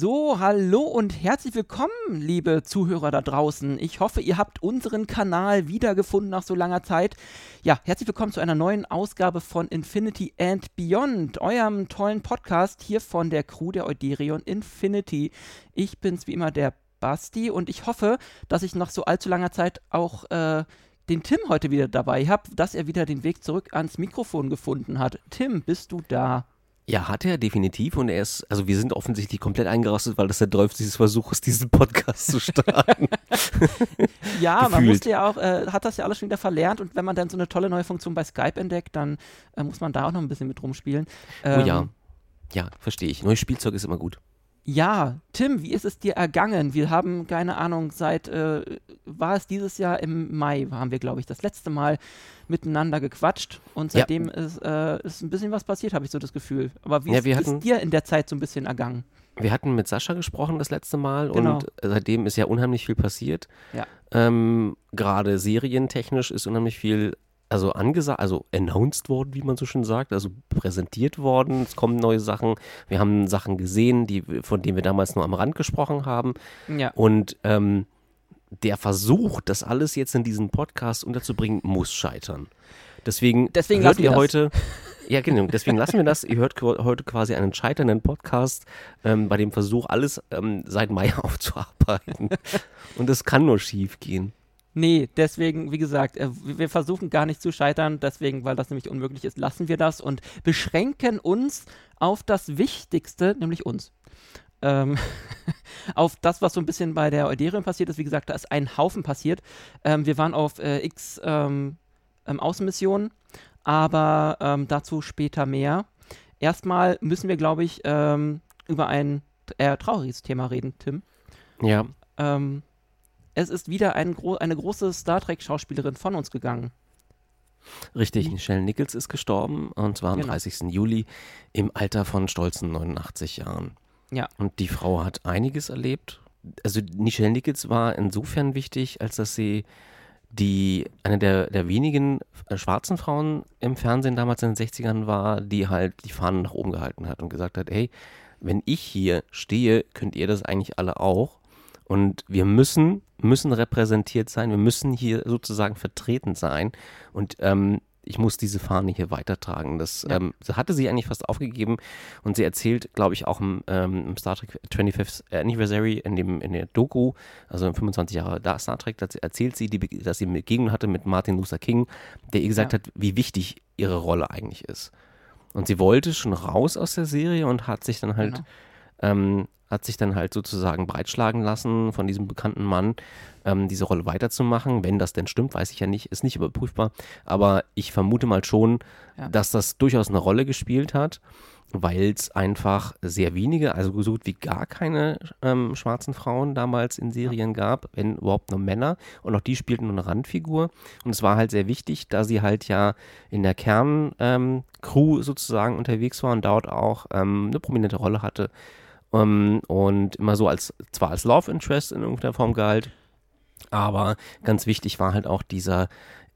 So, hallo und herzlich willkommen, liebe Zuhörer da draußen. Ich hoffe, ihr habt unseren Kanal wiedergefunden nach so langer Zeit. Ja, herzlich willkommen zu einer neuen Ausgabe von Infinity and Beyond, eurem tollen Podcast hier von der Crew der Euderion Infinity. Ich bin's wie immer der Basti und ich hoffe, dass ich nach so allzu langer Zeit auch äh, den Tim heute wieder dabei habe, dass er wieder den Weg zurück ans Mikrofon gefunden hat. Tim, bist du da? Ja, hat er definitiv und er ist, also wir sind offensichtlich komplett eingerostet, weil das der 30. Versuch ist, diesen Podcast zu starten. ja, man musste ja auch, äh, hat das ja alles schon wieder verlernt und wenn man dann so eine tolle neue Funktion bei Skype entdeckt, dann äh, muss man da auch noch ein bisschen mit rumspielen. Ähm, oh ja, ähm, ja, verstehe ich. Neues Spielzeug ist immer gut. Ja, Tim, wie ist es dir ergangen? Wir haben, keine Ahnung, seit, äh, war es dieses Jahr im Mai, haben wir, glaube ich, das letzte Mal miteinander gequatscht und seitdem ja. ist, äh, ist ein bisschen was passiert, habe ich so das Gefühl. Aber wie ja, ist, hatten, ist dir in der Zeit so ein bisschen ergangen? Wir hatten mit Sascha gesprochen das letzte Mal genau. und seitdem ist ja unheimlich viel passiert. Ja. Ähm, Gerade serientechnisch ist unheimlich viel also angesagt, also announced worden, wie man so schön sagt, also präsentiert worden. Es kommen neue Sachen. Wir haben Sachen gesehen, die, von denen wir damals nur am Rand gesprochen haben. Ja. Und ähm, der Versuch, das alles jetzt in diesen Podcast unterzubringen, muss scheitern. Deswegen, deswegen hört ihr heute, ja genau, deswegen lassen wir das. Ihr hört heute quasi einen scheiternden Podcast ähm, bei dem Versuch, alles ähm, seit Mai aufzuarbeiten. Und es kann nur schief gehen. Nee, deswegen, wie gesagt, äh, wir versuchen gar nicht zu scheitern, deswegen, weil das nämlich unmöglich ist, lassen wir das und beschränken uns auf das Wichtigste, nämlich uns. Ähm, auf das, was so ein bisschen bei der Euderium passiert ist. Wie gesagt, da ist ein Haufen passiert. Ähm, wir waren auf äh, x ähm, ähm Außenmissionen, aber ähm, dazu später mehr. Erstmal müssen wir, glaube ich, ähm, über ein eher trauriges Thema reden, Tim. Ja. Ähm, es ist wieder ein gro eine große Star Trek-Schauspielerin von uns gegangen. Richtig, Michelle Nichols ist gestorben und zwar am genau. 30. Juli im Alter von stolzen 89 Jahren. Ja. Und die Frau hat einiges erlebt. Also Michelle Nichols war insofern wichtig, als dass sie die eine der, der wenigen äh, schwarzen Frauen im Fernsehen damals in den 60ern war, die halt die Fahnen nach oben gehalten hat und gesagt hat, hey, wenn ich hier stehe, könnt ihr das eigentlich alle auch. Und wir müssen, müssen repräsentiert sein, wir müssen hier sozusagen vertreten sein. Und ähm, ich muss diese Fahne hier weitertragen. Das ja. ähm, hatte sie eigentlich fast aufgegeben und sie erzählt, glaube ich, auch im, ähm, im, Star Trek 25th Anniversary, in, dem, in der Doku, also in 25 Jahre da Star Trek, erzählt sie, die, dass sie eine Begegnung hatte mit Martin Luther King, der ihr gesagt ja. hat, wie wichtig ihre Rolle eigentlich ist. Und sie wollte schon raus aus der Serie und hat sich dann halt genau. ähm, hat sich dann halt sozusagen breitschlagen lassen von diesem bekannten Mann, ähm, diese Rolle weiterzumachen. Wenn das denn stimmt, weiß ich ja nicht, ist nicht überprüfbar. Aber ich vermute mal schon, ja. dass das durchaus eine Rolle gespielt hat, weil es einfach sehr wenige, also so gut wie gar keine ähm, schwarzen Frauen damals in Serien gab, wenn überhaupt nur Männer. Und auch die spielten nur eine Randfigur. Und es war halt sehr wichtig, da sie halt ja in der Kerncrew ähm, sozusagen unterwegs war und dort auch ähm, eine prominente Rolle hatte um, ähm, und immer so als, zwar als Love Interest in irgendeiner Form galt, aber ganz wichtig war halt auch dieser,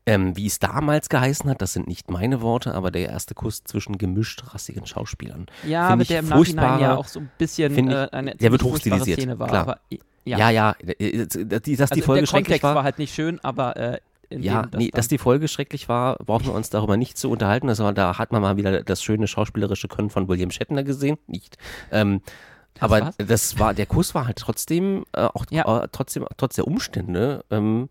ähm, wie es damals geheißen hat, das sind nicht meine Worte, aber der erste Kuss zwischen gemischt rassigen Schauspielern. Ja, Find mit der im Nachhinein ja auch so ein bisschen ich, äh, eine der wird hochstilisiert, Szene war. Klar. Aber, ja. ja, ja, äh, dass die also Folge der Kontext war, war halt nicht schön, aber äh, ja, das nee, dass die Folge schrecklich war, brauchen wir uns darüber nicht zu unterhalten. Also, da hat man mal wieder das schöne schauspielerische Können von William Shatner gesehen. Nicht. Ähm, aber war's? das war, der Kuss war halt trotzdem, äh, auch ja. äh, trotzdem, trotz der Umstände, ähm,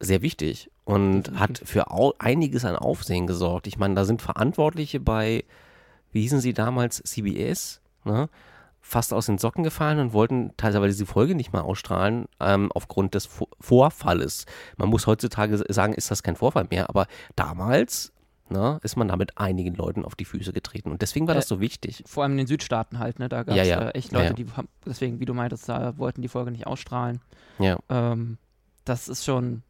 sehr wichtig und mhm. hat für einiges an Aufsehen gesorgt. Ich meine, da sind Verantwortliche bei, wie hießen sie damals, CBS, ne? fast aus den Socken gefallen und wollten teilweise diese Folge nicht mal ausstrahlen, ähm, aufgrund des Vorfalles. Man muss heutzutage sagen, ist das kein Vorfall mehr, aber damals ne, ist man damit einigen Leuten auf die Füße getreten. Und deswegen war äh, das so wichtig. Vor allem in den Südstaaten halt, ne? Da gab es ja, ja. äh, echt Leute, ja, die haben, deswegen, wie du meintest, da wollten die Folge nicht ausstrahlen. Ja. Ähm, das ist schon.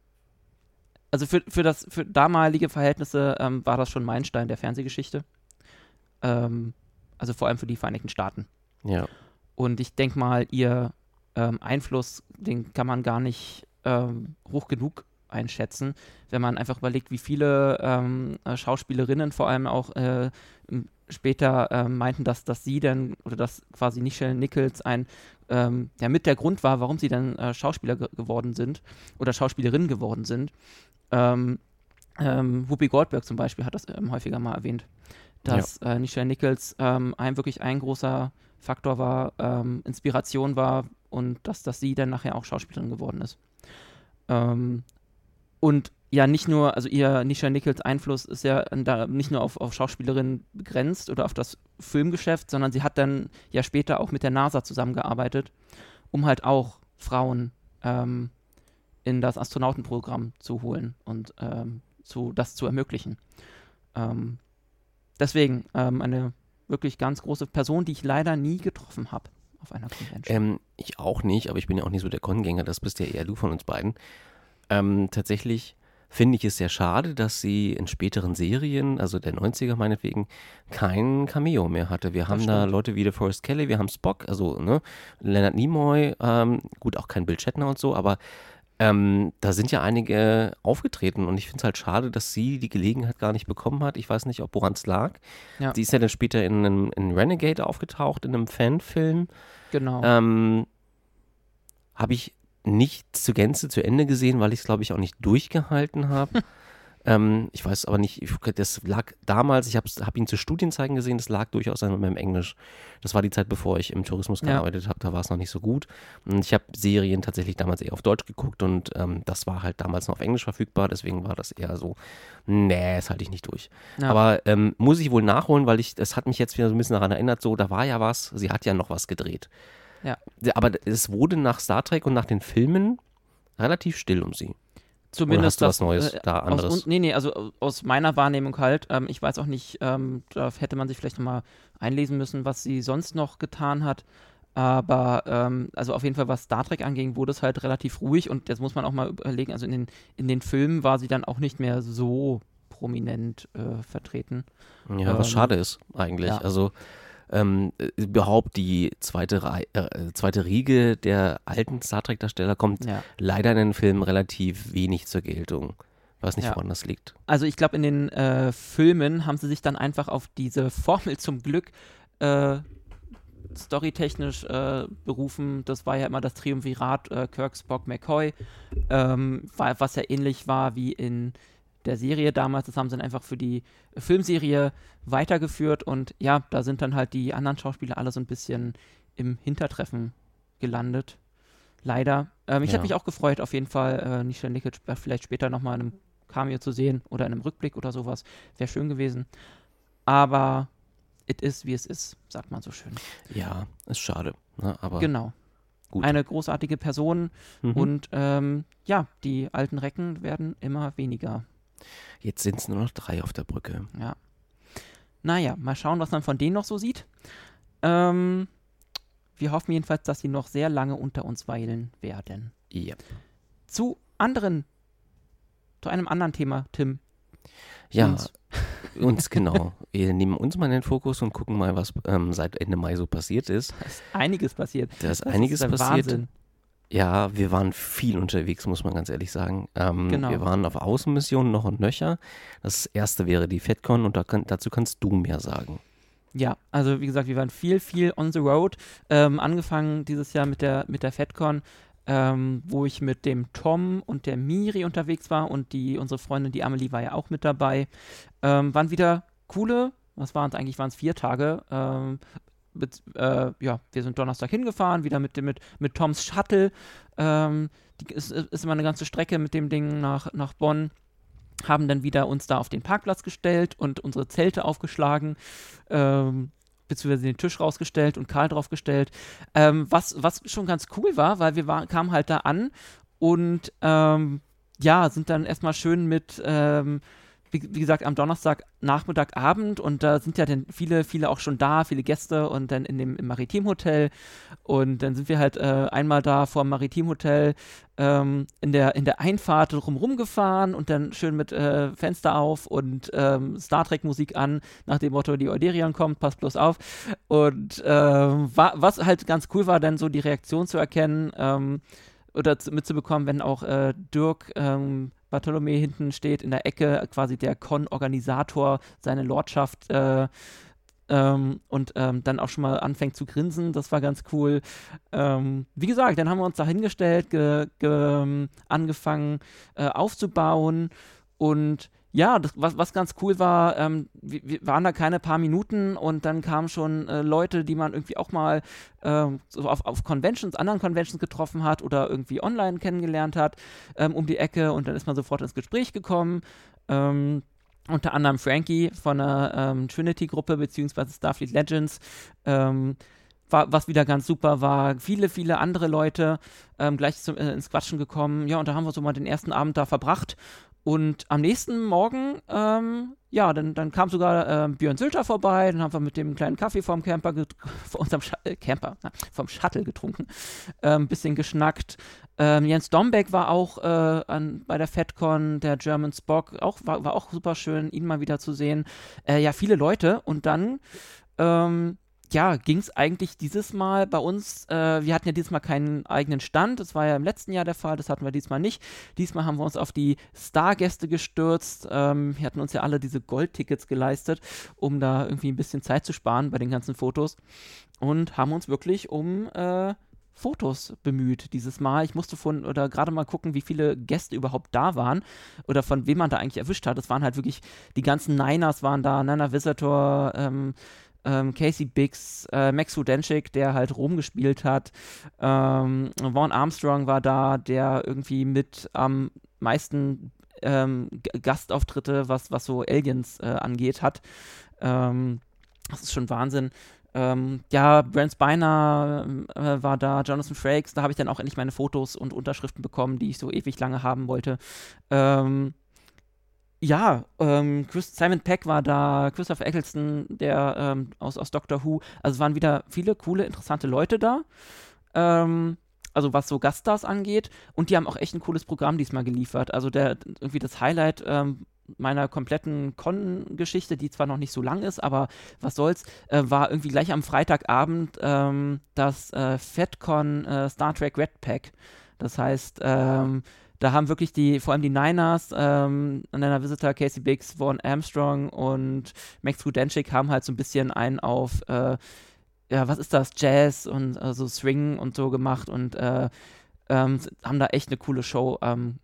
Also für, für das, für damalige Verhältnisse ähm, war das schon Meilenstein der Fernsehgeschichte. Ähm, also vor allem für die Vereinigten Staaten. Ja. Und ich denke mal, ihr ähm, Einfluss, den kann man gar nicht ähm, hoch genug einschätzen, wenn man einfach überlegt, wie viele ähm, äh, Schauspielerinnen vor allem auch äh, später äh, meinten, dass, dass sie dann oder dass quasi Nichelle Nichols ein ähm, ja mit der Grund war, warum sie dann äh, Schauspieler ge geworden sind oder Schauspielerinnen geworden sind. Ähm, ähm, Whoopi Goldberg zum Beispiel hat das ähm, häufiger mal erwähnt, dass ja. äh, Nichelle Nichols ähm, ein wirklich ein großer Faktor war, ähm, Inspiration war und dass, dass sie dann nachher auch Schauspielerin geworden ist. Und ja nicht nur, also ihr Nisha Nichols Einfluss ist ja da nicht nur auf, auf Schauspielerinnen begrenzt oder auf das Filmgeschäft, sondern sie hat dann ja später auch mit der NASA zusammengearbeitet, um halt auch Frauen ähm, in das Astronautenprogramm zu holen und ähm, zu, das zu ermöglichen. Ähm, deswegen ähm, eine wirklich ganz große Person, die ich leider nie getroffen habe auf einer Convention. Ähm, ich auch nicht, aber ich bin ja auch nicht so der Kongänger, das bist ja eher du von uns beiden. Ähm, tatsächlich finde ich es sehr schade, dass sie in späteren Serien, also der 90er meinetwegen, kein Cameo mehr hatte. Wir haben da Leute wie der Forrest Kelly, wir haben Spock, also ne, Leonard Nimoy, ähm, gut, auch kein Bill Shatner und so, aber ähm, da sind ja einige aufgetreten und ich finde es halt schade, dass sie die Gelegenheit gar nicht bekommen hat. Ich weiß nicht, ob woran es lag. Ja. Sie ist ja dann später in, einem, in Renegade aufgetaucht, in einem Fanfilm. Genau. Ähm, Habe ich nicht zur Gänze zu Ende gesehen, weil ich es, glaube ich, auch nicht durchgehalten habe. ähm, ich weiß aber nicht, das lag damals, ich habe hab ihn zu Studienzeiten gesehen, das lag durchaus an meinem Englisch. Das war die Zeit, bevor ich im Tourismus gearbeitet ja. habe, da war es noch nicht so gut. Und ich habe Serien tatsächlich damals eher auf Deutsch geguckt und ähm, das war halt damals noch auf Englisch verfügbar, deswegen war das eher so, nee, das halte ich nicht durch. Ja. Aber ähm, muss ich wohl nachholen, weil ich, das hat mich jetzt wieder so ein bisschen daran erinnert, so, da war ja was, sie hat ja noch was gedreht. Ja. Aber es wurde nach Star Trek und nach den Filmen relativ still um sie. Zumindest Oder hast du das, was Neues, äh, da anderes? Aus, nee, nee, also aus meiner Wahrnehmung halt. Ähm, ich weiß auch nicht, ähm, da hätte man sich vielleicht nochmal einlesen müssen, was sie sonst noch getan hat. Aber ähm, also auf jeden Fall, was Star Trek anging, wurde es halt relativ ruhig und jetzt muss man auch mal überlegen, also in den, in den Filmen war sie dann auch nicht mehr so prominent äh, vertreten. Ja, was ähm, schade ist eigentlich. Ja. Also ähm, überhaupt die zweite, Re äh, zweite Riege der alten Star Trek-Darsteller kommt ja. leider in den Filmen relativ wenig zur Geltung. Weiß nicht, ja. woran das liegt. Also ich glaube, in den äh, Filmen haben sie sich dann einfach auf diese Formel zum Glück äh, storytechnisch äh, berufen. Das war ja immer das Triumvirat äh, Kirk, Spock, McCoy, ähm, was ja ähnlich war wie in der Serie damals. Das haben sie dann einfach für die Filmserie weitergeführt und ja, da sind dann halt die anderen Schauspieler alle so ein bisschen im Hintertreffen gelandet. Leider. Ähm, ich ja. hätte mich auch gefreut, auf jeden Fall äh, Nichelle Nikic vielleicht später nochmal in einem Cameo zu sehen oder in einem Rückblick oder sowas. Wäre schön gewesen. Aber it is, wie es ist, sagt man so schön. Ja, ist schade. Ne? Aber genau. Gut. Eine großartige Person mhm. und ähm, ja, die alten Recken werden immer weniger. Jetzt sind es nur noch drei auf der Brücke. Ja. Naja, mal schauen, was man von denen noch so sieht. Ähm, wir hoffen jedenfalls, dass sie noch sehr lange unter uns weilen werden. Ja. Zu anderen, zu einem anderen Thema, Tim. Ja, uns, uns genau. Wir nehmen uns mal in den Fokus und gucken mal, was ähm, seit Ende Mai so passiert ist. Da ist einiges passiert. Da ist das einiges ist passiert. Wahnsinn. Ja, wir waren viel unterwegs, muss man ganz ehrlich sagen. Ähm, genau. Wir waren auf Außenmissionen noch und nöcher. Das erste wäre die FedCon und da kann, dazu kannst du mehr sagen. Ja, also wie gesagt, wir waren viel, viel on the road. Ähm, angefangen dieses Jahr mit der, mit der FedCon, ähm, wo ich mit dem Tom und der Miri unterwegs war und die, unsere Freundin, die Amelie, war ja auch mit dabei. Ähm, waren wieder coole, was waren es eigentlich, waren es vier Tage, ähm, mit, äh, ja, wir sind Donnerstag hingefahren, wieder mit, mit, mit Toms Shuttle. Ähm, die ist, ist immer eine ganze Strecke mit dem Ding nach, nach Bonn. Haben dann wieder uns da auf den Parkplatz gestellt und unsere Zelte aufgeschlagen, ähm, beziehungsweise den Tisch rausgestellt und Karl draufgestellt. Ähm, was, was schon ganz cool war, weil wir war, kamen halt da an und ähm, ja, sind dann erstmal schön mit ähm, wie, wie, gesagt, am Donnerstag Nachmittag, Abend und da sind ja dann viele, viele auch schon da, viele Gäste und dann in dem im Maritimhotel und dann sind wir halt äh, einmal da vor dem Maritimhotel ähm, in, der, in der Einfahrt drumherum gefahren und dann schön mit äh, Fenster auf und ähm, Star Trek Musik an, nach dem Motto, die Euderion kommt, passt bloß auf und ähm, wa was halt ganz cool war, dann so die Reaktion zu erkennen, ähm, oder mitzubekommen, wenn auch äh, Dirk ähm, Bartholomew hinten steht in der Ecke, quasi der Con-Organisator, seine Lordschaft äh, ähm, und ähm, dann auch schon mal anfängt zu grinsen. Das war ganz cool. Ähm, wie gesagt, dann haben wir uns da hingestellt, ge, ge, ähm, angefangen äh, aufzubauen und ja, das, was, was ganz cool war, ähm, wir, wir, waren da keine paar Minuten und dann kamen schon äh, Leute, die man irgendwie auch mal äh, so auf, auf Conventions, anderen Conventions getroffen hat oder irgendwie online kennengelernt hat, ähm, um die Ecke und dann ist man sofort ins Gespräch gekommen. Ähm, unter anderem Frankie von der ähm, Trinity-Gruppe beziehungsweise Starfleet Legends. Ähm, war, was wieder ganz super war. Viele, viele andere Leute ähm, gleich zum, äh, ins Quatschen gekommen. Ja, und da haben wir so mal den ersten Abend da verbracht. Und am nächsten Morgen, ähm, ja, dann, dann kam sogar ähm, Björn Sülter vorbei, dann haben wir mit dem kleinen Kaffee vom Camper, vor unserem Sch äh, Camper, na, vom Shuttle getrunken, ein ähm, bisschen geschnackt. Ähm, Jens Dombeck war auch äh, an, bei der FedCon, der German Spock, auch, war, war auch super schön, ihn mal wieder zu sehen. Äh, ja, viele Leute und dann ähm, ja, ging es eigentlich dieses Mal bei uns, äh, wir hatten ja diesmal keinen eigenen Stand, das war ja im letzten Jahr der Fall, das hatten wir diesmal nicht. Diesmal haben wir uns auf die Stargäste gestürzt. Ähm, wir hatten uns ja alle diese Goldtickets geleistet, um da irgendwie ein bisschen Zeit zu sparen bei den ganzen Fotos und haben uns wirklich um äh, Fotos bemüht dieses Mal. Ich musste von oder gerade mal gucken, wie viele Gäste überhaupt da waren oder von wem man da eigentlich erwischt hat. Es waren halt wirklich die ganzen Niners waren da, Nana Visitor, ähm, ähm, Casey Biggs, äh, Max Rudenschik, der halt Rom gespielt hat, ähm, Vaughn Armstrong war da, der irgendwie mit am meisten ähm, Gastauftritte, was, was so Aliens äh, angeht, hat. Ähm, das ist schon Wahnsinn. Ähm, ja, Brent Spiner äh, war da, Jonathan Frakes, da habe ich dann auch endlich meine Fotos und Unterschriften bekommen, die ich so ewig lange haben wollte. Ähm, ja, ähm, Chris, Simon Peck war da, Christopher Eccleston, der ähm, aus, aus Doctor Who. Also waren wieder viele coole, interessante Leute da. Ähm, also was so Gaststars angeht. Und die haben auch echt ein cooles Programm diesmal geliefert. Also der irgendwie das Highlight ähm, meiner kompletten Con-Geschichte, die zwar noch nicht so lang ist, aber was soll's, äh, war irgendwie gleich am Freitagabend ähm, das äh, FedCon äh, Star Trek Red Pack. Das heißt, ähm, da haben wirklich die, vor allem die Niners, ähm, an einer Visitor Casey Biggs, Vaughn Armstrong und Max Rudenschik haben halt so ein bisschen einen auf, äh, ja, was ist das, Jazz und äh, so Swing und so gemacht und äh, ähm, haben da echt eine coole Show ähm,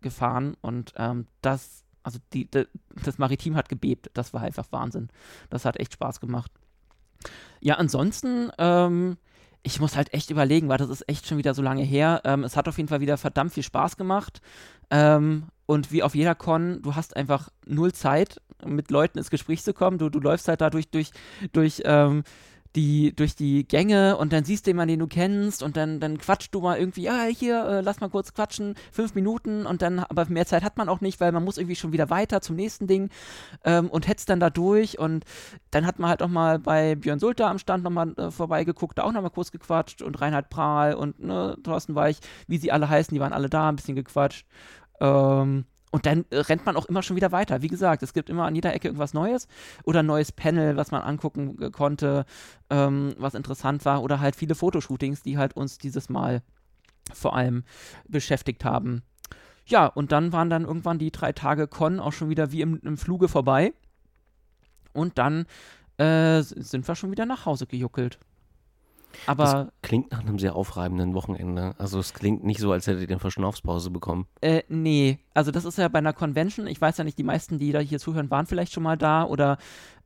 gefahren und ähm, das, also die, die, das Maritim hat gebebt, das war einfach Wahnsinn. Das hat echt Spaß gemacht. Ja, ansonsten, ähm, ich muss halt echt überlegen, weil das ist echt schon wieder so lange her. Ähm, es hat auf jeden Fall wieder verdammt viel Spaß gemacht. Ähm, und wie auf jeder Con, du hast einfach null Zeit, mit Leuten ins Gespräch zu kommen. Du, du läufst halt dadurch durch, durch, ähm, die, durch die Gänge und dann siehst du jemanden, den du kennst und dann, dann quatscht du mal irgendwie, ja, hier, äh, lass mal kurz quatschen, fünf Minuten und dann, aber mehr Zeit hat man auch nicht, weil man muss irgendwie schon wieder weiter zum nächsten Ding ähm, und hetzt dann da durch und dann hat man halt auch mal bei Björn Sulter am Stand nochmal äh, vorbeigeguckt, da auch nochmal kurz gequatscht und Reinhard Prahl und ne, Thorsten Weich, wie sie alle heißen, die waren alle da, ein bisschen gequatscht. Ähm, und dann äh, rennt man auch immer schon wieder weiter. Wie gesagt, es gibt immer an jeder Ecke irgendwas Neues oder ein neues Panel, was man angucken äh, konnte, ähm, was interessant war. Oder halt viele Fotoshootings, die halt uns dieses Mal vor allem beschäftigt haben. Ja, und dann waren dann irgendwann die drei Tage Con auch schon wieder wie im, im Fluge vorbei. Und dann äh, sind wir schon wieder nach Hause gejuckelt. Aber das klingt nach einem sehr aufreibenden Wochenende. Also es klingt nicht so, als hättet ihr eine Verschnaufspause bekommen. Äh, nee. Also das ist ja bei einer Convention. Ich weiß ja nicht, die meisten, die da hier zuhören, waren vielleicht schon mal da oder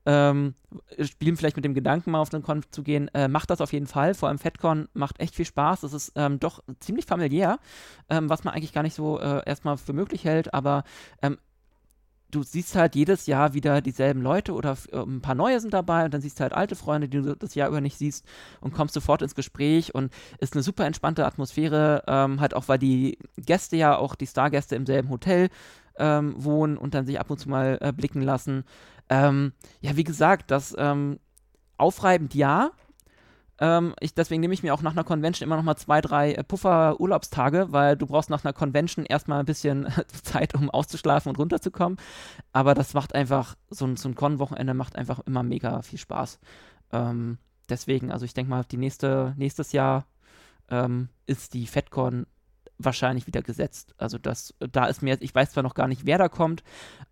ähm, spielen vielleicht mit dem Gedanken, mal auf den Con zu gehen. Äh, macht das auf jeden Fall. Vor allem FedCon macht echt viel Spaß. Es ist ähm, doch ziemlich familiär, ähm, was man eigentlich gar nicht so äh, erstmal für möglich hält. Aber ähm, du siehst halt jedes Jahr wieder dieselben Leute oder äh, ein paar neue sind dabei und dann siehst du halt alte Freunde, die du das Jahr über nicht siehst und kommst sofort ins Gespräch und ist eine super entspannte Atmosphäre, ähm, halt auch, weil die Gäste ja auch, die Stargäste im selben Hotel ähm, wohnen und dann sich ab und zu mal äh, blicken lassen. Ähm, ja, wie gesagt, das ähm, aufreibend ja, ähm, ich, deswegen nehme ich mir auch nach einer Convention immer noch mal zwei, drei äh, Puffer-Urlaubstage, weil du brauchst nach einer Convention erstmal ein bisschen Zeit, um auszuschlafen und runterzukommen. Aber das macht einfach, so ein, so ein Con-Wochenende macht einfach immer mega viel Spaß. Ähm, deswegen, also ich denke mal, die nächste, nächstes Jahr ähm, ist die FedCon wahrscheinlich wieder gesetzt. Also das, da ist mir jetzt, ich weiß zwar noch gar nicht, wer da kommt,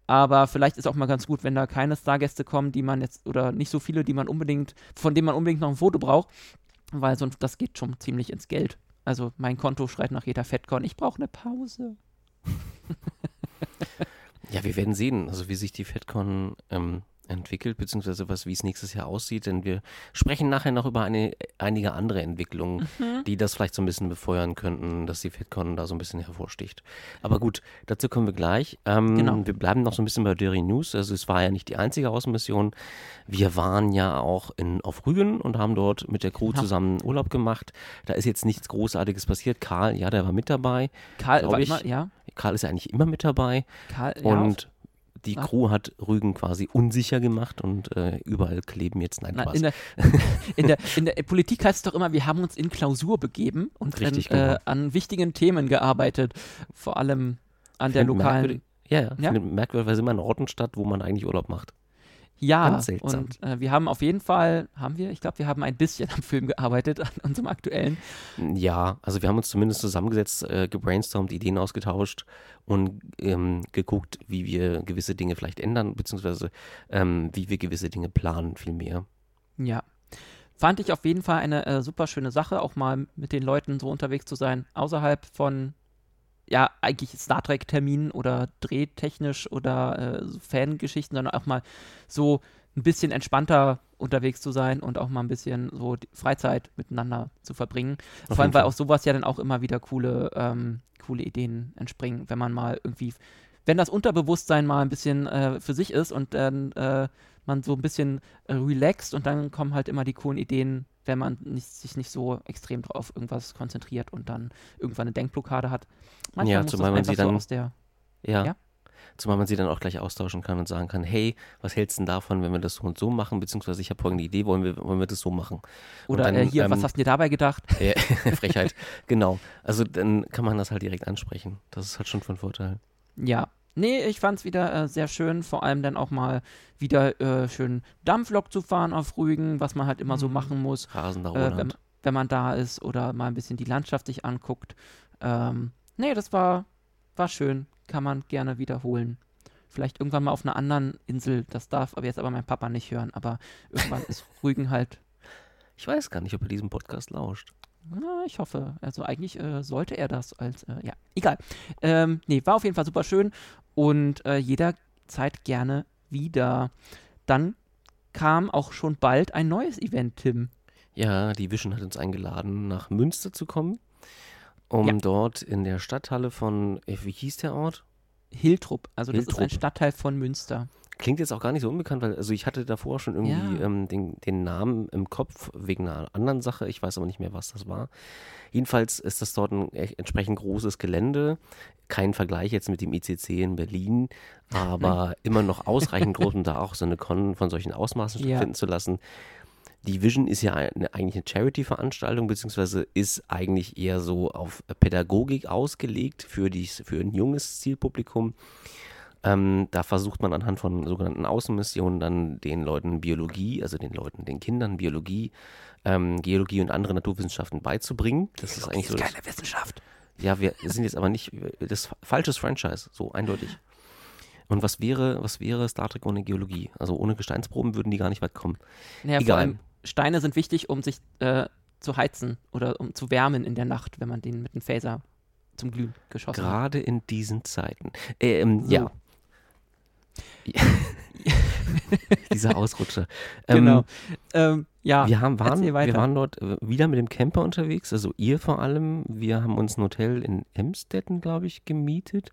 aber vielleicht ist auch mal ganz gut, wenn da keine Stargäste kommen, die man jetzt, oder nicht so viele, die man unbedingt, von denen man unbedingt noch ein Foto braucht, weil sonst, das geht schon ziemlich ins Geld. Also mein Konto schreit nach jeder FedCon, ich brauche eine Pause. ja, wir werden sehen, also wie sich die FedCon ähm, entwickelt, beziehungsweise was, wie es nächstes Jahr aussieht, denn wir sprechen nachher noch über eine, einige andere Entwicklungen, mhm. die das vielleicht so ein bisschen befeuern könnten, dass die FedCon da so ein bisschen hervorsticht. Aber gut, dazu kommen wir gleich. Ähm, genau. Wir bleiben noch so ein bisschen bei Dirty News, also es war ja nicht die einzige Außenmission. Wir waren ja auch in, auf Rügen und haben dort mit der Crew ja. zusammen Urlaub gemacht. Da ist jetzt nichts Großartiges passiert. Karl, ja, der war mit dabei. Karl war ich. immer, ja. Karl ist ja eigentlich immer mit dabei. Karl, und ja, die Ach. Crew hat Rügen quasi unsicher gemacht und äh, überall kleben jetzt nein, Nein in, der, in, der, in, der, Politik heißt es doch immer, wir haben uns in Klausur begeben und Richtig, dann, äh, genau. an wichtigen Themen gearbeitet, vor allem an der lokalen. Ja, ja, ja? findet merkwürdigerweise immer an Orten statt, wo man eigentlich Urlaub macht. Ja, und äh, wir haben auf jeden Fall, haben wir, ich glaube, wir haben ein bisschen am Film gearbeitet, an unserem aktuellen. Ja, also wir haben uns zumindest zusammengesetzt, äh, gebrainstormt, Ideen ausgetauscht und ähm, geguckt, wie wir gewisse Dinge vielleicht ändern, beziehungsweise ähm, wie wir gewisse Dinge planen, vielmehr. Ja. Fand ich auf jeden Fall eine äh, super schöne Sache, auch mal mit den Leuten so unterwegs zu sein, außerhalb von ja, eigentlich Star Trek-Terminen oder drehtechnisch oder äh, Fangeschichten, sondern auch mal so ein bisschen entspannter unterwegs zu sein und auch mal ein bisschen so Freizeit miteinander zu verbringen. Auf Vor allem, weil aus sowas ja dann auch immer wieder coole, ähm, coole Ideen entspringen, wenn man mal irgendwie, wenn das Unterbewusstsein mal ein bisschen äh, für sich ist und dann äh, man so ein bisschen relaxt und dann kommen halt immer die coolen Ideen wenn man nicht, sich nicht so extrem auf irgendwas konzentriert und dann irgendwann eine Denkblockade hat. Manchmal ja, zumal man sie dann so aus der, ja, ja, Zumal man sie dann auch gleich austauschen kann und sagen kann, hey, was hältst du denn davon, wenn wir das so und so machen, beziehungsweise ich habe folgende Idee, wollen wir, wollen wir das so machen? Oder dann, äh, hier, ähm, was hast du dir dabei gedacht? Äh, Frechheit, genau. Also dann kann man das halt direkt ansprechen. Das ist halt schon von Vorteil. Ja, Nee, ich fand es wieder äh, sehr schön, vor allem dann auch mal wieder äh, schön Dampflok zu fahren auf Rügen, was man halt immer so mhm. machen muss, Rasender äh, wenn, wenn, man da ist oder mal ein bisschen die Landschaft sich anguckt. Ähm, nee, das war, war schön, kann man gerne wiederholen. Vielleicht irgendwann mal auf einer anderen Insel, das darf aber jetzt aber mein Papa nicht hören, aber irgendwann ist Rügen halt. Ich weiß gar nicht, ob er diesem Podcast lauscht. Na, ich hoffe. Also eigentlich äh, sollte er das als, äh, ja, egal. Ähm, nee, war auf jeden Fall super schön und äh, jederzeit gerne wieder. Dann kam auch schon bald ein neues Event, Tim. Ja, die Vision hat uns eingeladen, nach Münster zu kommen, um ja. dort in der Stadthalle von, äh, wie hieß der Ort? Hiltrup. Also Hiltrup. das ist ein Stadtteil von Münster. Klingt jetzt auch gar nicht so unbekannt, weil also ich hatte davor schon irgendwie ja. ähm, den, den, Namen im Kopf wegen einer anderen Sache. Ich weiß aber nicht mehr, was das war. Jedenfalls ist das dort ein entsprechend großes Gelände. Kein Vergleich jetzt mit dem ICC in Berlin, aber immer noch ausreichend groß, um da auch so eine Con von solchen Ausmaßen stattfinden ja. zu lassen. Die Vision ist ja eine, eigentlich eine Charity-Veranstaltung, beziehungsweise ist eigentlich eher so auf Pädagogik ausgelegt für, die, für ein junges Zielpublikum. Ähm, da versucht man anhand von sogenannten Außenmissionen dann den Leuten Biologie, also den Leuten, den Kindern Biologie, ähm, Geologie und andere Naturwissenschaften beizubringen. Das Geologie ist eigentlich so. Ist keine Wissenschaft. Ja, wir sind jetzt aber nicht das falsches Franchise, so eindeutig. Und was wäre, was wäre Star Trek ohne Geologie? Also ohne Gesteinsproben würden die gar nicht weit kommen. Ja, Egal. Vor allem Steine sind wichtig, um sich äh, zu heizen oder um zu wärmen in der Nacht, wenn man den mit einem Phaser zum Glühen geschossen Gerade hat. Gerade in diesen Zeiten. Ähm, so. Ja. Dieser Ausrutscher. Ähm, genau. Ähm, ja, wir, haben, waren, wir waren dort äh, wieder mit dem Camper unterwegs, also ihr vor allem. Wir haben uns ein Hotel in Emstetten, glaube ich, gemietet.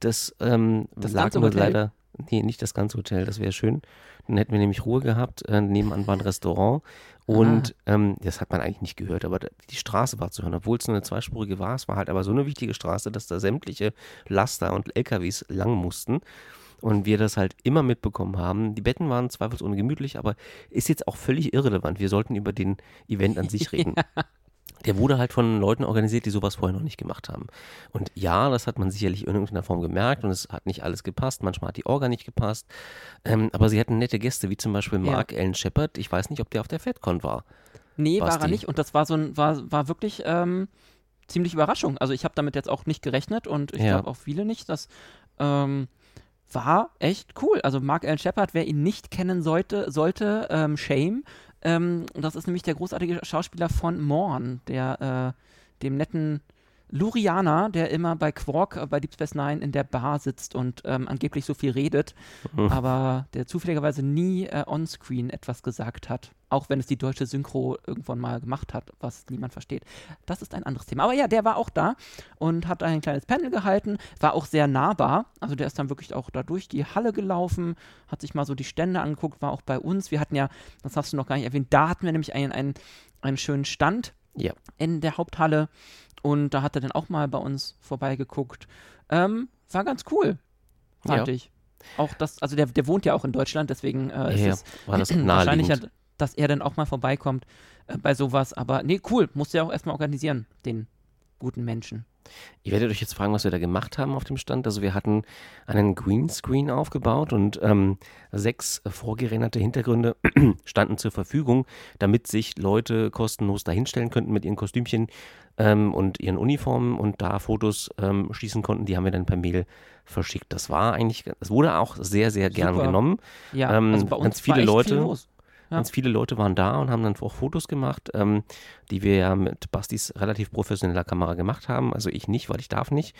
Das, ähm, das lag uns leider. Nee, nicht das ganze Hotel, das wäre schön. Dann hätten wir nämlich Ruhe gehabt. Äh, nebenan war ein Restaurant. Und ähm, das hat man eigentlich nicht gehört, aber die Straße war zu hören. Obwohl es nur eine zweispurige war, es war halt aber so eine wichtige Straße, dass da sämtliche Laster und LKWs lang mussten und wir das halt immer mitbekommen haben. Die Betten waren zweifelsohne gemütlich, aber ist jetzt auch völlig irrelevant. Wir sollten über den Event an sich reden. ja. Der wurde halt von Leuten organisiert, die sowas vorher noch nicht gemacht haben. Und ja, das hat man sicherlich in irgendeiner Form gemerkt und es hat nicht alles gepasst. Manchmal hat die Orga nicht gepasst. Ähm, aber sie hatten nette Gäste, wie zum Beispiel Mark ja. Allen Shepard. Ich weiß nicht, ob der auf der FedCon war. Nee, Basti. war er nicht. Und das war so ein, war, war wirklich, ähm, ziemlich Überraschung. Also ich habe damit jetzt auch nicht gerechnet und ich ja. glaube auch viele nicht. Das ähm, war echt cool. Also Mark Allen Shepard, wer ihn nicht kennen sollte, sollte ähm, Shame. Ähm, das ist nämlich der großartige Schauspieler von Morn, der äh, dem netten Luriana, der immer bei Quark, äh, bei Deep Space Nine in der Bar sitzt und ähm, angeblich so viel redet, mhm. aber der zufälligerweise nie äh, onscreen etwas gesagt hat. Auch wenn es die deutsche Synchro irgendwann mal gemacht hat, was niemand versteht. Das ist ein anderes Thema. Aber ja, der war auch da und hat ein kleines Panel gehalten, war auch sehr nahbar. Also der ist dann wirklich auch da durch die Halle gelaufen, hat sich mal so die Stände angeguckt, war auch bei uns. Wir hatten ja, das hast du noch gar nicht erwähnt, da hatten wir nämlich einen, einen, einen schönen Stand ja. in der Haupthalle und da hat er dann auch mal bei uns vorbeigeguckt. Ähm, war ganz cool, fand ja. ich. Auch das, also der, der wohnt ja auch in Deutschland, deswegen äh, ist ja, es war das wahrscheinlich, dass er dann auch mal vorbeikommt äh, bei sowas. Aber nee, cool, musst du ja auch erstmal organisieren, den guten Menschen. Ihr werdet euch jetzt fragen, was wir da gemacht haben auf dem Stand. Also wir hatten einen Greenscreen aufgebaut und ähm, sechs vorgerenderte Hintergründe standen zur Verfügung, damit sich Leute kostenlos dahinstellen könnten mit ihren Kostümchen ähm, und ihren Uniformen und da Fotos ähm, schießen konnten. Die haben wir dann per Mail verschickt. Das war eigentlich, das wurde auch sehr, sehr gern Super. genommen. Ja, ähm, also bei uns ganz viele Leute. Viel ja. Ganz viele Leute waren da und haben dann auch Fotos gemacht, ähm, die wir ja mit Bastis relativ professioneller Kamera gemacht haben. Also ich nicht, weil ich darf nicht.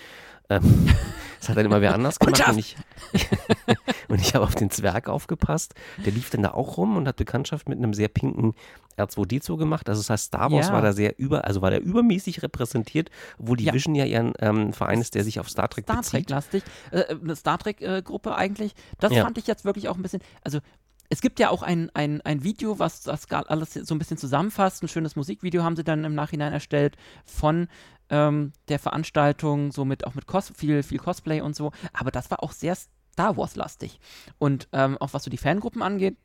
Ähm, das hat dann immer wer anders gemacht. Und ich, und ich habe auf den Zwerg aufgepasst. Der lief dann da auch rum und hat Bekanntschaft mit einem sehr pinken R2D2 gemacht. Also das heißt, Star Wars ja. war da sehr über, also war der übermäßig repräsentiert, obwohl die ja. Vision ja ihren ähm, Verein ist, der sich auf Star Trek Star bezieht. Trek lastig, äh, eine Star Trek äh, Gruppe eigentlich. Das ja. fand ich jetzt wirklich auch ein bisschen, also es gibt ja auch ein, ein, ein Video, was das alles so ein bisschen zusammenfasst. Ein schönes Musikvideo haben sie dann im Nachhinein erstellt von ähm, der Veranstaltung, so mit auch mit Cos viel, viel Cosplay und so. Aber das war auch sehr Star Wars-lastig. Und ähm, auch was so die Fangruppen angeht,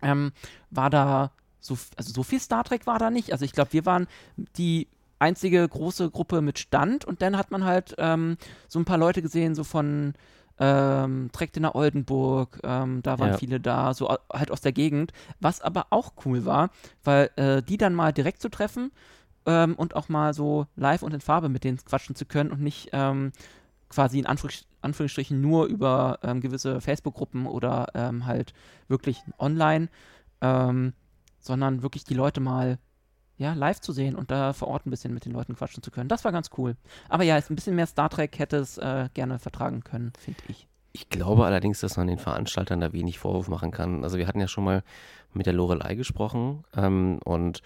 ähm, war da so, also so viel Star Trek war da nicht. Also ich glaube, wir waren die einzige große Gruppe mit Stand und dann hat man halt ähm, so ein paar Leute gesehen, so von ähm, direkt in der Oldenburg, ähm, da waren ja. viele da, so halt aus der Gegend, was aber auch cool war, weil äh, die dann mal direkt zu treffen ähm, und auch mal so live und in Farbe mit denen quatschen zu können und nicht ähm, quasi in Anführ Anführungsstrichen nur über ähm, gewisse Facebook-Gruppen oder ähm, halt wirklich online, sondern wirklich die Leute mal ja, live zu sehen und da vor Ort ein bisschen mit den Leuten quatschen zu können. Das war ganz cool. Aber ja, ein bisschen mehr Star Trek hätte es äh, gerne vertragen können, finde ich. Ich glaube allerdings, dass man den Veranstaltern da wenig Vorwurf machen kann. Also wir hatten ja schon mal mit der Lorelei gesprochen ähm, und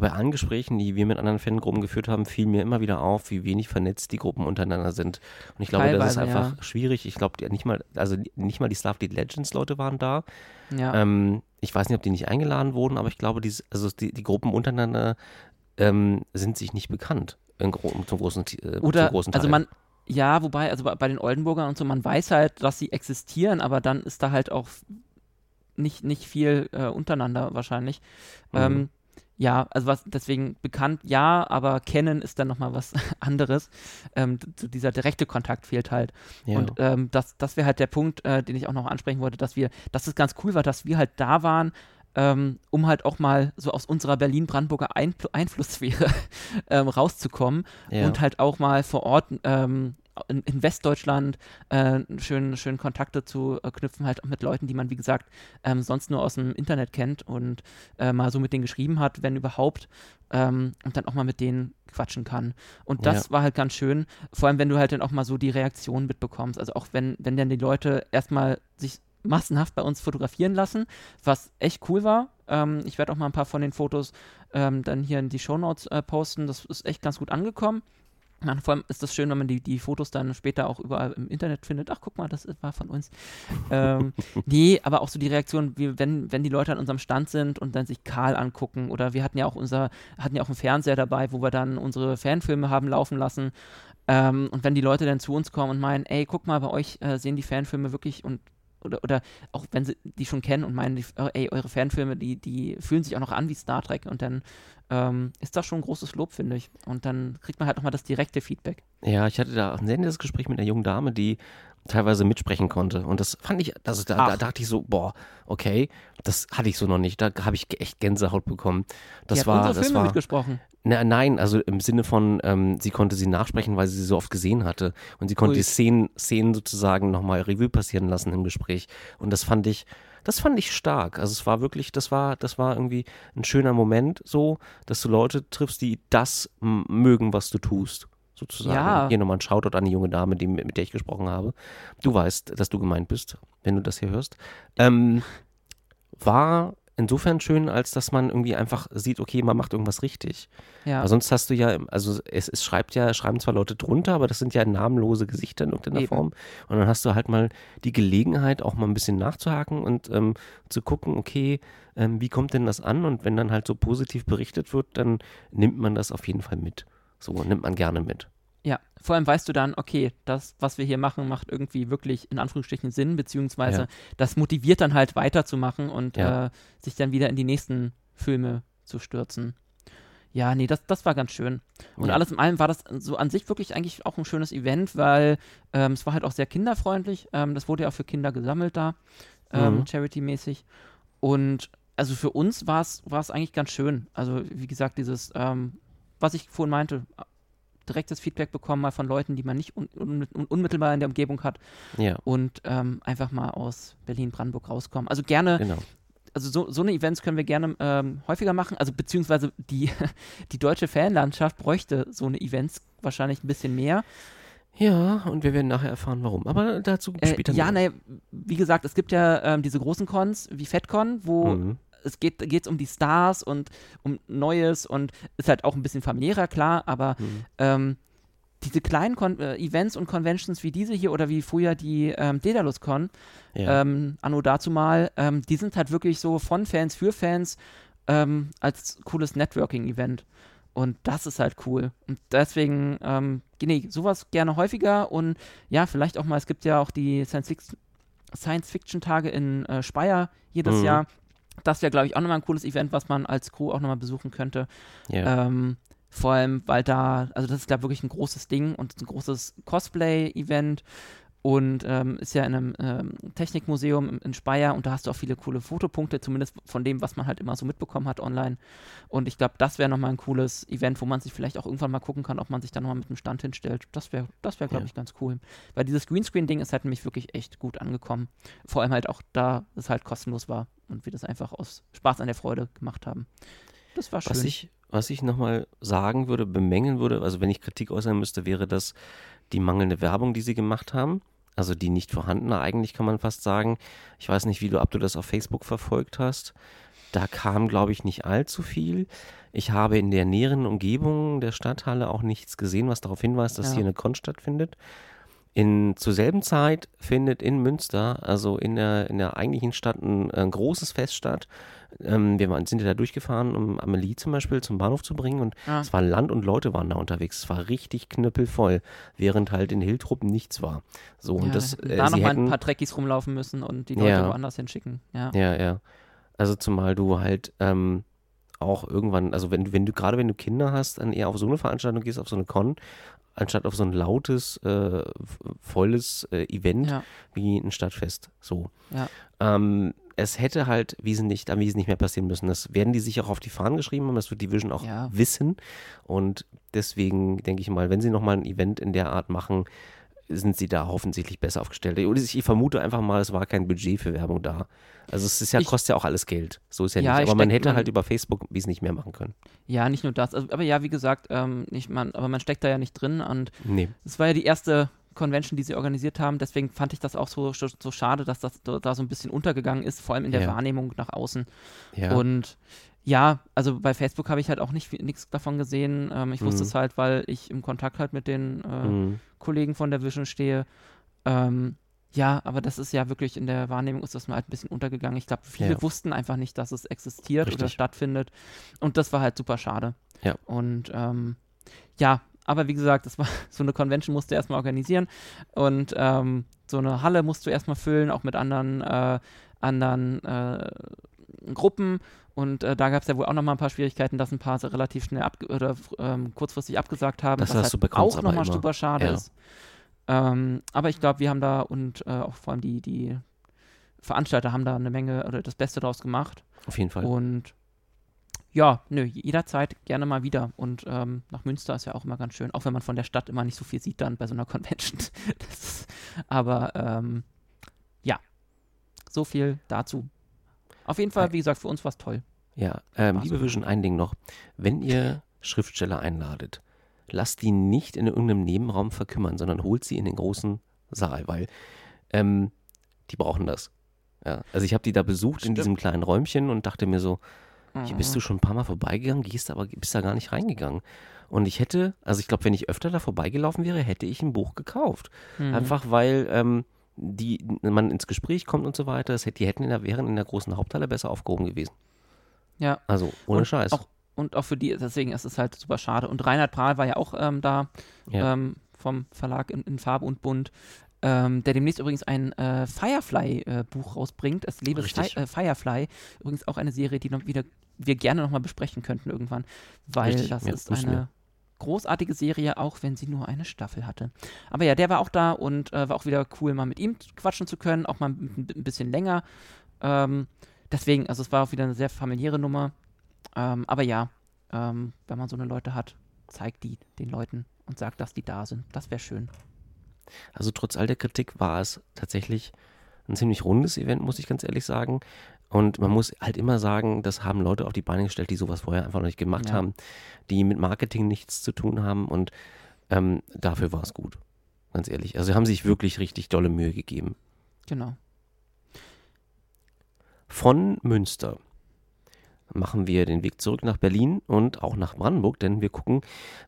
bei allen Gesprächen, die wir mit anderen Fangruppen geführt haben, fiel mir immer wieder auf, wie wenig vernetzt die Gruppen untereinander sind. Und ich glaube, Teilweise, das ist einfach ja. schwierig. Ich glaube, nicht mal, also nicht mal die Starfleet Legends Leute waren da. Ja. Ähm, ich weiß nicht, ob die nicht eingeladen wurden, aber ich glaube, die, also die, die Gruppen untereinander ähm, sind sich nicht bekannt. In, zum großen, äh, Oder, zum großen also Teil. Also man, ja, wobei, also bei den Oldenburgern und so, man weiß halt, dass sie existieren, aber dann ist da halt auch nicht, nicht viel äh, untereinander wahrscheinlich. Mhm. Ähm, ja, also was deswegen bekannt, ja, aber kennen ist dann nochmal was anderes. Ähm, dieser direkte Kontakt fehlt halt. Ja. Und ähm, das, das wäre halt der Punkt, äh, den ich auch noch ansprechen wollte, dass wir, dass es ganz cool war, dass wir halt da waren, ähm, um halt auch mal so aus unserer Berlin-Brandenburger Einfl Einflusssphäre ähm, rauszukommen ja. und halt auch mal vor Ort ähm, in, in Westdeutschland äh, schön, schön Kontakte zu äh, knüpfen, halt auch mit Leuten, die man, wie gesagt, ähm, sonst nur aus dem Internet kennt und äh, mal so mit denen geschrieben hat, wenn überhaupt, ähm, und dann auch mal mit denen quatschen kann. Und das ja. war halt ganz schön, vor allem wenn du halt dann auch mal so die Reaktion mitbekommst. Also auch wenn, wenn dann die Leute erstmal sich massenhaft bei uns fotografieren lassen, was echt cool war. Ähm, ich werde auch mal ein paar von den Fotos ähm, dann hier in die Shownotes äh, posten. Das ist echt ganz gut angekommen. Ja, vor allem ist das schön, wenn man die, die Fotos dann später auch überall im Internet findet. Ach, guck mal, das war von uns. ähm, nee, aber auch so die Reaktion, wie wenn, wenn die Leute an unserem Stand sind und dann sich Karl angucken. Oder wir hatten ja auch unser, hatten ja auch einen Fernseher dabei, wo wir dann unsere Fanfilme haben laufen lassen. Ähm, und wenn die Leute dann zu uns kommen und meinen, ey, guck mal, bei euch äh, sehen die Fanfilme wirklich und oder, oder auch wenn sie die schon kennen und meinen, die, ey, eure Fanfilme, die, die fühlen sich auch noch an wie Star Trek und dann ähm, ist das schon ein großes Lob, finde ich. Und dann kriegt man halt nochmal das direkte Feedback. Ja, ich hatte da ein sehr nettes Gespräch mit einer jungen Dame, die teilweise mitsprechen konnte. Und das fand ich, also da, da, dachte ich so, boah, okay, das hatte ich so noch nicht. Da habe ich echt Gänsehaut bekommen. Das die war, hat das Filme war mitgesprochen. Na, nein, also im Sinne von, ähm, sie konnte sie nachsprechen, weil sie sie so oft gesehen hatte. Und sie konnte Ui. die Szenen, Szenen sozusagen nochmal Revue passieren lassen im Gespräch. Und das fand ich, das fand ich stark. Also es war wirklich, das war, das war irgendwie ein schöner Moment so, dass du Leute triffst, die das mögen, was du tust. Sozusagen. Ja. Hier nochmal ein Shoutout an die junge Dame, die, mit der ich gesprochen habe. Du weißt, dass du gemeint bist, wenn du das hier hörst. Ähm, war insofern schön, als dass man irgendwie einfach sieht, okay, man macht irgendwas richtig. Ja. Aber sonst hast du ja, also es, es schreibt ja, schreiben zwar Leute drunter, aber das sind ja namenlose Gesichter in irgendeiner Eben. Form. Und dann hast du halt mal die Gelegenheit, auch mal ein bisschen nachzuhaken und ähm, zu gucken, okay, ähm, wie kommt denn das an? Und wenn dann halt so positiv berichtet wird, dann nimmt man das auf jeden Fall mit. So nimmt man gerne mit. Vor allem weißt du dann, okay, das, was wir hier machen, macht irgendwie wirklich in Anführungsstrichen Sinn, beziehungsweise ja. das motiviert dann halt weiterzumachen und ja. äh, sich dann wieder in die nächsten Filme zu stürzen. Ja, nee, das, das war ganz schön. Und ja. alles in allem war das so an sich wirklich eigentlich auch ein schönes Event, weil ähm, es war halt auch sehr kinderfreundlich. Ähm, das wurde ja auch für Kinder gesammelt da, ähm, mhm. charity-mäßig. Und also für uns war es eigentlich ganz schön. Also wie gesagt, dieses, ähm, was ich vorhin meinte, direktes Feedback bekommen, mal von Leuten, die man nicht un un unmittelbar in der Umgebung hat. Ja. Und ähm, einfach mal aus Berlin-Brandenburg rauskommen. Also gerne. Genau. Also so, so eine Events können wir gerne ähm, häufiger machen. Also beziehungsweise die, die deutsche Fanlandschaft bräuchte so eine Events wahrscheinlich ein bisschen mehr. Ja, und wir werden nachher erfahren, warum. Aber dazu äh, später. Äh, ja, naja, wie gesagt, es gibt ja ähm, diese großen Cons wie FedCon, wo mhm es geht geht's um die Stars und um Neues und ist halt auch ein bisschen familiärer, klar, aber mhm. ähm, diese kleinen Kon äh, Events und Conventions wie diese hier oder wie früher die ähm, DedalusCon, ja. ähm, anno dazu mal, ähm, die sind halt wirklich so von Fans für Fans ähm, als cooles Networking-Event. Und das ist halt cool. Und deswegen, ähm, nee, sowas gerne häufiger und ja, vielleicht auch mal, es gibt ja auch die Science-Fiction-Tage in äh, Speyer jedes mhm. Jahr das wäre, glaube ich, auch nochmal ein cooles Event, was man als Crew auch nochmal besuchen könnte. Yeah. Ähm, vor allem, weil da, also das ist, glaube ich, wirklich ein großes Ding und ein großes Cosplay-Event und ähm, ist ja in einem ähm, Technikmuseum in Speyer und da hast du auch viele coole Fotopunkte, zumindest von dem, was man halt immer so mitbekommen hat online. Und ich glaube, das wäre nochmal ein cooles Event, wo man sich vielleicht auch irgendwann mal gucken kann, ob man sich da nochmal mit dem Stand hinstellt. Das wäre, das wäre, glaube ja. ich, ganz cool. Weil dieses Greenscreen-Ding ist halt nämlich wirklich echt gut angekommen. Vor allem halt auch da es halt kostenlos war und wir das einfach aus Spaß an der Freude gemacht haben. Das war schön. Was ich, was ich nochmal sagen würde, bemängeln würde, also wenn ich Kritik äußern müsste, wäre das die mangelnde Werbung, die sie gemacht haben also die nicht vorhandene eigentlich kann man fast sagen. Ich weiß nicht, wie du, ob du das auf Facebook verfolgt hast. Da kam, glaube ich, nicht allzu viel. Ich habe in der näheren Umgebung der Stadthalle auch nichts gesehen, was darauf hinweist, dass ja. hier eine Con stattfindet. In, zur selben Zeit findet in Münster, also in der, in der eigentlichen Stadt, ein, ein großes Fest statt. Ähm, wir waren, sind ja da durchgefahren, um Amelie zum Beispiel zum Bahnhof zu bringen und ah. es war Land und Leute waren da unterwegs. Es war richtig knüppelvoll, während halt in Hiltrup nichts war. So, ja, und das, äh, da noch mal ein paar Treckies rumlaufen müssen und die Leute ja. woanders hinschicken. Ja, ja. ja. Also zumal du halt ähm, auch irgendwann, also wenn, wenn du, gerade wenn du Kinder hast, dann eher auf so eine Veranstaltung gehst, auf so eine Con, anstatt auf so ein lautes, äh, volles äh, Event ja. wie ein Stadtfest. So. Ja. Ähm, es hätte halt wesentlich, am wesentlich mehr passieren müssen. Das werden die sich auch auf die Fahnen geschrieben haben, das wird die Vision auch ja. wissen. Und deswegen denke ich mal, wenn sie nochmal ein Event in der Art machen, sind sie da offensichtlich besser aufgestellt. Ich vermute einfach mal, es war kein Budget für Werbung da. Also es ist ja, ich, kostet ja auch alles Geld. So ist ja, ja nicht. Aber man hätte man, halt über Facebook wesentlich mehr machen können. Ja, nicht nur das. Also, aber ja, wie gesagt, ähm, nicht man, aber man steckt da ja nicht drin. Und nee. es war ja die erste Convention, die sie organisiert haben. Deswegen fand ich das auch so, so schade, dass das da so ein bisschen untergegangen ist, vor allem in der ja. Wahrnehmung nach außen. Ja. Und ja, also bei Facebook habe ich halt auch nicht nichts davon gesehen. Ähm, ich mhm. wusste es halt, weil ich im Kontakt halt mit den äh, mhm. Kollegen von der Vision stehe. Ähm, ja, aber das ist ja wirklich in der Wahrnehmung ist das mal halt ein bisschen untergegangen. Ich glaube, viele ja. wussten einfach nicht, dass es existiert Richtig. oder stattfindet. Und das war halt super schade. Ja. Und ähm, ja, aber wie gesagt, das war so eine Convention musst du erstmal organisieren und ähm, so eine Halle musst du erstmal füllen, auch mit anderen, äh, anderen äh, Gruppen. Und äh, da gab es ja wohl auch nochmal ein paar Schwierigkeiten, dass ein paar so relativ schnell oder ähm, kurzfristig abgesagt haben, das was halt auch nochmal super schade ja. ist. Ähm, aber ich glaube, wir haben da und äh, auch vor allem die, die Veranstalter haben da eine Menge oder das Beste draus gemacht. Auf jeden Fall. Und ja, nö, jederzeit gerne mal wieder. Und ähm, nach Münster ist ja auch immer ganz schön, auch wenn man von der Stadt immer nicht so viel sieht dann bei so einer Convention. ist, aber ähm, ja, so viel dazu. Auf jeden Fall, wie gesagt, für uns war es toll. Ja, ähm, liebe Vision, ein Ding noch. Wenn ihr Schriftsteller einladet, lasst die nicht in irgendeinem Nebenraum verkümmern, sondern holt sie in den großen Saal, weil ähm, die brauchen das. Ja, also ich habe die da besucht Stimmt. in diesem kleinen Räumchen und dachte mir so, hier bist du mhm. schon ein paar Mal vorbeigegangen, gehst aber bist da gar nicht reingegangen. Und ich hätte, also ich glaube, wenn ich öfter da vorbeigelaufen wäre, hätte ich ein Buch gekauft. Mhm. Einfach weil ähm, die, man ins Gespräch kommt und so weiter. Das hätte, die hätten in der, wären in der großen Haupthalle besser aufgehoben gewesen. Ja. Also ohne und Scheiß. Auch, und auch für die, deswegen ist es halt super schade. Und Reinhard Prahl war ja auch ähm, da ja. ähm, vom Verlag in, in Farbe und Bunt. Ähm, der demnächst übrigens ein äh, Firefly-Buch äh, rausbringt. Es lebe Fi äh, Firefly. Übrigens auch eine Serie, die noch wieder wir gerne nochmal besprechen könnten irgendwann, weil Richtig, das ja, ist eine wir. großartige Serie, auch wenn sie nur eine Staffel hatte. Aber ja, der war auch da und äh, war auch wieder cool, mal mit ihm quatschen zu können, auch mal ein, ein bisschen länger. Ähm, deswegen, also es war auch wieder eine sehr familiäre Nummer. Ähm, aber ja, ähm, wenn man so eine Leute hat, zeigt die den Leuten und sagt, dass die da sind. Das wäre schön. Also trotz all der Kritik war es tatsächlich ein ziemlich rundes Event, muss ich ganz ehrlich sagen. Und man muss halt immer sagen, das haben Leute auf die Beine gestellt, die sowas vorher einfach noch nicht gemacht ja. haben, die mit Marketing nichts zu tun haben. Und ähm, dafür war es gut. Ganz ehrlich. Also haben sich wirklich richtig dolle Mühe gegeben. Genau. Von Münster machen wir den Weg zurück nach Berlin und auch nach Brandenburg, denn wir gucken,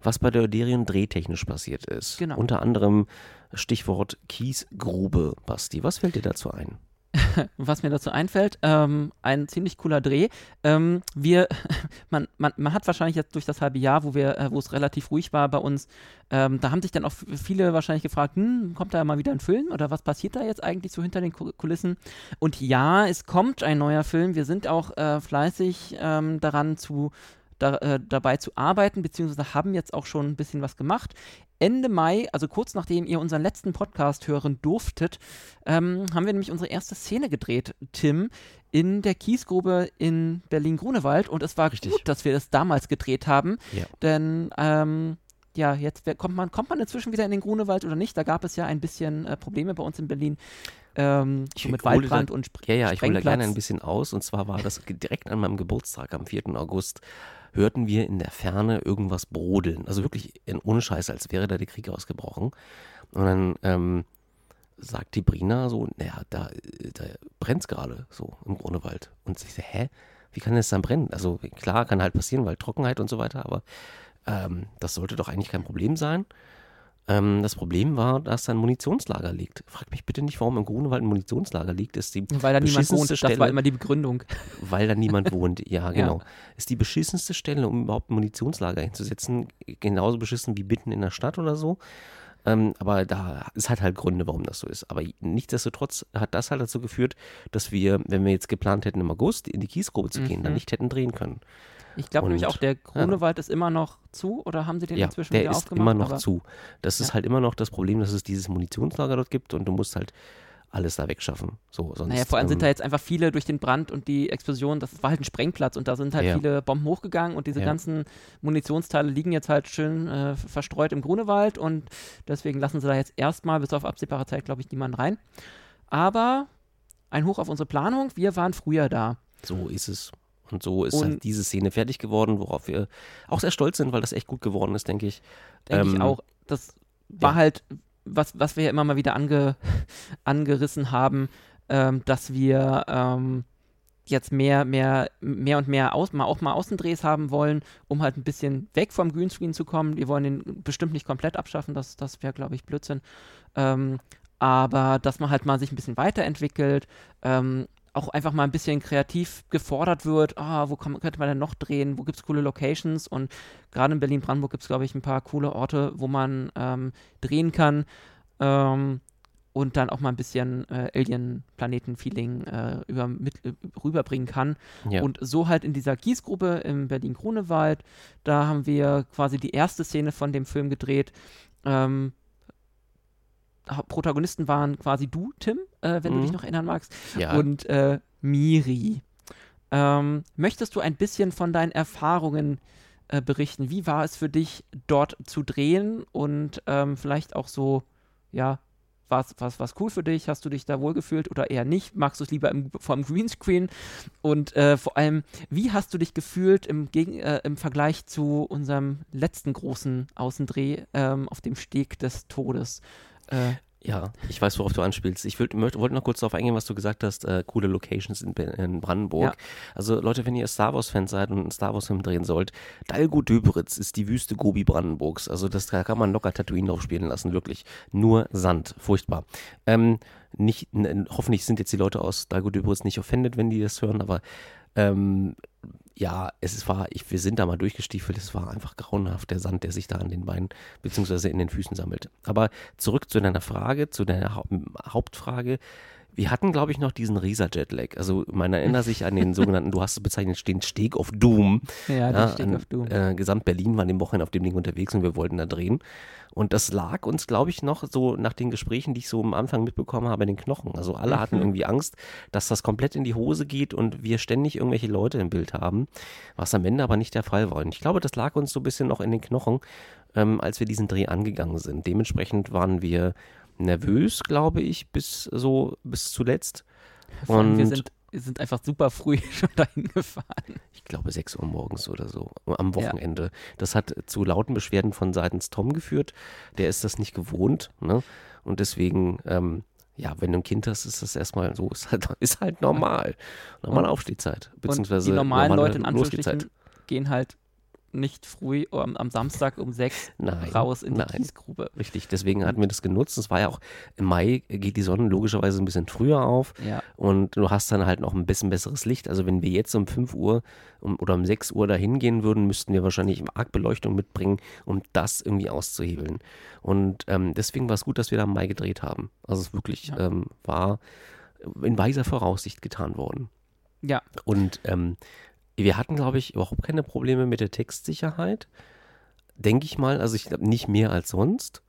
was bei der Oderien drehtechnisch passiert ist. Genau. Unter anderem Stichwort Kiesgrube. Basti, was fällt dir dazu ein? was mir dazu einfällt, ähm, ein ziemlich cooler Dreh. Ähm, wir, man, man, man hat wahrscheinlich jetzt durch das halbe Jahr, wo wir, äh, wo es relativ ruhig war bei uns, ähm, da haben sich dann auch viele wahrscheinlich gefragt, hm, kommt da mal wieder ein Film oder was passiert da jetzt eigentlich so hinter den Kulissen? Und ja, es kommt ein neuer Film. Wir sind auch äh, fleißig ähm, daran zu da, äh, dabei zu arbeiten, beziehungsweise haben jetzt auch schon ein bisschen was gemacht. Ende Mai, also kurz nachdem ihr unseren letzten Podcast hören durftet, ähm, haben wir nämlich unsere erste Szene gedreht, Tim, in der Kiesgrube in Berlin-Grunewald. Und es war Richtig. gut, dass wir das damals gedreht haben, ja. denn ähm, ja, jetzt kommt man, kommt man inzwischen wieder in den Grunewald oder nicht? Da gab es ja ein bisschen äh, Probleme bei uns in Berlin. Ähm, so mit Waldbrand da, und Sp Ja, ja, ich hole da gerne ein bisschen aus. Und zwar war das direkt an meinem Geburtstag am 4. August hörten wir in der Ferne irgendwas brodeln. Also wirklich in, ohne Scheiß, als wäre da der Krieg ausgebrochen. Und dann ähm, sagt die Brina so, naja, da, da brennt es gerade so im Grunewald. Und ich so, hä? Wie kann das dann brennen? Also klar, kann halt passieren, weil Trockenheit und so weiter, aber ähm, das sollte doch eigentlich kein Problem sein. Ähm, das Problem war, dass da ein Munitionslager liegt. Frag mich bitte nicht, warum im Grunewald ein Munitionslager liegt. Ist die weil da niemand wohnt, Stelle, das war immer die Begründung. Weil da niemand wohnt, ja, genau. Ja. Ist die beschissenste Stelle, um überhaupt ein Munitionslager hinzusetzen, genauso beschissen wie mitten in der Stadt oder so. Ähm, aber da es hat halt Gründe, warum das so ist. Aber nichtsdestotrotz hat das halt dazu geführt, dass wir, wenn wir jetzt geplant hätten, im August in die Kiesgrube zu gehen, mhm. dann nicht hätten drehen können. Ich glaube nämlich auch, der Grunewald ja. ist immer noch zu oder haben sie den ja, inzwischen wieder aufgemacht? Der ist immer noch zu. Das ist halt immer noch das Problem, dass es dieses Munitionslager dort gibt und du musst halt alles da wegschaffen. So, sonst, naja, vor allem ähm, sind da jetzt einfach viele durch den Brand und die Explosion, das war halt ein Sprengplatz und da sind halt ja. viele Bomben hochgegangen und diese ja. ganzen Munitionsteile liegen jetzt halt schön äh, verstreut im Grunewald und deswegen lassen sie da jetzt erstmal bis auf absehbare Zeit, glaube ich, niemanden rein. Aber ein Hoch auf unsere Planung, wir waren früher da. So ist es. Und so ist halt und halt diese Szene fertig geworden, worauf wir auch sehr stolz sind, weil das echt gut geworden ist, denke ich. Denke ähm, ich auch. Das war ja. halt, was, was wir ja immer mal wieder ange, angerissen haben, ähm, dass wir ähm, jetzt mehr, mehr, mehr und mehr aus, mal auch mal Außendrehs haben wollen, um halt ein bisschen weg vom Greenscreen zu kommen. Wir wollen den bestimmt nicht komplett abschaffen, das, das wäre, glaube ich, Blödsinn. Ähm, aber dass man halt mal sich ein bisschen weiterentwickelt, ähm, auch einfach mal ein bisschen kreativ gefordert wird, ah, wo kann, könnte man denn noch drehen, wo gibt es coole Locations und gerade in Berlin-Brandenburg gibt es, glaube ich, ein paar coole Orte, wo man ähm, drehen kann ähm, und dann auch mal ein bisschen äh, Alien-Planeten-Feeling äh, über, mit, äh, rüberbringen kann. Ja. Und so halt in dieser Kiesgruppe im Berlin-Grunewald, da haben wir quasi die erste Szene von dem Film gedreht. Ähm, Protagonisten waren quasi du, Tim, äh, wenn mhm. du dich noch erinnern magst, ja. und äh, Miri. Ähm, möchtest du ein bisschen von deinen Erfahrungen äh, berichten? Wie war es für dich, dort zu drehen und ähm, vielleicht auch so, ja, war es cool für dich? Hast du dich da wohlgefühlt oder eher nicht? Magst du es lieber im, vom Greenscreen? Und äh, vor allem, wie hast du dich gefühlt im, Gegen, äh, im Vergleich zu unserem letzten großen Außendreh ähm, auf dem Steg des Todes? Äh, ja, ich weiß, worauf du anspielst. Ich wollte noch kurz darauf eingehen, was du gesagt hast, äh, coole Locations in, in Brandenburg. Ja. Also Leute, wenn ihr Star Wars-Fans seid und einen Star Wars-Film drehen sollt, Dalgo-Döberitz ist die Wüste Gobi Brandenburgs. Also das da kann man locker Tatooine drauf spielen lassen, wirklich. Nur Sand, furchtbar. Ähm, nicht, hoffentlich sind jetzt die Leute aus Dalgo-Döberitz nicht offended, wenn die das hören, aber ähm, ja, es war, ich, wir sind da mal durchgestiefelt, es war einfach grauenhaft, der Sand, der sich da an den Beinen bzw. in den Füßen sammelte. Aber zurück zu deiner Frage, zu deiner Haupt Hauptfrage. Wir hatten, glaube ich, noch diesen Rieser-Jetlag. Also man erinnert sich an den sogenannten, du hast es bezeichnet, den Steg of Doom. Ja, ja Steg of Doom. Äh, Gesamt Berlin war an dem Wochenende auf dem Ding unterwegs und wir wollten da drehen. Und das lag uns, glaube ich, noch so nach den Gesprächen, die ich so am Anfang mitbekommen habe, in den Knochen. Also alle hatten mhm. irgendwie Angst, dass das komplett in die Hose geht und wir ständig irgendwelche Leute im Bild haben, was am Ende aber nicht der Fall war. Und ich glaube, das lag uns so ein bisschen noch in den Knochen, ähm, als wir diesen Dreh angegangen sind. Dementsprechend waren wir nervös, glaube ich, bis so bis zuletzt. Und wir sind sind einfach super früh schon dahin gefahren. Ich glaube 6 Uhr morgens oder so, am Wochenende. Ja. Das hat zu lauten Beschwerden von seitens Tom geführt. Der ist das nicht gewohnt. Ne? Und deswegen, ähm, ja, wenn du ein Kind hast, ist das erstmal so, ist halt, ist halt normal. Normale Aufstehzeit. Beziehungsweise und die normalen Leute in Anführungsstrichen gehen halt nicht früh um, am Samstag um sechs nein, raus in die nein. Kiesgrube. Richtig, deswegen hatten wir das genutzt. Es war ja auch im Mai geht die Sonne logischerweise ein bisschen früher auf ja. und du hast dann halt noch ein bisschen besseres Licht. Also wenn wir jetzt um 5 Uhr um, oder um 6 Uhr dahin gehen würden, müssten wir wahrscheinlich Argbeleuchtung mitbringen, um das irgendwie auszuhebeln. Und ähm, deswegen war es gut, dass wir da im Mai gedreht haben. Also es wirklich ja. ähm, war in weiser Voraussicht getan worden. Ja. Und ähm, wir hatten, glaube ich, überhaupt keine Probleme mit der Textsicherheit. Denke ich mal. Also ich glaube nicht mehr als sonst.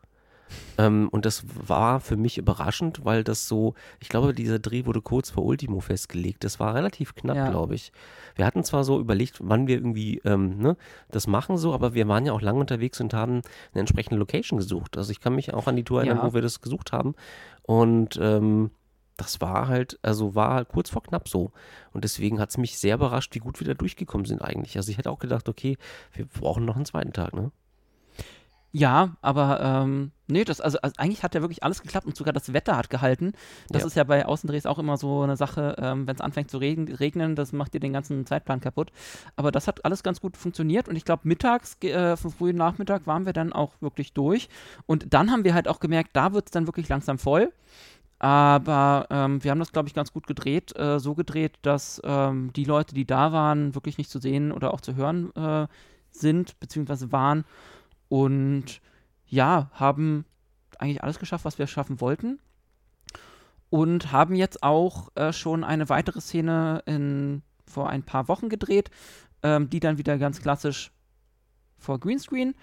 Ähm, und das war für mich überraschend, weil das so, ich glaube, dieser Dreh wurde kurz vor Ultimo festgelegt. Das war relativ knapp, ja. glaube ich. Wir hatten zwar so überlegt, wann wir irgendwie ähm, ne, das machen so, aber wir waren ja auch lange unterwegs und haben eine entsprechende Location gesucht. Also ich kann mich auch an die Tour erinnern, ja. wo wir das gesucht haben. Und ähm, das war halt, also war halt kurz vor knapp so. Und deswegen hat es mich sehr überrascht, wie gut wir da durchgekommen sind eigentlich. Also ich hätte auch gedacht, okay, wir brauchen noch einen zweiten Tag, ne? Ja, aber ähm, nee, das, also, also, eigentlich hat ja wirklich alles geklappt und sogar das Wetter hat gehalten. Das ja. ist ja bei Außendrehs auch immer so eine Sache, ähm, wenn es anfängt zu regnen, das macht dir den ganzen Zeitplan kaputt. Aber das hat alles ganz gut funktioniert und ich glaube, mittags, äh, vom frühen Nachmittag waren wir dann auch wirklich durch. Und dann haben wir halt auch gemerkt, da wird es dann wirklich langsam voll. Aber ähm, wir haben das, glaube ich, ganz gut gedreht, äh, so gedreht, dass ähm, die Leute, die da waren, wirklich nicht zu sehen oder auch zu hören äh, sind, beziehungsweise waren. Und ja, haben eigentlich alles geschafft, was wir schaffen wollten. Und haben jetzt auch äh, schon eine weitere Szene in, vor ein paar Wochen gedreht, ähm, die dann wieder ganz klassisch vor Greenscreen.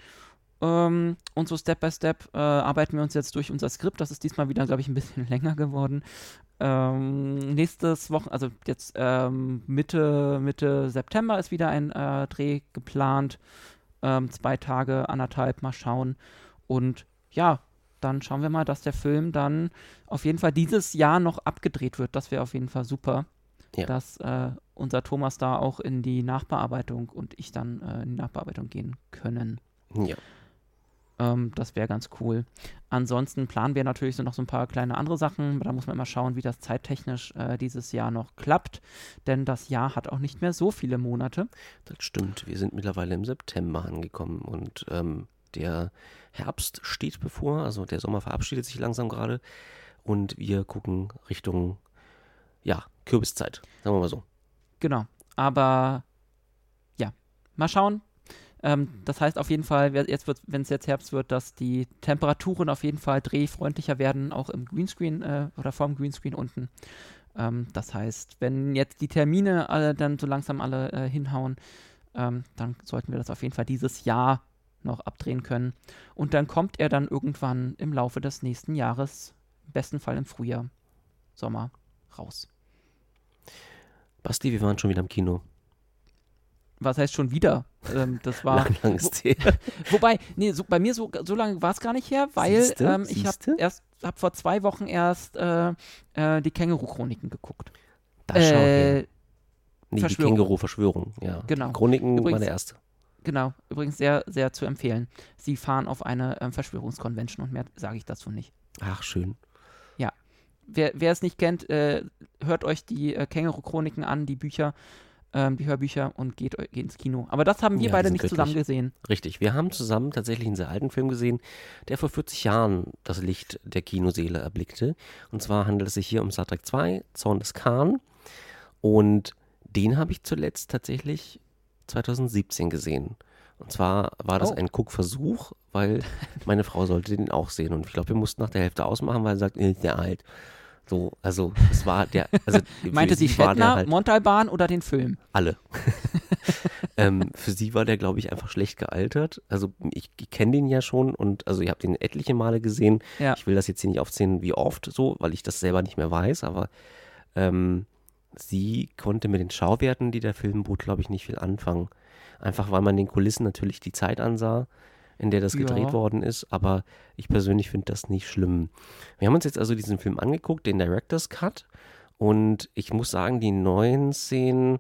Ähm, und so Step by Step äh, arbeiten wir uns jetzt durch unser Skript. Das ist diesmal wieder, glaube ich, ein bisschen länger geworden. Ähm, nächstes Wochen, also jetzt ähm, Mitte, Mitte September ist wieder ein äh, Dreh geplant. Ähm, zwei Tage, anderthalb, mal schauen. Und ja, dann schauen wir mal, dass der Film dann auf jeden Fall dieses Jahr noch abgedreht wird. Das wäre auf jeden Fall super. Ja. Dass äh, unser Thomas da auch in die Nachbearbeitung und ich dann äh, in die Nachbearbeitung gehen können. Ja. Ähm, das wäre ganz cool. Ansonsten planen wir natürlich so noch so ein paar kleine andere Sachen. Da muss man immer schauen, wie das zeittechnisch äh, dieses Jahr noch klappt. Denn das Jahr hat auch nicht mehr so viele Monate. Das stimmt. Wir sind mittlerweile im September angekommen und ähm, der Herbst steht bevor. Also der Sommer verabschiedet sich langsam gerade. Und wir gucken Richtung, ja, Kürbiszeit. Sagen wir mal so. Genau. Aber ja, mal schauen, ähm, das heißt auf jeden Fall, jetzt wenn es jetzt Herbst wird, dass die Temperaturen auf jeden Fall drehfreundlicher werden, auch im Greenscreen äh, oder vorm Greenscreen unten. Ähm, das heißt, wenn jetzt die Termine alle dann so langsam alle äh, hinhauen, ähm, dann sollten wir das auf jeden Fall dieses Jahr noch abdrehen können. Und dann kommt er dann irgendwann im Laufe des nächsten Jahres, im besten Fall im Frühjahr, Sommer, raus. Basti, wir waren schon wieder im Kino. Was heißt schon wieder? Ähm, das war. lang, lang ist wo, wobei, nee, so, bei mir so, so lange war es gar nicht her, weil ähm, ich habe erst hab vor zwei Wochen erst äh, äh, die Känguru-Chroniken geguckt. Da schau äh, Nee, die Känguru-Verschwörung, ja. Genau. Chroniken Übrigens, war der erste. Genau, übrigens sehr, sehr zu empfehlen. Sie fahren auf eine ähm, Verschwörungskonvention und mehr sage ich dazu nicht. Ach, schön. Ja. Wer, wer es nicht kennt, äh, hört euch die äh, Känguru-Chroniken an, die Bücher, ähm, die Hörbücher und geht, geht, ins Kino. Aber das haben wir ja, beide nicht göttlich. zusammen gesehen. Richtig, wir haben zusammen tatsächlich einen sehr alten Film gesehen, der vor 40 Jahren das Licht der Kinoseele erblickte. Und zwar handelt es sich hier um Star Trek 2, Zorn des Khan. Und den habe ich zuletzt tatsächlich 2017 gesehen. Und zwar war das oh. ein Guckversuch, weil meine Frau sollte den auch sehen. Und ich glaube, wir mussten nach der Hälfte ausmachen, weil sie sagt, ist der alt. So, also es war der. Also Meinte sie Shetner, halt Montalbahn oder den Film? Alle. ähm, für sie war der, glaube ich, einfach schlecht gealtert. Also ich, ich kenne den ja schon und also ihr habt den etliche Male gesehen. Ja. Ich will das jetzt hier nicht aufzählen, wie oft so, weil ich das selber nicht mehr weiß, aber ähm, sie konnte mit den Schauwerten, die der Film bot, glaube ich, nicht viel anfangen. Einfach weil man den Kulissen natürlich die Zeit ansah, in der das gedreht ja. worden ist, aber ich persönlich finde das nicht schlimm. Wir haben uns jetzt also diesen Film angeguckt, den Director's Cut, und ich muss sagen, die neuen Szenen,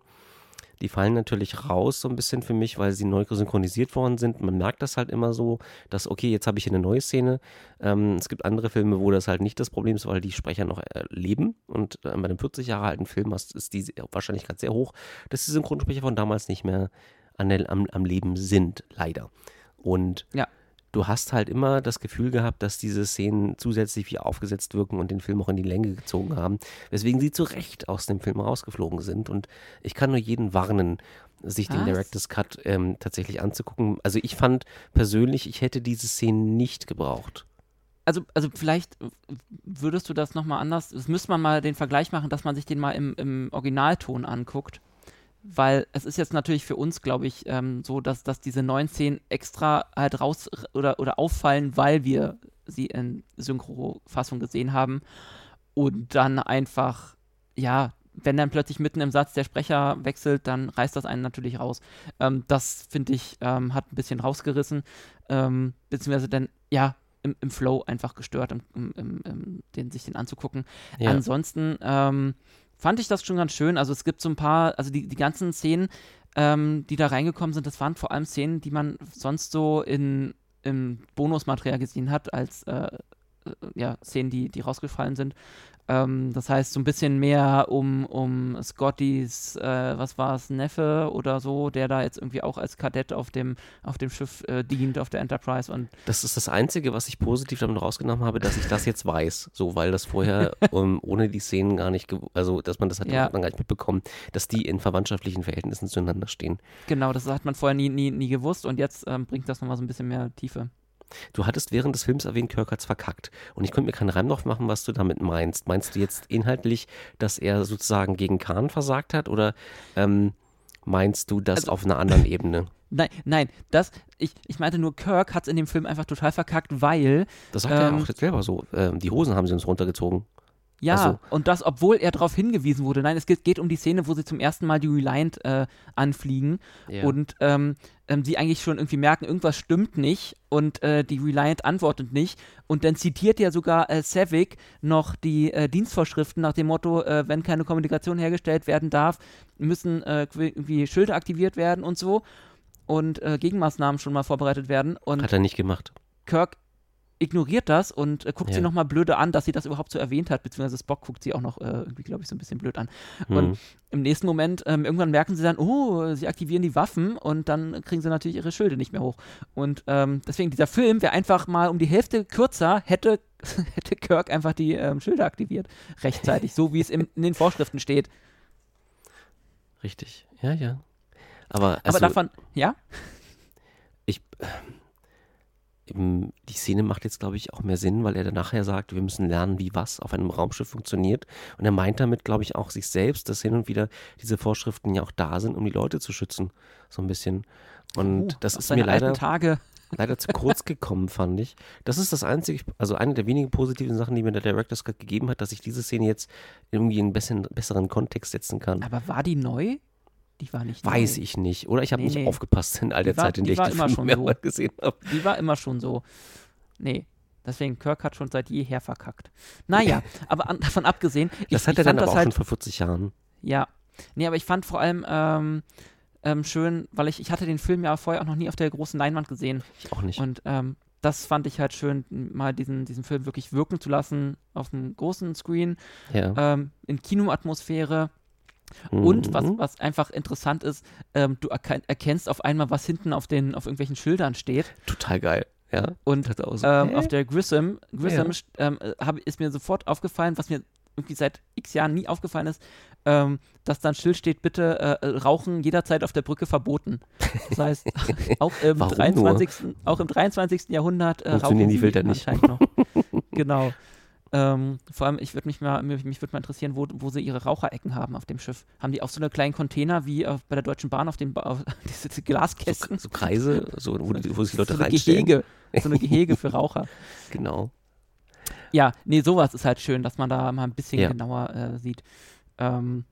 die fallen natürlich raus so ein bisschen für mich, weil sie neu synchronisiert worden sind. Man merkt das halt immer so, dass, okay, jetzt habe ich hier eine neue Szene. Ähm, es gibt andere Filme, wo das halt nicht das Problem ist, weil die Sprecher noch äh, leben. Und äh, bei einem 40 Jahre alten Film ist die Wahrscheinlichkeit sehr hoch, dass die Synchronsprecher von damals nicht mehr der, am, am Leben sind, leider. Und ja du hast halt immer das Gefühl gehabt, dass diese Szenen zusätzlich wie aufgesetzt wirken und den Film auch in die Länge gezogen haben, weswegen sie zu Recht aus dem Film rausgeflogen sind. Und ich kann nur jeden warnen, sich Was? den Director's Cut ähm, tatsächlich anzugucken. Also ich fand persönlich, ich hätte diese Szenen nicht gebraucht. Also, also vielleicht würdest du das nochmal anders, das müsste man mal den Vergleich machen, dass man sich den mal im, im Originalton anguckt weil es ist jetzt natürlich für uns, glaube ich, ähm, so, dass, dass diese neuen Szenen extra halt raus oder, oder auffallen, weil wir sie in Synchro-Fassung gesehen haben und dann einfach, ja, wenn dann plötzlich mitten im Satz der Sprecher wechselt, dann reißt das einen natürlich raus. Ähm, das, finde ich, ähm, hat ein bisschen rausgerissen, ähm, beziehungsweise dann, ja, im, im Flow einfach gestört, im, im, im, den, sich den anzugucken. Ja. Ansonsten, ähm, fand ich das schon ganz schön. Also es gibt so ein paar, also die, die ganzen Szenen, ähm, die da reingekommen sind, das waren vor allem Szenen, die man sonst so in, im Bonusmaterial gesehen hat, als äh, ja, Szenen, die, die rausgefallen sind. Ähm, das heißt, so ein bisschen mehr um, um Scottys, äh, was war es, Neffe oder so, der da jetzt irgendwie auch als Kadett auf dem, auf dem Schiff äh, dient, auf der Enterprise. Und das ist das Einzige, was ich positiv damit rausgenommen habe, dass ich das jetzt weiß. So, weil das vorher um, ohne die Szenen gar nicht, also dass man das hat, ja. hat man gar nicht mitbekommen, dass die in verwandtschaftlichen Verhältnissen zueinander stehen. Genau, das hat man vorher nie, nie, nie gewusst und jetzt ähm, bringt das nochmal so ein bisschen mehr Tiefe. Du hattest während des Films erwähnt, Kirk hat's verkackt. Und ich könnte mir keinen Reim noch machen, was du damit meinst. Meinst du jetzt inhaltlich, dass er sozusagen gegen Khan versagt hat oder ähm, meinst du das also, auf einer anderen Ebene? Nein, nein, das, ich, ich meinte nur, Kirk hat es in dem Film einfach total verkackt, weil. Das sagt ähm, er auch selber so. Ähm, die Hosen haben sie uns runtergezogen. Ja, so. und das, obwohl er darauf hingewiesen wurde. Nein, es geht, geht, um die Szene, wo sie zum ersten Mal die Reliant äh, anfliegen yeah. und ähm, ähm, sie eigentlich schon irgendwie merken, irgendwas stimmt nicht und äh, die Reliant antwortet nicht. Und dann zitiert ja sogar äh, Savick noch die äh, Dienstvorschriften nach dem Motto, äh, wenn keine Kommunikation hergestellt werden darf, müssen äh, irgendwie Schilder aktiviert werden und so und äh, Gegenmaßnahmen schon mal vorbereitet werden. Und Hat er nicht gemacht. Kirk ignoriert das und äh, guckt ja. sie nochmal blöde an, dass sie das überhaupt so erwähnt hat, beziehungsweise Spock guckt sie auch noch äh, irgendwie, glaube ich, so ein bisschen blöd an. Mhm. Und im nächsten Moment, ähm, irgendwann merken sie dann, oh, sie aktivieren die Waffen und dann kriegen sie natürlich ihre Schilde nicht mehr hoch. Und ähm, deswegen, dieser Film wäre einfach mal um die Hälfte kürzer, hätte, hätte Kirk einfach die ähm, Schilde aktiviert, rechtzeitig, so wie es im, in den Vorschriften steht. Richtig, ja, ja. Aber, also, Aber davon, ja? Ich die Szene macht jetzt, glaube ich, auch mehr Sinn, weil er dann nachher sagt, wir müssen lernen, wie was auf einem Raumschiff funktioniert. Und er meint damit, glaube ich, auch sich selbst, dass hin und wieder diese Vorschriften ja auch da sind, um die Leute zu schützen. So ein bisschen. Und oh, das ist mir leider. Tage. leider zu kurz gekommen, fand ich. Das ist das einzige, also eine der wenigen positiven Sachen, die mir der Director's Cut gegeben hat, dass ich diese Szene jetzt irgendwie in einen besseren, besseren Kontext setzen kann. Aber war die neu? Die war nicht Weiß neu. ich nicht. Oder ich habe nee, nicht nee. aufgepasst in all der war, Zeit, in der ich die Filme so. gesehen habe. Die war immer schon so. Nee. Deswegen, Kirk hat schon seit jeher verkackt. Naja, aber an, davon abgesehen. Das ich, hat er dann aber auch halt, schon vor 40 Jahren. Ja. Nee, aber ich fand vor allem ähm, ähm, schön, weil ich, ich hatte den Film ja vorher auch noch nie auf der großen Leinwand gesehen. Ich auch nicht. Und ähm, das fand ich halt schön, mal diesen, diesen Film wirklich wirken zu lassen auf dem großen Screen, ja. ähm, in Kinoatmosphäre. Mhm. Und was, was einfach interessant ist, ähm, du erkennst auf einmal, was hinten auf den auf irgendwelchen Schildern steht. Total geil. Ja, und so, ähm, auf der Grissom, Grissom ja. ähm, hab, ist mir sofort aufgefallen, was mir irgendwie seit x Jahren nie aufgefallen ist, ähm, dass dann Schild steht, bitte äh, Rauchen jederzeit auf der Brücke verboten. Das heißt, auch im, 23., auch im 23. Jahrhundert äh, rauchen die Filter nicht. Noch. genau. Ähm, vor allem, ich würde mich mal, mich, mich würde mal interessieren, wo, wo sie ihre Raucherecken haben auf dem Schiff. Haben die auch so eine kleinen Container wie auf, bei der Deutschen Bahn auf den auf, diese Glaskästen? So, so, Kreise, so, wo, wo sich die Leute so reinstellen. Gehege, so eine Gehege für Raucher. Genau. Ja, nee, sowas ist halt schön, dass man da mal ein bisschen ja. genauer äh, sieht, ähm,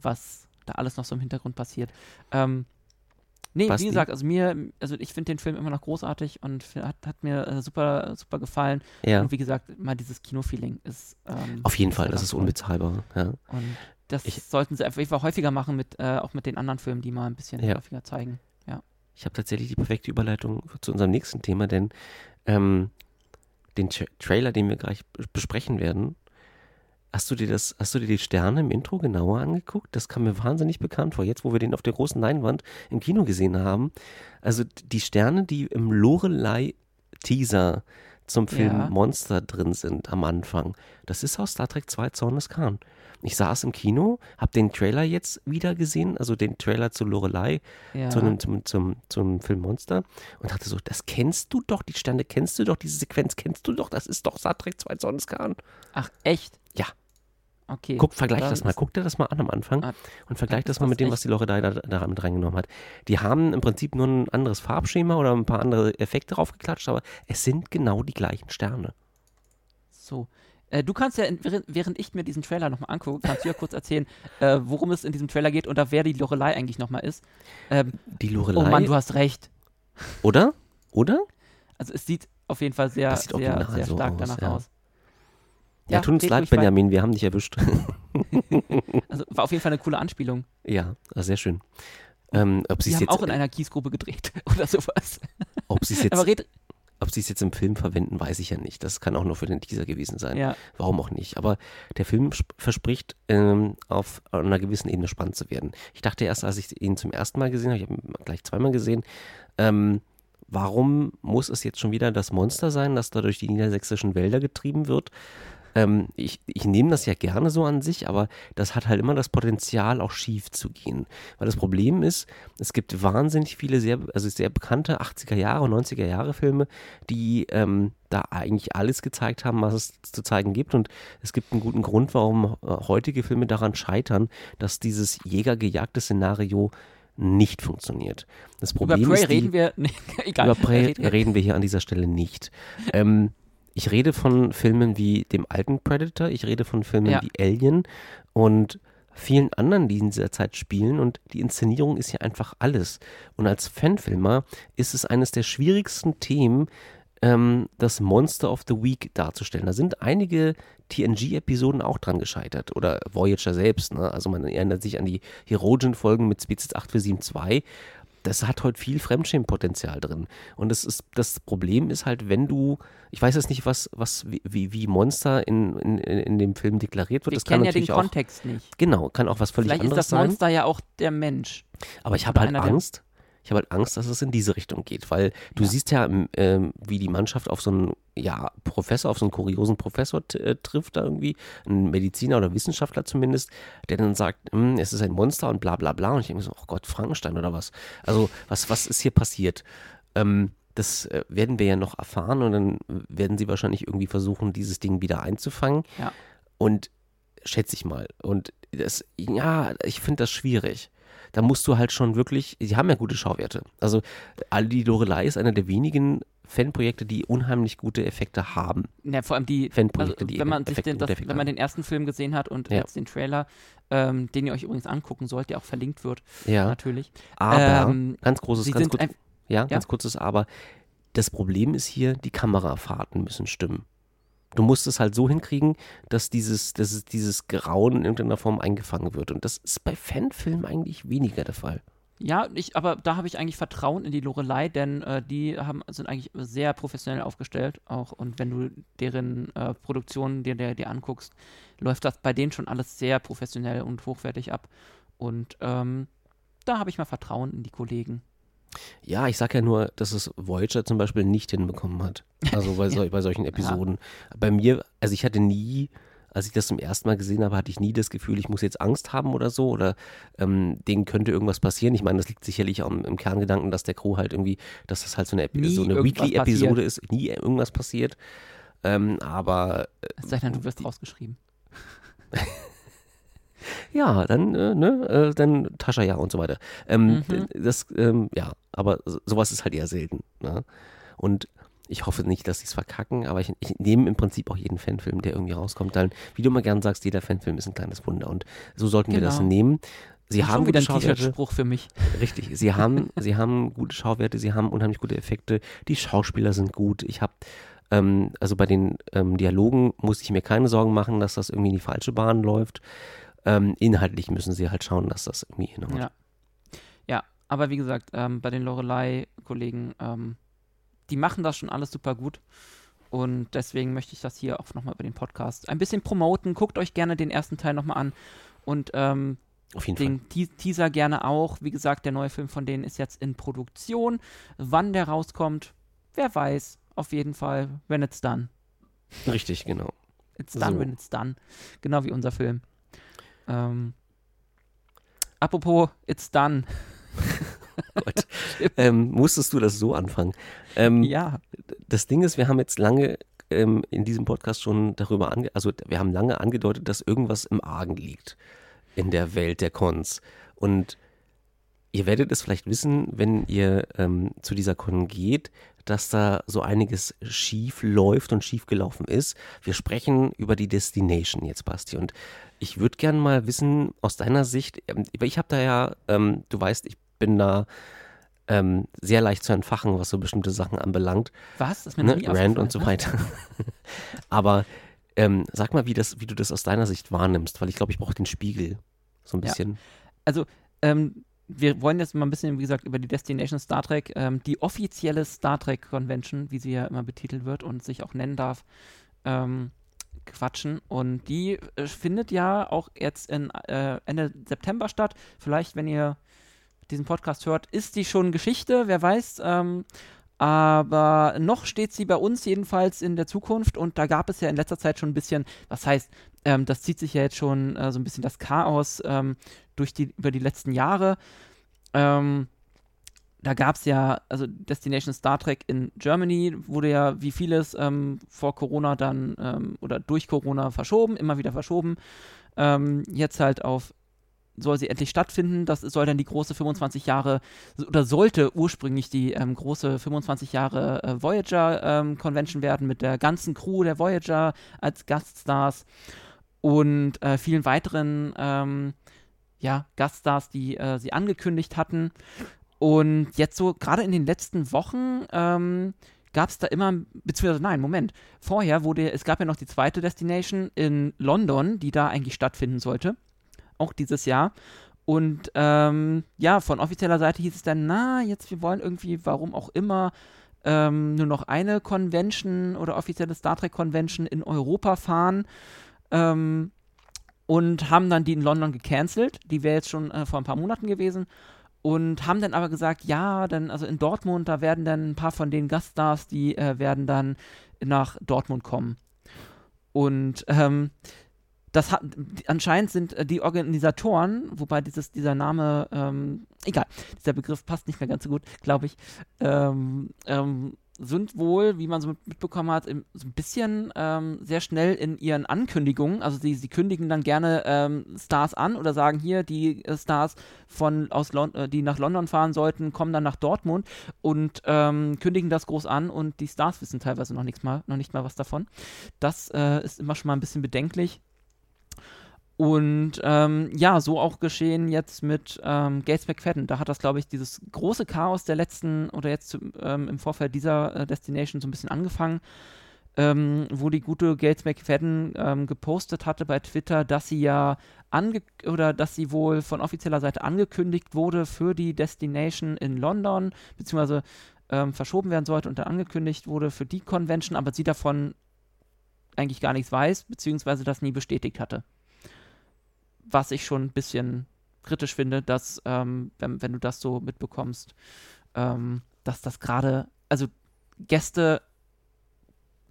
was da alles noch so im Hintergrund passiert. Ähm, nee, Basti. wie gesagt, also mir, also ich finde den Film immer noch großartig und hat, hat mir äh, super, super gefallen. Ja. Und wie gesagt, mal dieses Kino-Feeling ist. Ähm, Auf jeden Fall, das ist unbezahlbar. Ja. Und das ich, sollten sie einfach häufiger machen, mit, äh, auch mit den anderen Filmen, die mal ein bisschen ja. häufiger zeigen. Ja. Ich habe tatsächlich die perfekte Überleitung zu unserem nächsten Thema, denn ähm, den Tra Trailer, den wir gleich besprechen werden, hast du dir das, hast du dir die Sterne im Intro genauer angeguckt? Das kam mir wahnsinnig bekannt vor, jetzt wo wir den auf der großen Leinwand im Kino gesehen haben. Also die Sterne, die im Lorelei-Teaser zum Film ja. Monster drin sind am Anfang, das ist aus Star Trek 2 Zorn des Khan ich saß im Kino, habe den Trailer jetzt wieder gesehen, also den Trailer zu Lorelei, ja. zu einem, zum, zum, zum Film Monster und dachte so, das kennst du doch, die Sterne kennst du doch, diese Sequenz kennst du doch, das ist doch Star Trek 2 Zorneskan. Ach, echt? Ja. Okay. Guck, vergleich das mal, guck dir das mal an am Anfang ah, und vergleich das, mal mit dem, was die Lorelei da, da mit reingenommen hat. Die haben im Prinzip nur ein anderes Farbschema oder ein paar andere Effekte draufgeklatscht, aber es sind genau die gleichen Sterne. So. Äh, du kannst ja, während ich mir diesen Trailer nochmal angucke, kannst du ja kurz erzählen, äh, worum es in diesem Trailer geht und wer die Lorelei eigentlich nochmal ist. Ähm, die Lorelei? Oh Mann, du hast recht. Oder? Oder? Also es sieht auf jeden Fall sehr, sehr, sehr so stark aus, danach ja. aus. Ja, ja tut uns leid, Benjamin, wir haben dich erwischt. also war auf jeden Fall eine coole Anspielung. Ja, sehr schön. Ähm, ob Sie haben jetzt, auch in einer Kiesgrube gedreht oder sowas. Ob sie es jetzt. Aber red, ob sie es jetzt im Film verwenden, weiß ich ja nicht. Das kann auch nur für den Teaser gewesen sein. Ja. Warum auch nicht. Aber der Film verspricht, ähm, auf einer gewissen Ebene spannend zu werden. Ich dachte erst, als ich ihn zum ersten Mal gesehen habe, ich habe ihn gleich zweimal gesehen, ähm, warum muss es jetzt schon wieder das Monster sein, das da durch die niedersächsischen Wälder getrieben wird? Ähm, ich, ich nehme das ja gerne so an sich, aber das hat halt immer das Potenzial, auch schief zu gehen. Weil das Problem ist, es gibt wahnsinnig viele sehr, also sehr bekannte 80er Jahre und 90er Jahre Filme, die ähm, da eigentlich alles gezeigt haben, was es zu zeigen gibt. Und es gibt einen guten Grund, warum äh, heutige Filme daran scheitern, dass dieses jägergejagte Szenario nicht funktioniert. Das Problem über Prey ist die, reden wir, nee, egal. Über Prey reden wir hier an dieser Stelle nicht. Ähm, ich rede von Filmen wie dem alten Predator, ich rede von Filmen ja. wie Alien und vielen anderen, die in dieser Zeit spielen und die Inszenierung ist ja einfach alles. Und als Fanfilmer ist es eines der schwierigsten Themen, ähm, das Monster of the Week darzustellen. Da sind einige TNG-Episoden auch dran gescheitert oder Voyager selbst. Ne? Also man erinnert sich an die Herogen-Folgen mit Spezies 8472 das hat heute viel Fremdschämenpotenzial drin. Und das ist, das Problem ist halt, wenn du, ich weiß jetzt nicht, was, was, wie, wie Monster in, in, in dem Film deklariert wird. Wir das kennen kann ja den Kontext nicht. Genau, kann auch was völlig Vielleicht anderes sein. Vielleicht ist das Monster sein. ja auch der Mensch. Aber ich habe halt Angst, ich habe halt Angst, dass es in diese Richtung geht, weil du ja. siehst ja, ähm, wie die Mannschaft auf so einen ja, Professor, auf so einen kuriosen Professor äh, trifft da irgendwie, einen Mediziner oder Wissenschaftler zumindest, der dann sagt, hm, es ist ein Monster und bla bla bla. Und ich denke so, oh Gott, Frankenstein oder was? Also, was, was ist hier passiert? Ähm, das äh, werden wir ja noch erfahren und dann werden sie wahrscheinlich irgendwie versuchen, dieses Ding wieder einzufangen. Ja. Und schätze ich mal. Und das, ja, ich finde das schwierig. Da musst du halt schon wirklich, sie haben ja gute Schauwerte. Also die Lorelei ist einer der wenigen Fanprojekte, die unheimlich gute Effekte haben. Ja, vor allem die, Fanprojekte, also, wenn man sich den, das, wenn man den ersten Film gesehen hat und ja. jetzt den Trailer, ähm, den ihr euch übrigens angucken sollt, der auch verlinkt wird, ja. natürlich. Aber ähm, ganz großes, ganz kurz, ja, ganz kurzes Aber. Das Problem ist hier, die Kamerafahrten müssen stimmen. Du musst es halt so hinkriegen, dass dieses, dass dieses Grauen in irgendeiner Form eingefangen wird. Und das ist bei Fanfilmen eigentlich weniger der Fall. Ja, ich, aber da habe ich eigentlich Vertrauen in die Lorelei, denn äh, die haben, sind eigentlich sehr professionell aufgestellt auch. Und wenn du deren äh, Produktionen dir, dir, dir anguckst, läuft das bei denen schon alles sehr professionell und hochwertig ab. Und ähm, da habe ich mal Vertrauen in die Kollegen. Ja, ich sage ja nur, dass es Voyager zum Beispiel nicht hinbekommen hat. Also bei, so, bei solchen Episoden. Ja. Bei mir, also ich hatte nie, als ich das zum ersten Mal gesehen habe, hatte ich nie das Gefühl, ich muss jetzt Angst haben oder so oder ähm, denen könnte irgendwas passieren. Ich meine, das liegt sicherlich auch im, Kerngedanken, dass der Crew halt irgendwie, dass das halt so eine, so eine Weekly-Episode ist, nie irgendwas passiert. Ähm, aber. Äh, es sei denn, du wirst rausgeschrieben. ja, dann, äh, ne, äh, dann Tascha ja und so weiter. Ähm, mhm. Das, ähm, ja, aber sowas ist halt eher selten. Ne? Und ich hoffe nicht, dass sie es verkacken, aber ich, ich, nehme im Prinzip auch jeden Fanfilm, der irgendwie rauskommt. Dann, wie du immer gern sagst, jeder Fanfilm ist ein kleines Wunder und so sollten genau. wir das genau. nehmen. Sie haben wieder ein T-Shirt-Spruch für mich. Richtig. Sie haben, sie haben gute Schauwerte, sie haben unheimlich gute Effekte. Die Schauspieler sind gut. Ich habe ähm, also bei den ähm, Dialogen muss ich mir keine Sorgen machen, dass das irgendwie in die falsche Bahn läuft. Ähm, inhaltlich müssen sie halt schauen, dass das irgendwie hinhaut. Ja. ja, aber wie gesagt, ähm, bei den Lorelei-Kollegen, ähm, die machen das schon alles super gut. Und deswegen möchte ich das hier auch nochmal über den Podcast ein bisschen promoten. Guckt euch gerne den ersten Teil nochmal an. Und ähm, auf jeden den Fall. Teaser gerne auch. Wie gesagt, der neue Film von denen ist jetzt in Produktion. Wann der rauskommt, wer weiß. Auf jeden Fall, when it's done. Richtig, genau. It's done so. when it's done. Genau wie unser Film. Ähm, apropos, it's done. Gott. ähm, musstest du das so anfangen? Ähm, ja. Das Ding ist, wir haben jetzt lange ähm, in diesem Podcast schon darüber ange also wir haben lange angedeutet, dass irgendwas im Argen liegt in der Welt der Cons. Und ihr werdet es vielleicht wissen, wenn ihr ähm, zu dieser Con geht, dass da so einiges schief läuft und schief gelaufen ist. Wir sprechen über die Destination jetzt, Basti. Und ich würde gerne mal wissen, aus deiner Sicht, ähm, ich habe da ja, ähm, du weißt, ich bin da ähm, sehr leicht zu entfachen, was so bestimmte Sachen anbelangt. Was? Das ist mir ne? Rand und so weiter. Aber ähm, sag mal, wie, das, wie du das aus deiner Sicht wahrnimmst, weil ich glaube, ich brauche den Spiegel so ein bisschen. Ja. Also, ähm, wir wollen jetzt mal ein bisschen, wie gesagt, über die Destination Star Trek, ähm, die offizielle Star Trek Convention, wie sie ja immer betitelt wird und sich auch nennen darf, ähm, quatschen. Und die äh, findet ja auch jetzt in, äh, Ende September statt. Vielleicht, wenn ihr diesen Podcast hört, ist die schon Geschichte, wer weiß. Ähm, aber noch steht sie bei uns jedenfalls in der Zukunft und da gab es ja in letzter Zeit schon ein bisschen, was heißt, ähm, das zieht sich ja jetzt schon äh, so ein bisschen das Chaos ähm, durch die, über die letzten Jahre. Ähm, da gab es ja, also Destination Star Trek in Germany wurde ja wie vieles ähm, vor Corona dann ähm, oder durch Corona verschoben, immer wieder verschoben. Ähm, jetzt halt auf soll sie endlich stattfinden. Das soll dann die große 25 Jahre oder sollte ursprünglich die ähm, große 25 Jahre äh, Voyager ähm, Convention werden mit der ganzen Crew der Voyager als Gaststars und äh, vielen weiteren ähm, ja, Gaststars, die äh, sie angekündigt hatten. Und jetzt so, gerade in den letzten Wochen, ähm, gab es da immer, beziehungsweise nein, Moment, vorher wurde, es gab ja noch die zweite Destination in London, die da eigentlich stattfinden sollte, auch dieses Jahr. Und ähm, ja, von offizieller Seite hieß es dann, na, jetzt wir wollen irgendwie, warum auch immer, ähm, nur noch eine Convention oder offizielle Star Trek Convention in Europa fahren. Ähm, und haben dann die in London gecancelt. Die wäre jetzt schon äh, vor ein paar Monaten gewesen und haben dann aber gesagt, ja, dann, also in Dortmund, da werden dann ein paar von den Gaststars, die äh, werden dann nach Dortmund kommen. Und ähm, das hat, anscheinend sind äh, die Organisatoren, wobei dieses, dieser Name, ähm, egal, dieser Begriff passt nicht mehr ganz so gut, glaube ich, ähm, ähm, sind wohl, wie man so mitbekommen hat, im, so ein bisschen ähm, sehr schnell in ihren Ankündigungen. Also sie, sie kündigen dann gerne ähm, Stars an oder sagen hier, die äh, Stars von aus Lon äh, die nach London fahren sollten, kommen dann nach Dortmund und ähm, kündigen das groß an und die Stars wissen teilweise noch nichts mal, noch nicht mal was davon. Das äh, ist immer schon mal ein bisschen bedenklich. Und ähm, ja, so auch geschehen jetzt mit ähm, Gates McFadden. Da hat das, glaube ich, dieses große Chaos der letzten oder jetzt ähm, im Vorfeld dieser äh, Destination so ein bisschen angefangen, ähm, wo die gute Gates McFadden ähm, gepostet hatte bei Twitter, dass sie ja ange oder dass sie wohl von offizieller Seite angekündigt wurde für die Destination in London, beziehungsweise ähm, verschoben werden sollte und dann angekündigt wurde für die Convention, aber sie davon eigentlich gar nichts weiß, beziehungsweise das nie bestätigt hatte was ich schon ein bisschen kritisch finde, dass, ähm, wenn, wenn du das so mitbekommst, ähm, dass das gerade, also Gäste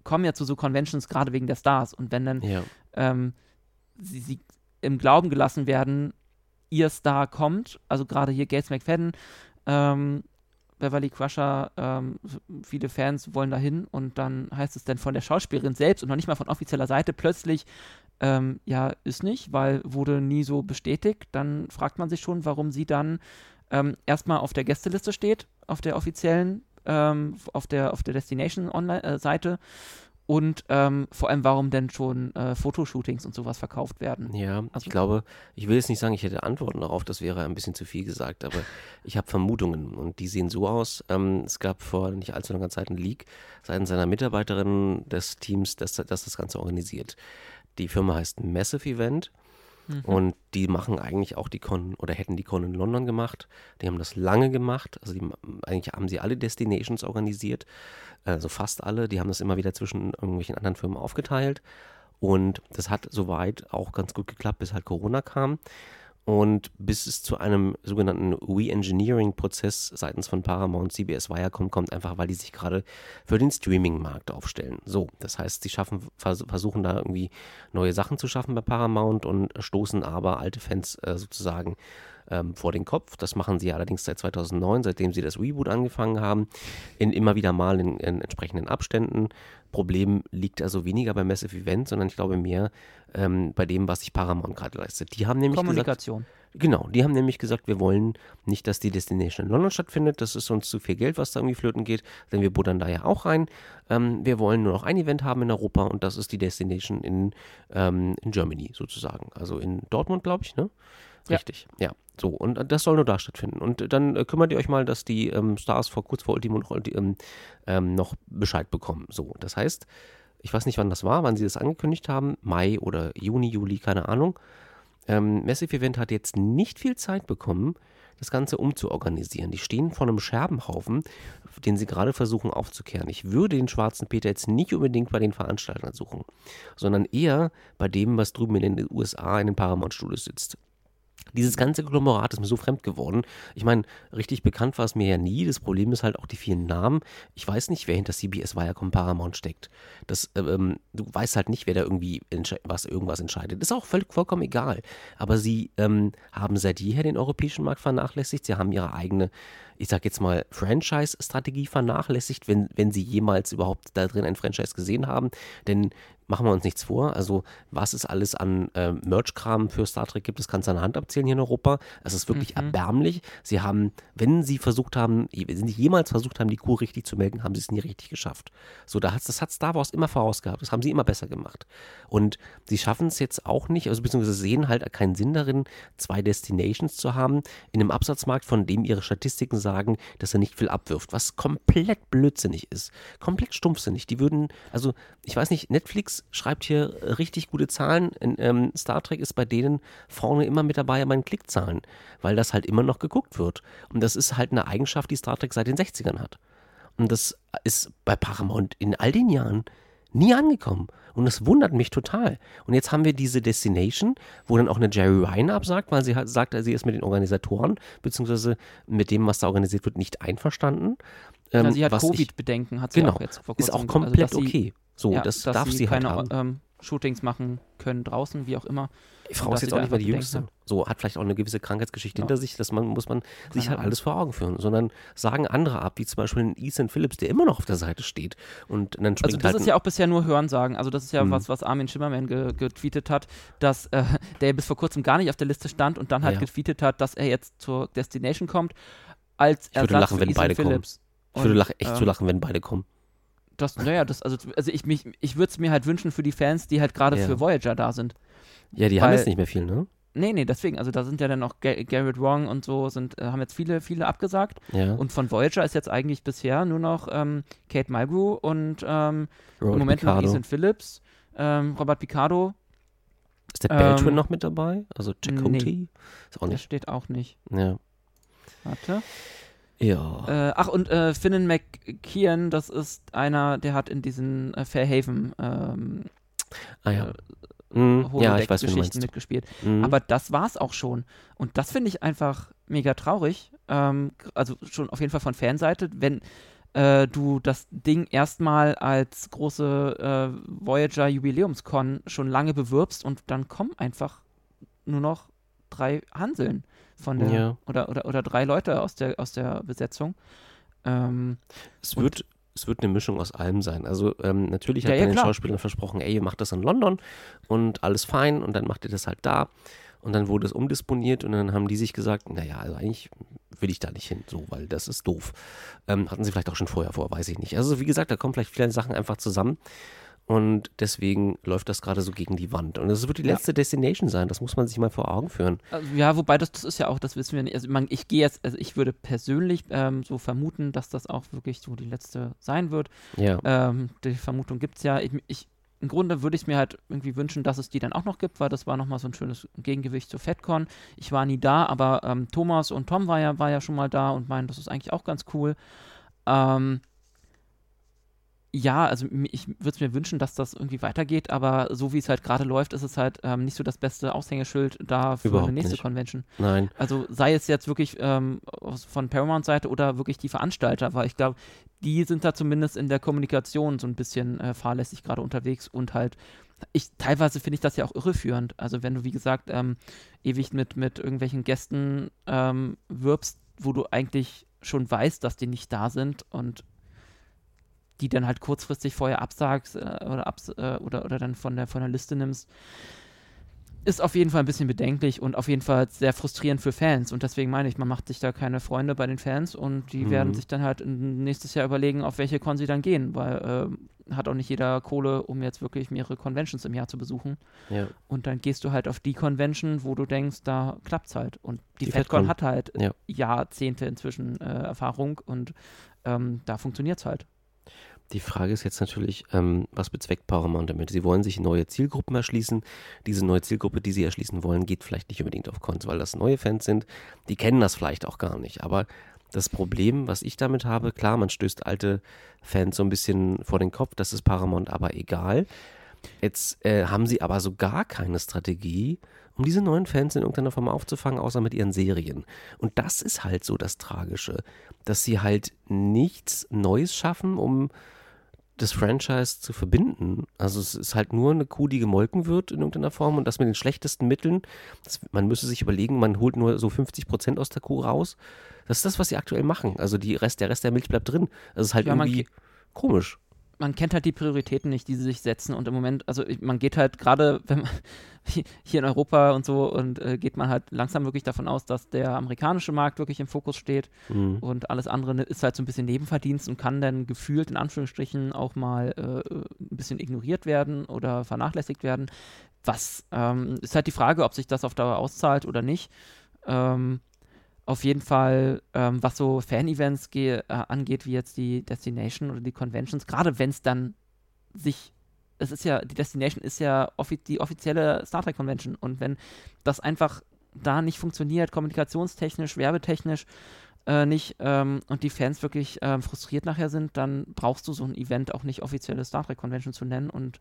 kommen ja zu so Conventions gerade wegen der Stars und wenn dann ja. ähm, sie, sie im Glauben gelassen werden, ihr Star kommt, also gerade hier Gates McFadden, ähm, Beverly Crusher, ähm, viele Fans wollen dahin und dann heißt es dann von der Schauspielerin selbst und noch nicht mal von offizieller Seite plötzlich, ähm, ja, ist nicht, weil wurde nie so bestätigt. Dann fragt man sich schon, warum sie dann ähm, erstmal auf der Gästeliste steht, auf der offiziellen, ähm, auf der, auf der Destination-Seite. Äh, und ähm, vor allem, warum denn schon äh, Fotoshootings und sowas verkauft werden. Ja, also, ich glaube, ich will jetzt nicht sagen, ich hätte Antworten darauf, das wäre ein bisschen zu viel gesagt, aber ich habe Vermutungen und die sehen so aus. Ähm, es gab vor nicht allzu langer Zeit einen Leak seitens seiner Mitarbeiterin des Teams, das das, das Ganze organisiert. Die Firma heißt Massive Event. Mhm. Und die machen eigentlich auch die Con oder hätten die Con in London gemacht. Die haben das lange gemacht. Also die, eigentlich haben sie alle Destinations organisiert. Also fast alle. Die haben das immer wieder zwischen irgendwelchen anderen Firmen aufgeteilt. Und das hat soweit auch ganz gut geklappt, bis halt Corona kam. Und bis es zu einem sogenannten Re-Engineering-Prozess seitens von Paramount, CBS, Viacom kommt, einfach weil die sich gerade für den Streaming-Markt aufstellen. So, das heißt, sie schaffen, vers versuchen da irgendwie neue Sachen zu schaffen bei Paramount und stoßen aber alte Fans äh, sozusagen ähm, vor den Kopf. Das machen sie allerdings seit 2009, seitdem sie das Reboot angefangen haben, in immer wieder mal in, in entsprechenden Abständen. Problem liegt also weniger beim Massive Event, sondern ich glaube mehr ähm, bei dem, was sich Paramount gerade leistet. Die haben nämlich Kommunikation. Gesagt, Genau, die haben nämlich gesagt, wir wollen nicht, dass die Destination in London stattfindet. Das ist uns zu viel Geld, was da irgendwie flöten geht, denn wir buddern da ja auch rein. Ähm, wir wollen nur noch ein Event haben in Europa und das ist die Destination in, ähm, in Germany sozusagen. Also in Dortmund, glaube ich, ne? Richtig, ja. ja. So, und das soll nur da stattfinden. Und dann äh, kümmert ihr euch mal, dass die ähm, Stars vor kurz vor Ultimo noch, ähm, ähm, noch Bescheid bekommen. So, das heißt, ich weiß nicht, wann das war, wann sie das angekündigt haben, Mai oder Juni, Juli, keine Ahnung. Ähm, Massive Event hat jetzt nicht viel Zeit bekommen, das Ganze umzuorganisieren. Die stehen vor einem Scherbenhaufen, den sie gerade versuchen aufzukehren. Ich würde den schwarzen Peter jetzt nicht unbedingt bei den Veranstaltern suchen, sondern eher bei dem, was drüben in den USA in den Paramount-Studios sitzt. Dieses ganze Konglomerat ist mir so fremd geworden. Ich meine, richtig bekannt war es mir ja nie. Das Problem ist halt auch die vielen Namen. Ich weiß nicht, wer hinter CBS Viacom Paramount steckt. Das, ähm, du weißt halt nicht, wer da irgendwie was irgendwas entscheidet. Ist auch voll, vollkommen egal. Aber sie ähm, haben seit jeher den europäischen Markt vernachlässigt. Sie haben ihre eigene, ich sag jetzt mal, Franchise-Strategie vernachlässigt, wenn, wenn sie jemals überhaupt da drin ein Franchise gesehen haben. Denn machen wir uns nichts vor. Also, was es alles an äh, Merch-Kram für Star Trek gibt, das kannst du an der Hand abzählen hier in Europa. Es ist wirklich mhm. erbärmlich. Sie haben, wenn sie versucht haben, wenn sie jemals versucht haben, die Kuh richtig zu melden, haben sie es nie richtig geschafft. So, da hat's, das hat Star Wars immer vorausgehabt. Das haben sie immer besser gemacht. Und sie schaffen es jetzt auch nicht, also beziehungsweise sehen halt keinen Sinn darin, zwei Destinations zu haben in einem Absatzmarkt, von dem ihre Statistiken sagen, dass er nicht viel abwirft, was komplett blödsinnig ist. Komplett stumpfsinnig. Die würden, also, ich weiß nicht, Netflix schreibt hier richtig gute Zahlen. In, ähm, Star Trek ist bei denen vorne immer mit dabei an meinen Klickzahlen, weil das halt immer noch geguckt wird. Und das ist halt eine Eigenschaft, die Star Trek seit den 60ern hat. Und das ist bei Paramount in all den Jahren nie angekommen. Und das wundert mich total. Und jetzt haben wir diese Destination, wo dann auch eine Jerry Ryan absagt, weil sie halt sagt, sie ist mit den Organisatoren, beziehungsweise mit dem, was da organisiert wird, nicht einverstanden. Ähm, ja, sie hat Covid-Bedenken, hat sie genau, auch jetzt vor kurzem. Ist auch komplett also, okay. So, ja, das darf sie halt haben. Ähm, Shootings machen können draußen, wie auch immer. Die Frau ist jetzt auch nicht mehr die Jüngste. So, hat vielleicht auch eine gewisse Krankheitsgeschichte ja. hinter sich, dass man, muss man sich halt alles vor Augen führen, sondern sagen andere ab, wie zum Beispiel ein Ethan Phillips, der immer noch auf der Seite steht und dann springt Also das halt ist ja auch bisher nur Hörensagen, also das ist ja mhm. was, was Armin Schimmerman ge getweetet hat, dass äh, der bis vor kurzem gar nicht auf der Liste stand und dann halt ja. getweetet hat, dass er jetzt zur Destination kommt, als ich würde lachen, wenn Ethan beide Phillips. kommen. Ich würde lach, echt ähm, zu lachen, wenn beide kommen. Das, naja, das, also, also ich, ich würde es mir halt wünschen für die Fans, die halt gerade ja. für Voyager da sind. Ja, die Weil, haben jetzt nicht mehr viel, ne? Nee, nee, deswegen, also da sind ja dann noch Garrett Wrong und so, sind, äh, haben jetzt viele, viele abgesagt. Ja. Und von Voyager ist jetzt eigentlich bisher nur noch ähm, Kate Mulgrew und ähm, im Moment Picardo. noch Ethan Phillips, ähm, Robert Picardo. Ist der Beltran ähm, noch mit dabei? Also Chakotay? Nee, ist auch nicht. Der steht auch nicht. Ja. Warte. Ja. Äh, ach, und äh, Finnen McKeon, das ist einer, der hat in diesen äh, Fairhaven ähm, ah, ja. Mm, ja, ich weiß, Geschichten mitgespielt. Mm. Aber das war's auch schon. Und das finde ich einfach mega traurig. Ähm, also schon auf jeden Fall von Fanseite, wenn äh, du das Ding erstmal als große äh, Voyager Jubiläumscon schon lange bewirbst und dann kommen einfach nur noch drei Hanseln von der ja. oder, oder, oder drei Leute aus der aus der Besetzung. Ähm, es wird es wird eine Mischung aus allem sein. Also ähm, natürlich hat ja, ja, den Schauspielern versprochen, ey, ihr macht das in London und alles fein und dann macht ihr das halt da. Und dann wurde es umdisponiert und dann haben die sich gesagt, naja, also eigentlich will ich da nicht hin, so, weil das ist doof. Ähm, hatten sie vielleicht auch schon vorher vor, weiß ich nicht. Also wie gesagt, da kommen vielleicht viele Sachen einfach zusammen. Und deswegen läuft das gerade so gegen die Wand. Und es wird die letzte ja. Destination sein, das muss man sich mal vor Augen führen. Also, ja, wobei das, das ist ja auch, das wissen wir nicht. Also man, ich gehe jetzt, also ich würde persönlich ähm, so vermuten, dass das auch wirklich so die letzte sein wird. Ja. Ähm, die Vermutung gibt es ja. Ich, ich, Im Grunde würde ich es mir halt irgendwie wünschen, dass es die dann auch noch gibt, weil das war nochmal so ein schönes Gegengewicht zu FedCon. Ich war nie da, aber ähm, Thomas und Tom war ja, war ja schon mal da und meinen, das ist eigentlich auch ganz cool. Ähm, ja, also ich würde es mir wünschen, dass das irgendwie weitergeht, aber so wie es halt gerade läuft, ist es halt ähm, nicht so das beste Aushängeschild da für Überhaupt eine nächste nicht. Convention. Nein. Also sei es jetzt wirklich ähm, von Paramount-Seite oder wirklich die Veranstalter, weil ich glaube, die sind da zumindest in der Kommunikation so ein bisschen äh, fahrlässig gerade unterwegs und halt ich teilweise finde ich das ja auch irreführend. Also wenn du, wie gesagt, ähm, ewig mit, mit irgendwelchen Gästen ähm, wirbst, wo du eigentlich schon weißt, dass die nicht da sind und die dann halt kurzfristig vorher absagst äh, oder, abs äh, oder, oder dann von der, von der Liste nimmst, ist auf jeden Fall ein bisschen bedenklich und auf jeden Fall sehr frustrierend für Fans. Und deswegen meine ich, man macht sich da keine Freunde bei den Fans und die mhm. werden sich dann halt nächstes Jahr überlegen, auf welche Con sie dann gehen, weil äh, hat auch nicht jeder Kohle, um jetzt wirklich mehrere Conventions im Jahr zu besuchen. Ja. Und dann gehst du halt auf die Convention, wo du denkst, da klappt es halt. Und die, die FedCon, hat halt ja. Jahrzehnte inzwischen äh, Erfahrung und ähm, da funktioniert es halt. Die Frage ist jetzt natürlich, ähm, was bezweckt Paramount damit? Sie wollen sich neue Zielgruppen erschließen. Diese neue Zielgruppe, die sie erschließen wollen, geht vielleicht nicht unbedingt auf Cons, weil das neue Fans sind. Die kennen das vielleicht auch gar nicht. Aber das Problem, was ich damit habe, klar, man stößt alte Fans so ein bisschen vor den Kopf, das ist Paramount aber egal. Jetzt äh, haben sie aber so gar keine Strategie, um diese neuen Fans in irgendeiner Form aufzufangen, außer mit ihren Serien. Und das ist halt so das Tragische, dass sie halt nichts Neues schaffen, um das Franchise zu verbinden. Also es ist halt nur eine Kuh, die gemolken wird in irgendeiner Form und das mit den schlechtesten Mitteln. Das, man müsste sich überlegen, man holt nur so 50 Prozent aus der Kuh raus. Das ist das, was sie aktuell machen. Also die Rest, der Rest der Milch bleibt drin. Das ist halt ja, irgendwie komisch man kennt halt die Prioritäten nicht, die sie sich setzen. Und im Moment, also man geht halt gerade, wenn man hier in Europa und so, und äh, geht man halt langsam wirklich davon aus, dass der amerikanische Markt wirklich im Fokus steht. Mhm. Und alles andere ne, ist halt so ein bisschen Nebenverdienst und kann dann gefühlt in Anführungsstrichen auch mal äh, ein bisschen ignoriert werden oder vernachlässigt werden. Was ähm, ist halt die Frage, ob sich das auf Dauer auszahlt oder nicht. Ähm, auf jeden Fall, ähm, was so Fan-Events äh, angeht, wie jetzt die Destination oder die Conventions, gerade wenn es dann sich, es ist ja, die Destination ist ja offi die offizielle Star Trek Convention. Und wenn das einfach da nicht funktioniert, kommunikationstechnisch, werbetechnisch, äh, nicht ähm, und die Fans wirklich ähm, frustriert nachher sind, dann brauchst du so ein Event auch nicht offizielle Star Trek Convention zu nennen und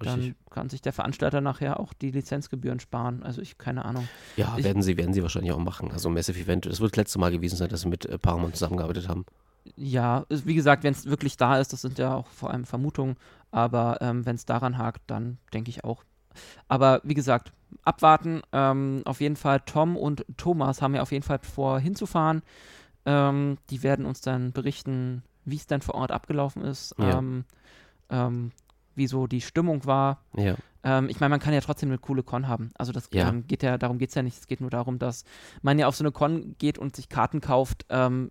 Richtig. dann kann sich der Veranstalter nachher auch die Lizenzgebühren sparen. Also ich keine Ahnung. Ja, ich, werden sie werden sie wahrscheinlich auch machen. Also Massive Event, das wird das letzte Mal gewesen sein, dass sie mit äh, Paramount zusammengearbeitet haben. Ja, wie gesagt, wenn es wirklich da ist, das sind ja auch vor allem Vermutungen, aber ähm, wenn es daran hakt, dann denke ich auch. Aber wie gesagt, abwarten. Ähm, auf jeden Fall, Tom und Thomas haben ja auf jeden Fall vor, hinzufahren. Ähm, die werden uns dann berichten, wie es dann vor Ort abgelaufen ist, ja. ähm, ähm, wie so die Stimmung war. Ja. Ähm, ich meine, man kann ja trotzdem eine coole Con haben. Also das ja. Ähm, geht ja, darum geht es ja nicht. Es geht nur darum, dass man ja auf so eine Con geht und sich Karten kauft. Ähm,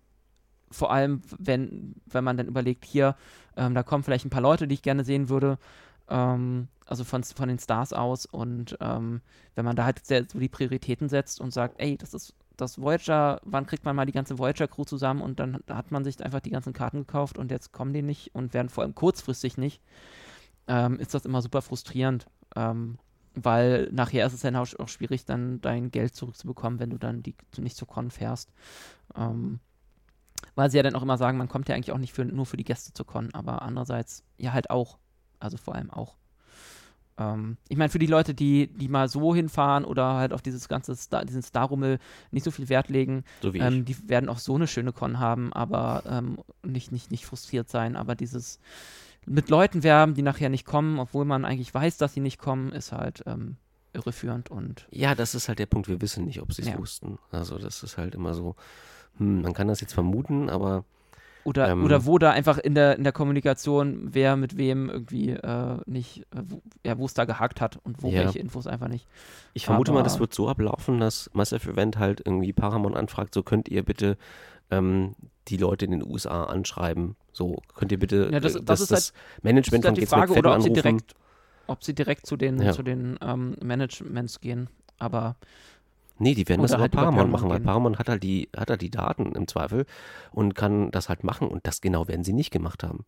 vor allem, wenn, wenn man dann überlegt, hier, da kommen vielleicht ein paar Leute, die ich gerne sehen würde. also von, von den Stars aus. Und wenn man da halt sehr, so die Prioritäten setzt und sagt, ey, das ist das Voyager, wann kriegt man mal die ganze Voyager-Crew zusammen und dann hat man sich einfach die ganzen Karten gekauft und jetzt kommen die nicht und werden vor allem kurzfristig nicht, ähm, ist das immer super frustrierend. Ähm, weil nachher ist es dann auch, auch, schwierig, dann dein Geld zurückzubekommen, wenn du dann die, nicht zur Con fährst. Ähm, weil sie ja dann auch immer sagen, man kommt ja eigentlich auch nicht für, nur für die Gäste zur Con, aber andererseits ja halt auch. Also vor allem auch. Ähm, ich meine, für die Leute, die, die mal so hinfahren oder halt auf dieses ganze Star, diesen Star-Rummel nicht so viel Wert legen, so ähm, die werden auch so eine schöne Con haben, aber ähm, nicht, nicht, nicht frustriert sein. Aber dieses mit Leuten werben, die nachher nicht kommen, obwohl man eigentlich weiß, dass sie nicht kommen, ist halt ähm, irreführend und. Ja, das ist halt der Punkt. Wir wissen nicht, ob sie es ja. wussten. Also, das ist halt immer so, hm, man kann das jetzt vermuten, aber oder, ähm, oder wo da einfach in der, in der Kommunikation, wer mit wem irgendwie äh, nicht, äh, wo, ja, wo es da gehakt hat und wo ja. welche Infos einfach nicht. Ich vermute Aber, mal, das wird so ablaufen, dass Massive Event halt irgendwie Paramount anfragt, so könnt ihr bitte ähm, die Leute in den USA anschreiben. So, könnt ihr bitte ja, das, äh, das, das, ist das halt, Management ist halt die Frage, oder ob sie direkt, ob sie direkt zu den, ja. zu den ähm, Managements gehen. Aber Nee, die werden Oder das über halt Paramount über machen, weil Paramount hat halt, die, hat halt die Daten im Zweifel und kann das halt machen. Und das genau werden sie nicht gemacht haben.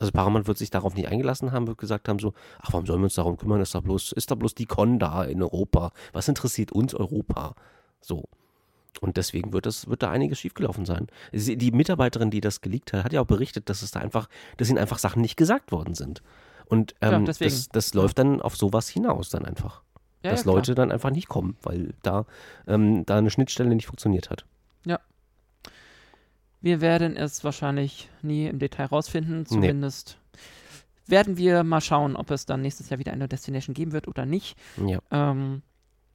Also Paramount wird sich darauf nicht eingelassen haben, wird gesagt haben so, ach, warum sollen wir uns darum kümmern? Ist da bloß, ist da bloß die Con da in Europa? Was interessiert uns Europa? So. Und deswegen wird, das, wird da einiges schiefgelaufen sein. Die Mitarbeiterin, die das geleakt hat, hat ja auch berichtet, dass es da einfach, dass ihnen einfach Sachen nicht gesagt worden sind. Und ähm, ja, das, das läuft dann auf sowas hinaus dann einfach ja, dass ja, Leute dann einfach nicht kommen, weil da, ähm, da eine Schnittstelle nicht funktioniert hat. Ja. Wir werden es wahrscheinlich nie im Detail rausfinden, zumindest nee. werden wir mal schauen, ob es dann nächstes Jahr wieder eine Destination geben wird oder nicht. Ja. Ähm,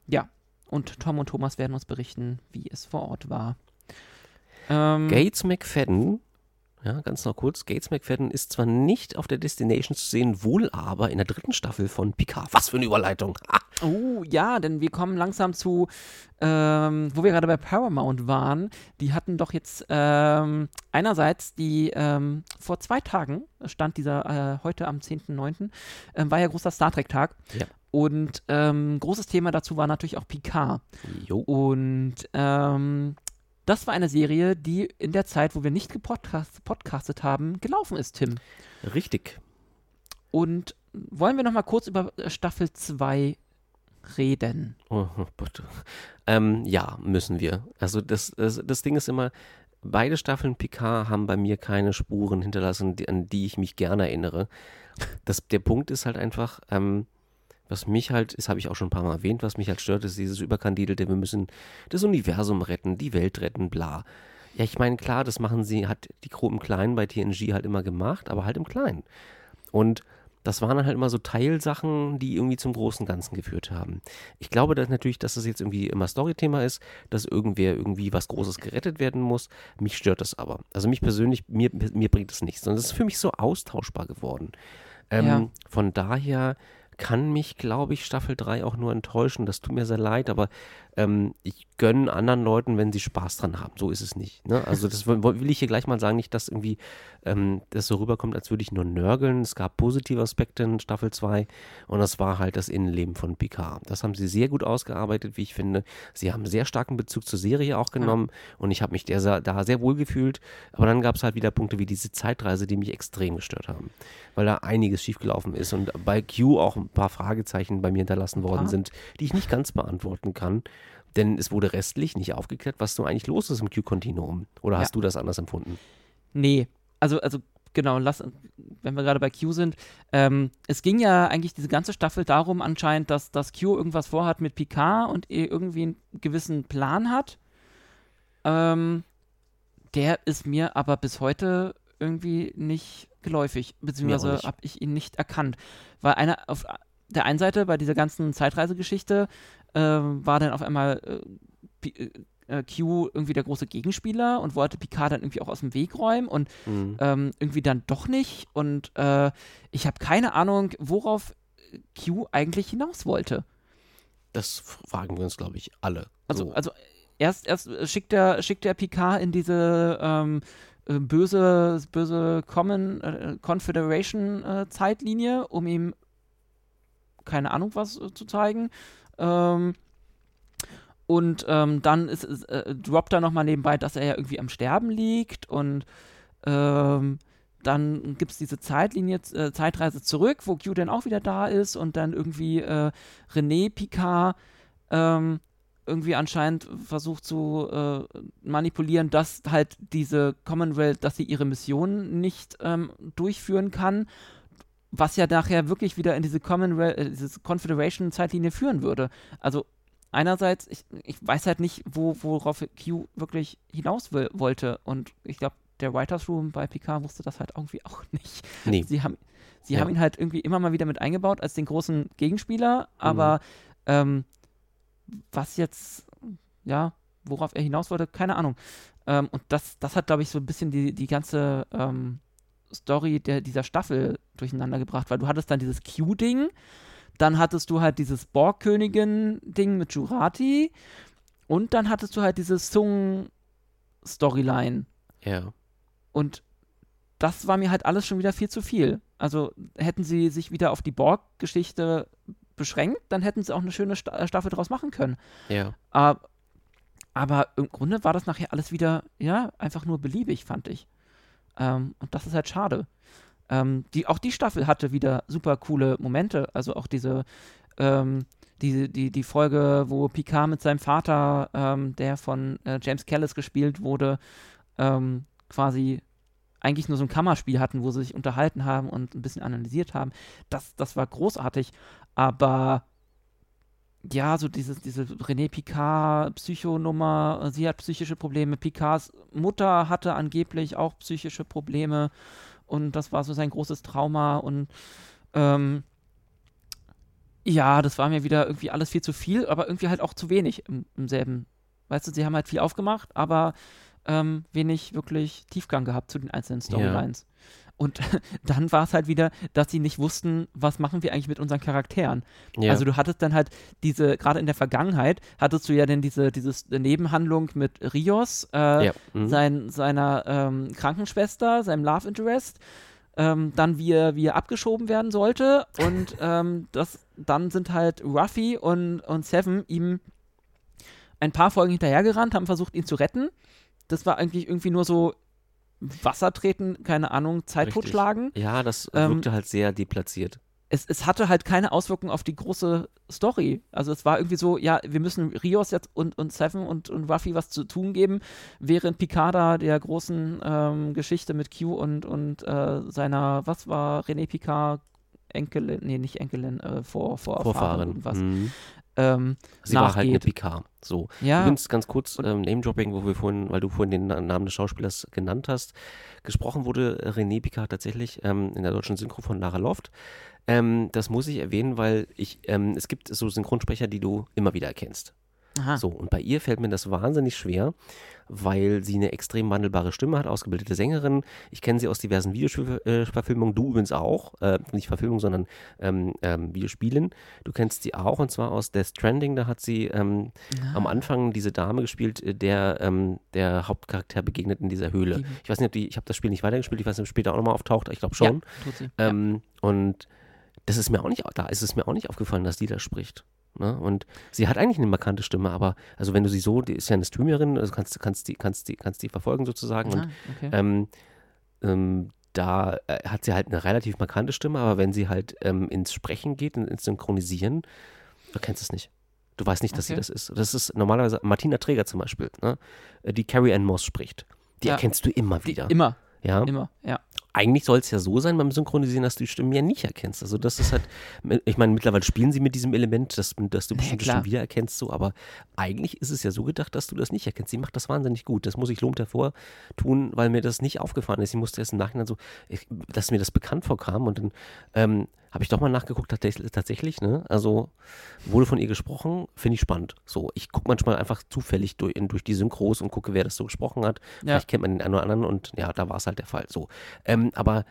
ja, und Tom und Thomas werden uns berichten, wie es vor Ort war. Ähm, Gates McFadden ja, ganz noch kurz. Gates McFadden ist zwar nicht auf der Destination zu sehen, wohl aber in der dritten Staffel von Picard. Was für eine Überleitung. Ha. Oh ja, denn wir kommen langsam zu, ähm, wo wir gerade bei Paramount waren. Die hatten doch jetzt ähm, einerseits die, ähm, vor zwei Tagen stand dieser, äh, heute am 10.9., äh, war ja großer Star Trek-Tag. Ja. Und ähm, großes Thema dazu war natürlich auch Picard. Jo. Und ähm, das war eine Serie, die in der Zeit, wo wir nicht gepodcast, podcastet haben, gelaufen ist, Tim. Richtig. Und wollen wir noch mal kurz über äh, Staffel 2 reden? Oh, bitte. Ähm, ja, müssen wir. Also das, das, das Ding ist immer, beide Staffeln Picard haben bei mir keine Spuren hinterlassen, die, an die ich mich gerne erinnere. Das, der Punkt ist halt einfach, ähm, was mich halt, das habe ich auch schon ein paar Mal erwähnt, was mich halt stört, ist dieses überkandidelte, wir müssen das Universum retten, die Welt retten, bla. Ja, ich meine, klar, das machen sie, hat die Crew im Kleinen bei TNG halt immer gemacht, aber halt im Kleinen. Und das waren dann halt immer so Teilsachen, die irgendwie zum großen Ganzen geführt haben. Ich glaube dass natürlich, dass das jetzt irgendwie immer Storythema ist, dass irgendwer irgendwie was Großes gerettet werden muss. Mich stört das aber. Also mich persönlich, mir, mir bringt es nichts. Und es ist für mich so austauschbar geworden. Ähm, ja. Von daher kann mich, glaube ich, Staffel 3 auch nur enttäuschen. Das tut mir sehr leid, aber ähm, ich gönne anderen Leuten, wenn sie Spaß dran haben. So ist es nicht. Ne? Also das will, will, ich hier gleich mal sagen, nicht, dass irgendwie ähm, das so rüberkommt, als würde ich nur nörgeln. Es gab positive Aspekte in Staffel 2 und das war halt das Innenleben von Picard. Das haben sie sehr gut ausgearbeitet, wie ich finde. Sie haben sehr starken Bezug zur Serie auch genommen ja. und ich habe mich der, da sehr wohl gefühlt. Aber dann gab es halt wieder Punkte wie diese Zeitreise, die mich extrem gestört haben, weil da einiges schiefgelaufen ist und bei Q auch ein paar Fragezeichen bei mir hinterlassen worden ah. sind, die ich nicht ganz beantworten kann. Denn es wurde restlich nicht aufgeklärt, was so eigentlich los ist im Q-Kontinuum. Oder hast ja. du das anders empfunden? Nee, also, also genau, lass, wenn wir gerade bei Q sind, ähm, es ging ja eigentlich diese ganze Staffel darum anscheinend, dass, dass Q irgendwas vorhat mit Picard und irgendwie einen gewissen Plan hat. Ähm, Der ist mir aber bis heute irgendwie nicht geläufig, beziehungsweise habe ich ihn nicht erkannt. Weil einer auf der einen Seite bei dieser ganzen Zeitreisegeschichte äh, war dann auf einmal äh, äh, äh, Q irgendwie der große Gegenspieler und wollte Picard dann irgendwie auch aus dem Weg räumen und mhm. ähm, irgendwie dann doch nicht. Und äh, ich habe keine Ahnung, worauf Q eigentlich hinaus wollte. Das fragen wir uns, glaube ich, alle. Also, so. also erst, erst schickt er, schickt er Picard in diese ähm, äh, böse, böse Common äh, Confederation äh, Zeitlinie, um ihm keine Ahnung was äh, zu zeigen. Ähm, und ähm, dann ist, ist, äh, droppt er nochmal nebenbei, dass er ja irgendwie am Sterben liegt und ähm, dann gibt es diese Zeitlinie, äh, Zeitreise zurück, wo Q dann auch wieder da ist und dann irgendwie äh, René Picard ähm, irgendwie anscheinend versucht zu äh, manipulieren, dass halt diese Commonwealth, dass sie ihre Mission nicht ähm, durchführen kann, was ja nachher wirklich wieder in diese äh, diese Confederation-Zeitlinie führen würde. Also einerseits, ich, ich weiß halt nicht, wo, worauf Q wirklich hinaus will, wollte und ich glaube, der Writers Room bei Picard wusste das halt irgendwie auch nicht. Nee. Sie haben, sie ja. haben ihn halt irgendwie immer mal wieder mit eingebaut als den großen Gegenspieler, aber mhm. ähm, was jetzt, ja, worauf er hinaus wollte, keine Ahnung. Ähm, und das, das hat, glaube ich, so ein bisschen die, die ganze ähm, Story der, dieser Staffel durcheinander gebracht, weil du hattest dann dieses Q-Ding, dann hattest du halt dieses Borg-Königin-Ding mit Jurati und dann hattest du halt diese Sung-Storyline. Ja. Und das war mir halt alles schon wieder viel zu viel. Also hätten sie sich wieder auf die Borg-Geschichte beschränkt, dann hätten sie auch eine schöne äh, Staffel draus machen können. Ja. Aber, aber im Grunde war das nachher alles wieder, ja, einfach nur beliebig, fand ich. Ähm, und das ist halt schade. Ähm, die, auch die Staffel hatte wieder super coole Momente. Also auch diese, ähm, die, die, die Folge, wo Picard mit seinem Vater, ähm, der von äh, James Callis gespielt wurde, ähm, quasi eigentlich nur so ein Kammerspiel hatten, wo sie sich unterhalten haben und ein bisschen analysiert haben. Das, das war großartig. Aber ja, so dieses, diese René Picard Psychonummer, sie hat psychische Probleme. Picards Mutter hatte angeblich auch psychische Probleme und das war so sein großes Trauma und ähm, ja, das war mir wieder irgendwie alles viel zu viel, aber irgendwie halt auch zu wenig im, im selben. Weißt du, sie haben halt viel aufgemacht, aber ähm, wenig wirklich Tiefgang gehabt zu den einzelnen Storylines. Ja. Und dann war es halt wieder, dass sie nicht wussten, was machen wir eigentlich mit unseren Charakteren. Ja. Also du hattest dann halt diese, gerade in der Vergangenheit, hattest du ja dann diese dieses Nebenhandlung mit Rios, äh, ja. mhm. sein, seiner ähm, Krankenschwester, seinem Love Interest. Ähm, dann wie er, wie er abgeschoben werden sollte und ähm, das, dann sind halt Ruffy und, und Seven ihm ein paar Folgen hinterhergerannt, haben versucht, ihn zu retten. Das war eigentlich irgendwie nur so, Wasser treten, keine Ahnung, Zeit Richtig. totschlagen. Ja, das ähm, wirkte ähm, halt sehr deplatziert. Es, es hatte halt keine Auswirkungen auf die große Story. Also es war irgendwie so, ja, wir müssen Rios jetzt und, und Seven und, und Ruffy was zu tun geben, während Picard der großen ähm, Geschichte mit Q und, und äh, seiner, was war René Picard, Enkelin, nee, nicht Enkelin, äh, vor, vor Vorfahren. Was. Mhm ähm, Sie nachgeht. war halt eine Picard. So. Ja. Übrigens ganz kurz ähm, Name-Dropping, wo wir vorhin, weil du vorhin den Namen des Schauspielers genannt hast, gesprochen wurde René Picard tatsächlich ähm, in der deutschen Synchro von Lara Loft. Ähm, das muss ich erwähnen, weil ich, ähm, es gibt so Synchronsprecher, die du immer wieder erkennst. Aha. So, und bei ihr fällt mir das wahnsinnig schwer, weil sie eine extrem wandelbare Stimme hat, ausgebildete Sängerin. Ich kenne sie aus diversen Videoverfilmungen, du übrigens auch, äh, nicht Verfilmung, sondern ähm, ähm, Videospielen. Du kennst sie auch und zwar aus Death Stranding, da hat sie ähm, ah. am Anfang diese Dame gespielt, äh, der ähm, der Hauptcharakter begegnet in dieser Höhle. Ich weiß nicht, ob die, ich habe das Spiel nicht weitergespielt, ich weiß nicht, ob später auch nochmal auftaucht, ich glaube schon. Ja, sie. Ähm, ja. Und das ist mir auch nicht, da ist es mir auch nicht aufgefallen, dass die da spricht. Ne? Und sie hat eigentlich eine markante Stimme, aber also wenn du sie so, die ist ja eine Streamerin, also kannst, kannst, die, kannst, die, kannst die verfolgen sozusagen. Ah, und okay. ähm, ähm, da äh, hat sie halt eine relativ markante Stimme, aber wenn sie halt ähm, ins Sprechen geht, ins Synchronisieren, du kennst es nicht. Du weißt nicht, dass okay. sie das ist. Das ist normalerweise Martina Träger zum Beispiel, ne? die Carrie Ann Moss spricht. Die ja. erkennst du immer wieder. Die, immer. Ja. Immer, ja. Eigentlich soll es ja so sein beim Synchronisieren, dass du die Stimmen ja nicht erkennst. Also das ist halt, ich meine, mittlerweile spielen sie mit diesem Element, dass, dass du bestimmte ja, Stimmen wiedererkennst, so, aber eigentlich ist es ja so gedacht, dass du das nicht erkennst. Sie macht das wahnsinnig gut. Das muss ich lobend hervortun, weil mir das nicht aufgefallen ist. Ich musste erst im Nachhinein so, ich, dass mir das bekannt vorkam und dann ähm, habe ich doch mal nachgeguckt, tatsächlich, ne? Also wurde von ihr gesprochen, finde ich spannend. So, ich gucke manchmal einfach zufällig durch, durch die Synchros und gucke, wer das so gesprochen hat. Ja. Vielleicht kennt man den einen oder anderen und ja, da war es halt der Fall. So. Ähm, aber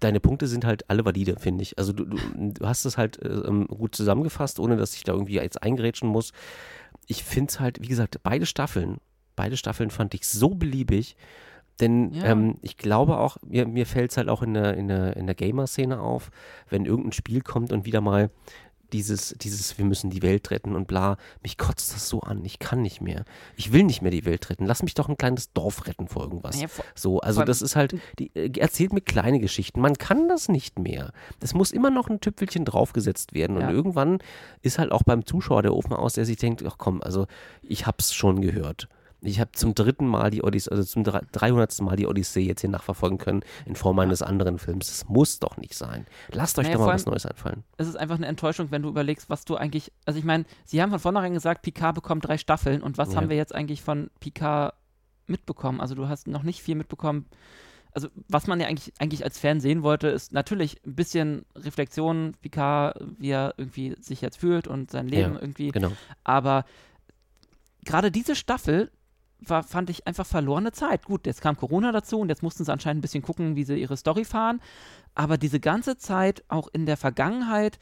deine Punkte sind halt alle valide, finde ich. Also du, du, du, hast es halt äh, gut zusammengefasst, ohne dass ich da irgendwie jetzt eingrätschen muss. Ich finde es halt, wie gesagt, beide Staffeln, beide Staffeln fand ich so beliebig. Denn ja. ähm, ich glaube auch, mir, mir fällt es halt auch in der, in der, in der Gamer-Szene auf, wenn irgendein Spiel kommt und wieder mal dieses, dieses, wir müssen die Welt retten und bla, mich kotzt das so an. Ich kann nicht mehr. Ich will nicht mehr die Welt retten. Lass mich doch ein kleines Dorf retten vor irgendwas. Ja, vor, so, also das ist halt, die, äh, erzählt mir kleine Geschichten. Man kann das nicht mehr. Das muss immer noch ein Tüpfelchen draufgesetzt werden. Ja. Und irgendwann ist halt auch beim Zuschauer der Ofen aus, der sich denkt, ach komm, also ich hab's schon gehört. Ich habe zum dritten Mal die Odyssee, also zum 300. Mal die Odyssee jetzt hier nachverfolgen können in Form eines anderen Films. Das muss doch nicht sein. Lasst euch naja, doch mal was Neues einfallen. Es ist einfach eine Enttäuschung, wenn du überlegst, was du eigentlich. Also ich meine, sie haben von vornherein gesagt, Picard bekommt drei Staffeln und was ja. haben wir jetzt eigentlich von Picard mitbekommen? Also du hast noch nicht viel mitbekommen. Also was man ja eigentlich, eigentlich als Fan sehen wollte, ist natürlich ein bisschen Reflexion, Picard, wie er irgendwie sich jetzt fühlt und sein Leben ja, irgendwie. Genau. Aber gerade diese Staffel war, fand ich einfach verlorene Zeit. Gut, jetzt kam Corona dazu und jetzt mussten sie anscheinend ein bisschen gucken, wie sie ihre Story fahren. Aber diese ganze Zeit, auch in der Vergangenheit,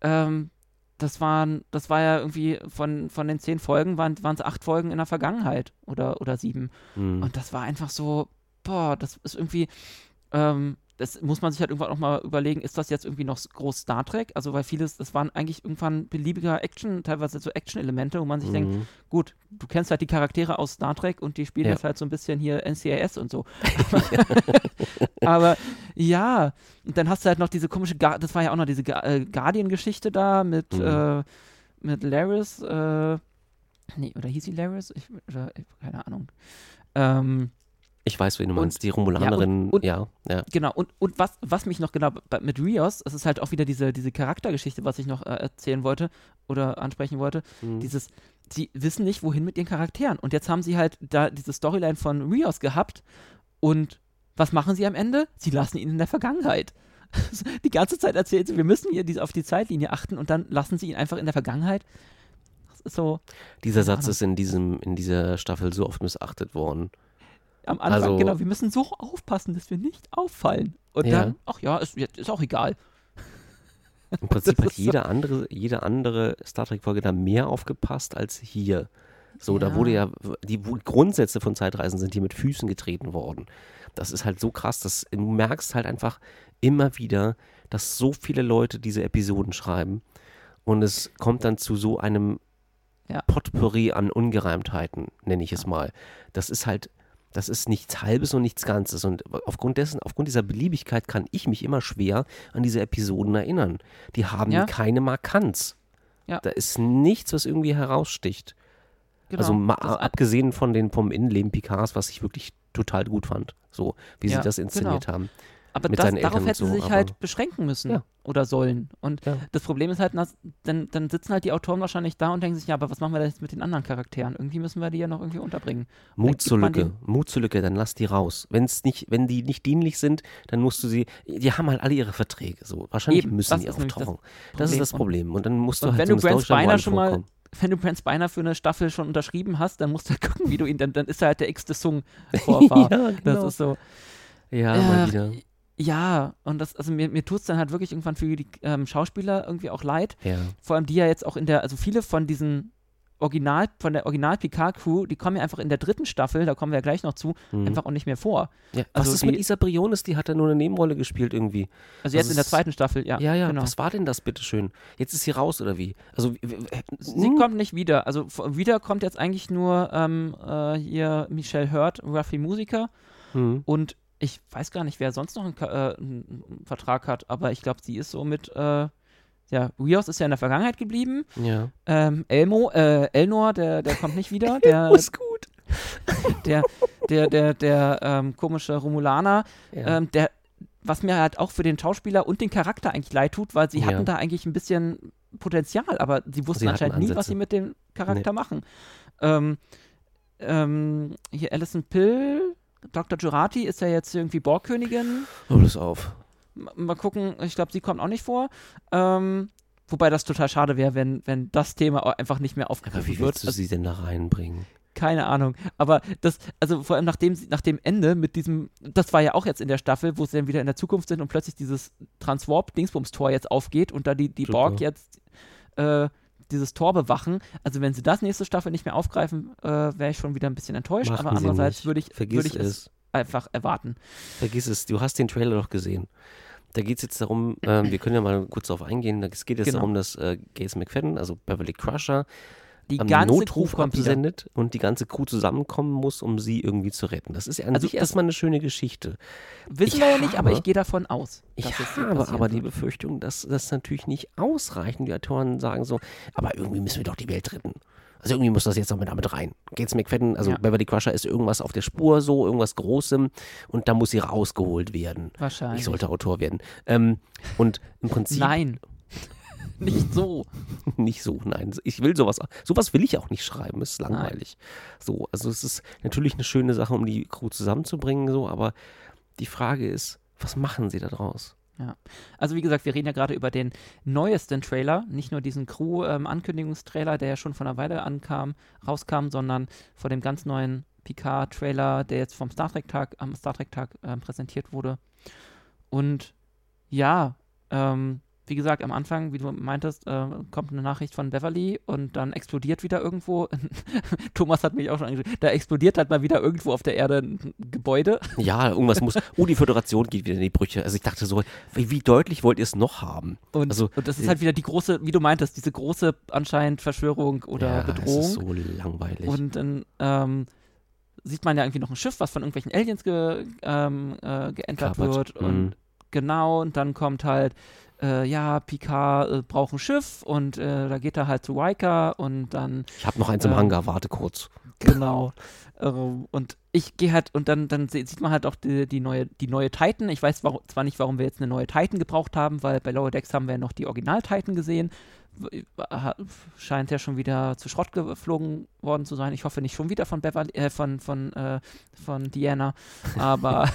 ähm, das waren, das war ja irgendwie von, von den zehn Folgen waren es acht Folgen in der Vergangenheit oder, oder sieben. Mhm. Und das war einfach so, boah, das ist irgendwie, ähm, das muss man sich halt irgendwann auch mal überlegen, ist das jetzt irgendwie noch groß Star Trek? Also, weil vieles, das waren eigentlich irgendwann beliebiger Action, teilweise so Action-Elemente, wo man sich mhm. denkt, gut, du kennst halt die Charaktere aus Star Trek und die spielen ja. jetzt halt so ein bisschen hier NCIS und so. Aber ja, und dann hast du halt noch diese komische, Ga das war ja auch noch diese äh, Guardian-Geschichte da mit, mhm. äh, mit Laris, äh, nee, oder hieß sie Laris? Ich, oder, keine Ahnung. Ähm, ich weiß, wen du meinst, die Romulanerin, ja, und, und, ja, ja, Genau, und, und was, was mich noch genau mit Rios, es ist halt auch wieder diese, diese Charaktergeschichte, was ich noch äh, erzählen wollte oder ansprechen wollte, mhm. dieses, sie wissen nicht, wohin mit ihren Charakteren. Und jetzt haben sie halt da diese Storyline von Rios gehabt und was machen sie am Ende? Sie lassen ihn in der Vergangenheit. die ganze Zeit erzählen sie, wir müssen hier auf die Zeitlinie achten und dann lassen sie ihn einfach in der Vergangenheit. So. Dieser Satz ist in, diesem, in dieser Staffel so oft missachtet worden. Am Anfang, also, genau, wir müssen so aufpassen, dass wir nicht auffallen. Und ja. dann, ach ja, ist, ist auch egal. Im Prinzip hat jede andere, jede andere Star Trek-Folge da mehr aufgepasst als hier. So, ja. da wurde ja, die Grundsätze von Zeitreisen sind hier mit Füßen getreten worden. Das ist halt so krass, dass du merkst halt einfach immer wieder, dass so viele Leute diese Episoden schreiben und es kommt dann zu so einem ja. Potpourri an Ungereimtheiten, nenne ich es mal. Das ist halt, das ist nichts Halbes und nichts Ganzes. Und aufgrund dessen, aufgrund dieser Beliebigkeit kann ich mich immer schwer an diese Episoden erinnern. Die haben ja. keine Markanz. Ja. Da ist nichts, was irgendwie heraussticht. Genau. Also mal, abgesehen von den vom Innenleben Picards, was ich wirklich total gut fand. So, wie ja, sie das inszeniert genau. haben. Aber das, darauf hätte so, sie sich halt beschränken müssen ja. oder sollen. Und ja. das Problem ist halt, dann, dann sitzen halt die Autoren wahrscheinlich da und denken sich, ja, aber was machen wir jetzt mit den anderen Charakteren? Irgendwie müssen wir die ja noch irgendwie unterbringen. Mut zur Lücke, Mut zur Lücke, dann lass die raus. Wenn's nicht, wenn die nicht dienlich sind, dann musst du sie, die haben halt alle ihre Verträge. So. Wahrscheinlich Eben, müssen die auftauchen. Das, das, ist das Problem. Und dann musst du halt wenn so du Brent Spiner schon mal wenn du Brent Spiner für eine Staffel schon unterschrieben hast, dann musst du halt gucken, wie du ihn, dann, dann ist er halt der x-te Sung-Vorfahr. ja, genau. Das ist so. Ja, mal wieder. Ja, und das, also mir, mir tut es dann halt wirklich irgendwann für die ähm, Schauspieler irgendwie auch leid. Ja. Vor allem die ja jetzt auch in der, also viele von diesen Original, von der Original Picard-Crew, die kommen ja einfach in der dritten Staffel, da kommen wir ja gleich noch zu, mhm. einfach auch nicht mehr vor. Ja. Also Was ist die, mit Isa Briones? Die hat ja nur eine Nebenrolle gespielt irgendwie. Also jetzt also in der zweiten Staffel, ja. Ja, ja, genau. was war denn das bitteschön? Jetzt ist sie raus oder wie? Also Sie hm? kommt nicht wieder. Also wieder kommt jetzt eigentlich nur ähm, äh, hier Michelle Hurt, Ruffy Musiker. Mhm. Und ich weiß gar nicht, wer sonst noch einen, äh, einen Vertrag hat, aber ich glaube, sie ist so mit, äh, ja, Rios ist ja in der Vergangenheit geblieben. Ja. Ähm, Elmo, äh, Elnor, der, der kommt nicht wieder. Der ist gut. Der, der, der, der, ähm, komische Romulaner, ja. ähm, der, was mir halt auch für den Schauspieler und den Charakter eigentlich leid tut, weil sie ja. hatten da eigentlich ein bisschen Potenzial, aber sie wussten sie anscheinend nie, was sie mit dem Charakter nee. machen. Ähm, ähm, hier Alison Pill, Dr. Jurati ist ja jetzt irgendwie Borgkönigin. Hol es auf. Mal gucken, ich glaube, sie kommt auch nicht vor. Ähm, wobei das total schade wäre, wenn, wenn das Thema einfach nicht mehr aufgegriffen wird. Aber wie willst du also, sie denn da reinbringen? Keine Ahnung. Aber das, also vor allem nach dem, nach dem Ende mit diesem, das war ja auch jetzt in der Staffel, wo sie dann wieder in der Zukunft sind und plötzlich dieses Transwarp-Dingsbums-Tor jetzt aufgeht und da die, die Borg jetzt äh, dieses Tor bewachen. Also wenn sie das nächste Staffel nicht mehr aufgreifen, äh, wäre ich schon wieder ein bisschen enttäuscht. Machen aber andererseits würde ich, würd ich es einfach erwarten. Vergiss es, du hast den Trailer doch gesehen. Da geht es jetzt darum, äh, wir können ja mal kurz darauf eingehen, es geht jetzt genau. darum, dass äh, Gates McFadden, also Beverly Crusher, die ganze Notruf Crew absendet und die ganze Crew zusammenkommen muss, um sie irgendwie zu retten. Das ist ja an also sich erstmal eine schöne Geschichte. Wissen ich wir ja nicht, aber ich gehe davon aus. Ich habe aber die Befürchtung, dass das natürlich nicht ausreichen. Die Autoren sagen so, aber irgendwie müssen wir doch die Welt retten. Also irgendwie muss das jetzt noch mit damit rein. Gates McFadden, also ja. Beverly Crusher ist irgendwas auf der Spur so, irgendwas Großem und da muss sie rausgeholt werden. Wahrscheinlich. Ich sollte Autor werden. Ähm, und im Prinzip. Nein. Nicht so. nicht so, nein. Ich will sowas, sowas will ich auch nicht schreiben, ist langweilig. Nein. So, also es ist natürlich eine schöne Sache, um die Crew zusammenzubringen, so, aber die Frage ist, was machen sie da draus? Ja, also wie gesagt, wir reden ja gerade über den neuesten Trailer, nicht nur diesen Crew-Ankündigungstrailer, ähm, der ja schon von einer Weile ankam, rauskam, sondern vor dem ganz neuen Picard-Trailer, der jetzt vom Star Trek-Tag, am Star Trek-Tag äh, präsentiert wurde. Und ja, ähm, wie gesagt, am Anfang, wie du meintest, äh, kommt eine Nachricht von Beverly und dann explodiert wieder irgendwo. Thomas hat mich auch schon angeschaut. Da explodiert halt mal wieder irgendwo auf der Erde ein Gebäude. Ja, irgendwas muss. Oh, die Föderation geht wieder in die Brüche. Also ich dachte so, wie, wie deutlich wollt ihr es noch haben? Und, also, und das ist halt wieder die große, wie du meintest, diese große anscheinend Verschwörung oder ja, Bedrohung. Das ist so langweilig. Und dann ähm, sieht man ja irgendwie noch ein Schiff, was von irgendwelchen Aliens ge, ähm, äh, geentert wird. Und mhm. genau, und dann kommt halt äh, ja, Picard äh, braucht ein Schiff und äh, da geht er halt zu Riker und dann. Ich habe noch eins im ähm, Hangar, warte kurz. Genau. Ähm, und ich gehe halt, und dann, dann sieht man halt auch die, die, neue, die neue Titan. Ich weiß warum, zwar nicht, warum wir jetzt eine neue Titan gebraucht haben, weil bei Lower Decks haben wir ja noch die Original-Titan gesehen. Scheint ja schon wieder zu Schrott geflogen worden zu sein. Ich hoffe nicht schon wieder von Beverly, äh, von, von, äh, von Diana. Aber.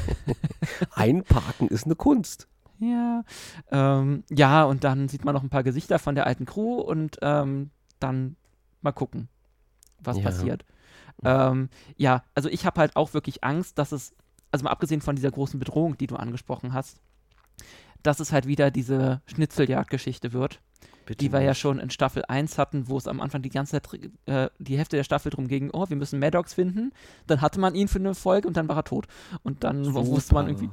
Einparken ist eine Kunst. Ja. Ähm, ja, und dann sieht man noch ein paar Gesichter von der alten Crew und ähm, dann mal gucken, was ja. passiert. Ähm, ja, also ich habe halt auch wirklich Angst, dass es, also mal abgesehen von dieser großen Bedrohung, die du angesprochen hast, dass es halt wieder diese Schnitzeljagdgeschichte wird. Bitte die wir nicht. ja schon in Staffel 1 hatten, wo es am Anfang die ganze Zeit äh, die Hälfte der Staffel drum ging, oh, wir müssen Maddox finden. Dann hatte man ihn für eine Folge und dann war er tot. Und dann Super. wusste man irgendwie,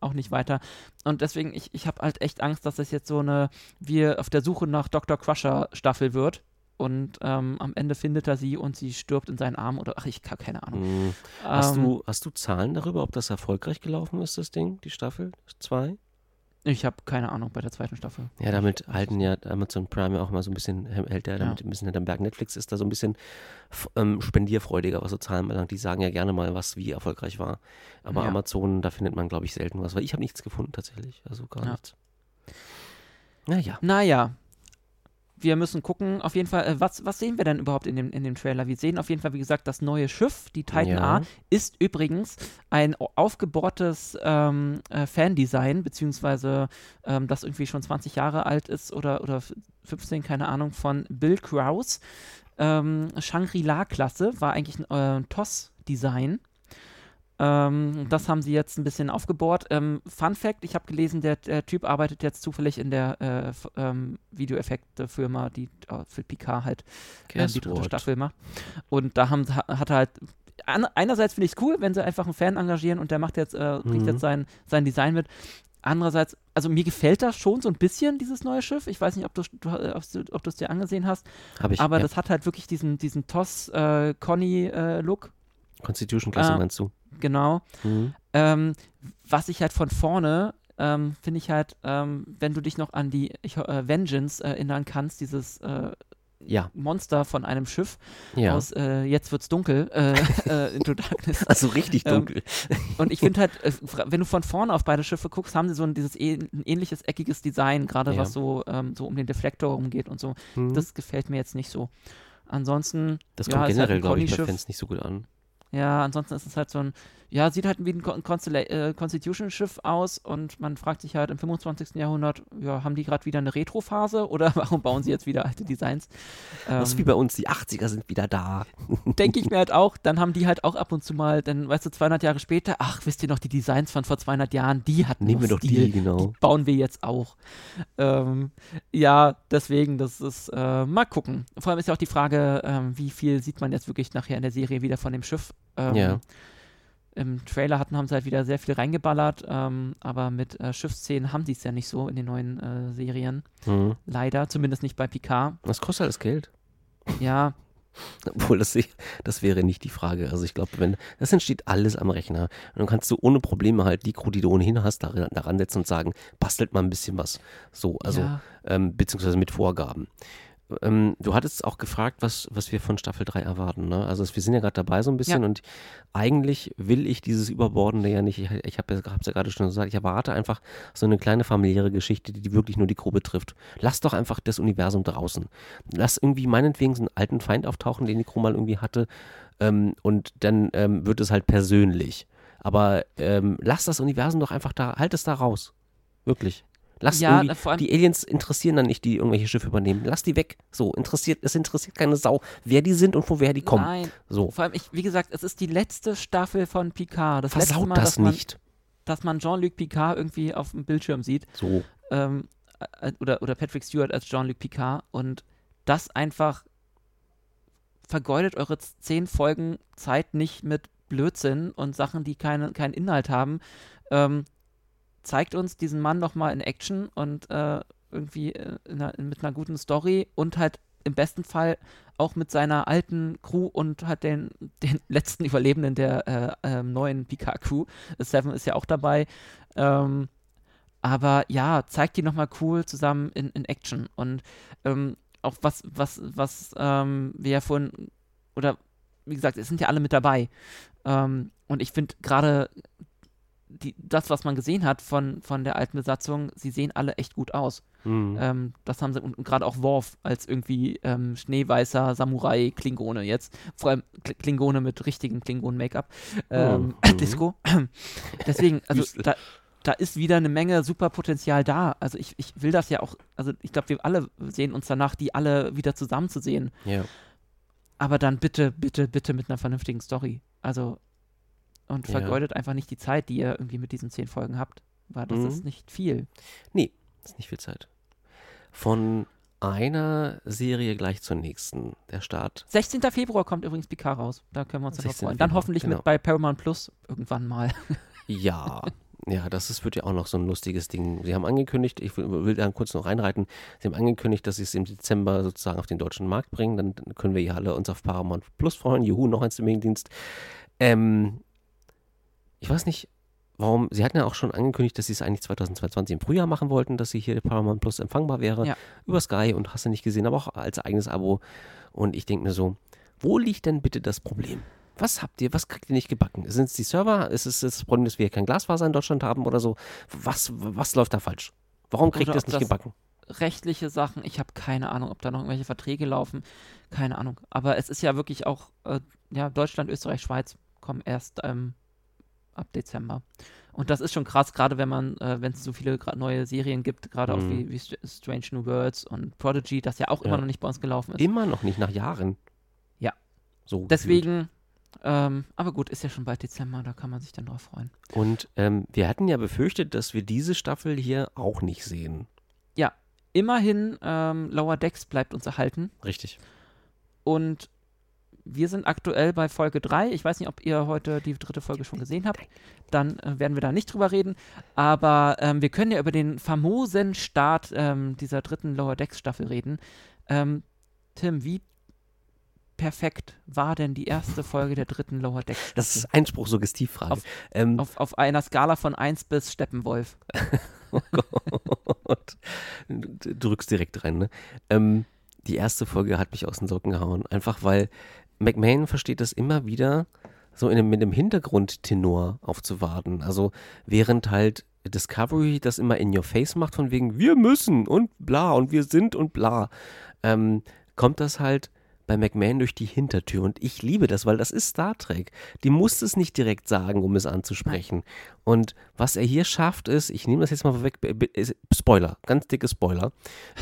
auch nicht weiter. Und deswegen, ich, ich habe halt echt Angst, dass es jetzt so eine, wir auf der Suche nach Dr. Crusher Staffel wird. Und ähm, am Ende findet er sie und sie stirbt in seinen Arm oder ach, ich habe keine Ahnung. Mhm. Hast, ähm, du, hast du Zahlen darüber, ob das erfolgreich gelaufen ist, das Ding, die Staffel 2? Ich habe keine Ahnung bei der zweiten Staffel. Ja, damit halten ja Amazon Prime ja auch mal so ein bisschen, hält ja damit ein bisschen hinterm Berg. Netflix ist da so ein bisschen ähm, spendierfreudiger, was so Zahlen belangt. Die sagen ja gerne mal, was wie erfolgreich war. Aber ja. Amazon, da findet man, glaube ich, selten was. Weil ich habe nichts gefunden tatsächlich. Also gar ja. nichts. Naja. Naja, wir müssen gucken, auf jeden Fall, äh, was, was sehen wir denn überhaupt in dem, in dem Trailer? Wir sehen auf jeden Fall, wie gesagt, das neue Schiff, die Titan ja. A, ist übrigens ein aufgebohrtes ähm, äh, Fandesign, beziehungsweise ähm, das irgendwie schon 20 Jahre alt ist oder, oder 15, keine Ahnung, von Bill Krause. Ähm, Shangri-La-Klasse war eigentlich ein äh, TOS-Design. Ähm, das haben sie jetzt ein bisschen aufgebohrt. Ähm, Fun Fact: Ich habe gelesen, der, der, Typ arbeitet jetzt zufällig in der äh, ähm, Videoeffekte-Firma, die äh, für Picard halt äh, die dritte Staffel macht. Und da haben, hat er halt. An, einerseits finde ich es cool, wenn sie einfach einen Fan engagieren und der macht jetzt, äh, mhm. jetzt sein, sein Design mit. Andererseits, also mir gefällt das schon so ein bisschen, dieses neue Schiff. Ich weiß nicht, ob du es ob dir angesehen hast. Ich, aber ja. das hat halt wirklich diesen, diesen Toss-Conny-Look. Äh, Constitution-Klasse äh, meinst du? Genau. Mhm. Ähm, was ich halt von vorne ähm, finde ich halt, ähm, wenn du dich noch an die ich, äh, Vengeance erinnern kannst, dieses äh, ja. Monster von einem Schiff ja. aus äh, Jetzt wird's dunkel, äh, äh, Into Darkness. Also richtig ähm, dunkel. Ähm, und ich finde halt, wenn du von vorne auf beide Schiffe guckst, haben sie so ein, dieses äh, ein ähnliches eckiges Design, gerade ja. was so, ähm, so um den Deflektor rumgeht und so. Mhm. Das gefällt mir jetzt nicht so. Ansonsten. Das kommt halt generell, halt glaube ich, bei Fans nicht so gut an. Ja, ansonsten ist es halt so ein, ja, sieht halt wie ein Constella äh, Constitution-Schiff aus und man fragt sich halt im 25. Jahrhundert, ja, haben die gerade wieder eine Retro-Phase oder warum bauen sie jetzt wieder alte Designs? Ähm, das ist wie bei uns, die 80er sind wieder da. Denke ich mir halt auch, dann haben die halt auch ab und zu mal, dann weißt du, 200 Jahre später, ach, wisst ihr noch, die Designs von vor 200 Jahren, die hatten Nehmen wir doch Stil, die, genau. Die bauen wir jetzt auch. Ähm, ja, deswegen, das ist, äh, mal gucken. Vor allem ist ja auch die Frage, ähm, wie viel sieht man jetzt wirklich nachher in der Serie wieder von dem Schiff? Ähm, ja. Im Trailer hatten, haben sie halt wieder sehr viel reingeballert, ähm, aber mit äh, Schiffsszenen haben sie es ja nicht so in den neuen äh, Serien. Mhm. Leider, zumindest nicht bei Picard. Was kostet alles Geld? Ja. Obwohl, das, das wäre nicht die Frage. Also ich glaube, wenn das entsteht alles am Rechner. Und dann kannst du ohne Probleme halt die Crew, die du ohnehin hast, daran, daran setzen und sagen, bastelt mal ein bisschen was. So, also, ja. ähm, beziehungsweise mit Vorgaben ähm, du hattest auch gefragt, was, was wir von Staffel 3 erwarten. Ne? Also wir sind ja gerade dabei so ein bisschen ja. und eigentlich will ich dieses Überbordende ja nicht. Ich, ich habe es ja gerade schon gesagt, ich erwarte einfach so eine kleine familiäre Geschichte, die wirklich nur die Crew betrifft. Lass doch einfach das Universum draußen. Lass irgendwie meinetwegen so einen alten Feind auftauchen, den die Crew mal irgendwie hatte ähm, und dann ähm, wird es halt persönlich. Aber ähm, lass das Universum doch einfach da, halt es da raus. Wirklich. Lass ja, die Aliens interessieren dann nicht, die irgendwelche Schiffe übernehmen. Lass die weg. So, interessiert, es interessiert keine Sau, wer die sind und woher die kommen. Nein. So. Vor allem, ich, wie gesagt, es ist die letzte Staffel von Picard. Das Versaut Mal, das dass man, nicht. Dass man Jean-Luc Picard irgendwie auf dem Bildschirm sieht. So. Ähm, äh, oder, oder Patrick Stewart als Jean-Luc Picard und das einfach vergeudet eure zehn Folgen Zeit nicht mit Blödsinn und Sachen, die keine, keinen Inhalt haben. Ähm, zeigt uns diesen Mann nochmal in Action und äh, irgendwie äh, einer, mit einer guten Story und halt im besten Fall auch mit seiner alten Crew und halt den, den letzten Überlebenden der äh, äh, neuen Picard-Crew. Seven ist ja auch dabei. Ähm, aber ja, zeigt die nochmal cool zusammen in, in Action. Und ähm, auch was, was, was ähm, wir ja vorhin, oder wie gesagt, es sind ja alle mit dabei. Ähm, und ich finde gerade die, das, was man gesehen hat von, von der alten Besatzung, sie sehen alle echt gut aus. Mhm. Ähm, das haben sie, und, und gerade auch Worf als irgendwie ähm, schneeweißer Samurai-Klingone jetzt. Vor allem Klingone mit richtigen Klingonen-Make-up. Ähm, oh. Disco. Deswegen, also da, da ist wieder eine Menge Superpotenzial da. Also ich, ich will das ja auch, also ich glaube, wir alle sehen uns danach, die alle wieder zusammenzusehen. Ja. Aber dann bitte, bitte, bitte mit einer vernünftigen Story. Also und ja. vergeudet einfach nicht die Zeit, die ihr irgendwie mit diesen zehn Folgen habt, weil das mhm. ist nicht viel. Nee, ist nicht viel Zeit. Von einer Serie gleich zur nächsten. Der Start. 16. Februar kommt übrigens Picard raus. Da können wir uns drauf freuen. Dann hoffentlich genau. mit bei Paramount Plus irgendwann mal. Ja, ja, das ist, wird ja auch noch so ein lustiges Ding. Sie haben angekündigt, ich will, will da kurz noch reinreiten, Sie haben angekündigt, dass Sie es im Dezember sozusagen auf den deutschen Markt bringen. Dann können wir ja alle uns auf Paramount Plus freuen. Juhu, noch ein Streamingdienst. Ähm, ich weiß nicht, warum, sie hatten ja auch schon angekündigt, dass sie es eigentlich 2022 im Frühjahr machen wollten, dass sie hier Paramount Plus empfangbar wäre. Ja. Über Sky und hast du nicht gesehen, aber auch als eigenes Abo. Und ich denke mir so, wo liegt denn bitte das Problem? Was habt ihr, was kriegt ihr nicht gebacken? Sind es die Server? Ist es das Problem, dass wir kein Glasfaser in Deutschland haben oder so? Was, was läuft da falsch? Warum kriegt ihr das nicht das gebacken? Rechtliche Sachen, ich habe keine Ahnung, ob da noch irgendwelche Verträge laufen. Keine Ahnung. Aber es ist ja wirklich auch, äh, ja, Deutschland, Österreich, Schweiz kommen erst ähm, ab Dezember. Und das ist schon krass, gerade wenn man, äh, wenn es so viele neue Serien gibt, gerade mhm. auch wie, wie, Strange New Worlds und Prodigy, das ja auch ja. immer noch nicht bei uns gelaufen ist. Immer noch nicht, nach Jahren. Ja. So. Deswegen, ähm, aber gut, ist ja schon bald Dezember, da kann man sich dann drauf freuen. Und ähm, wir hatten ja befürchtet, dass wir diese Staffel hier auch nicht sehen. Ja, immerhin, ähm, Lower Decks bleibt uns erhalten. Richtig. Und wir sind aktuell bei Folge 3. Ich weiß nicht, ob ihr heute die dritte Folge schon gesehen habt. Dann äh, werden wir da nicht drüber reden. Aber ähm, wir können ja über den famosen Start ähm, dieser dritten Lower Decks Staffel reden. Ähm, Tim, wie perfekt war denn die erste Folge der dritten Lower Decks? Staffel? Das ist Einspruch-Suggestivfrage. Auf, ähm, auf, auf, einer Skala von 1 bis Steppenwolf. oh Gott. Du drückst direkt rein, ne? Ähm, die erste Folge hat mich aus den Socken gehauen. Einfach weil McMahon versteht das immer wieder, so in einem, mit einem Hintergrundtenor aufzuwarten. Also während halt Discovery das immer in your face macht, von wegen wir müssen und bla und wir sind und bla, ähm, kommt das halt bei McMahon durch die Hintertür. Und ich liebe das, weil das ist Star Trek. Die muss es nicht direkt sagen, um es anzusprechen. Und was er hier schafft, ist, ich nehme das jetzt mal weg, Spoiler, ganz dicke Spoiler.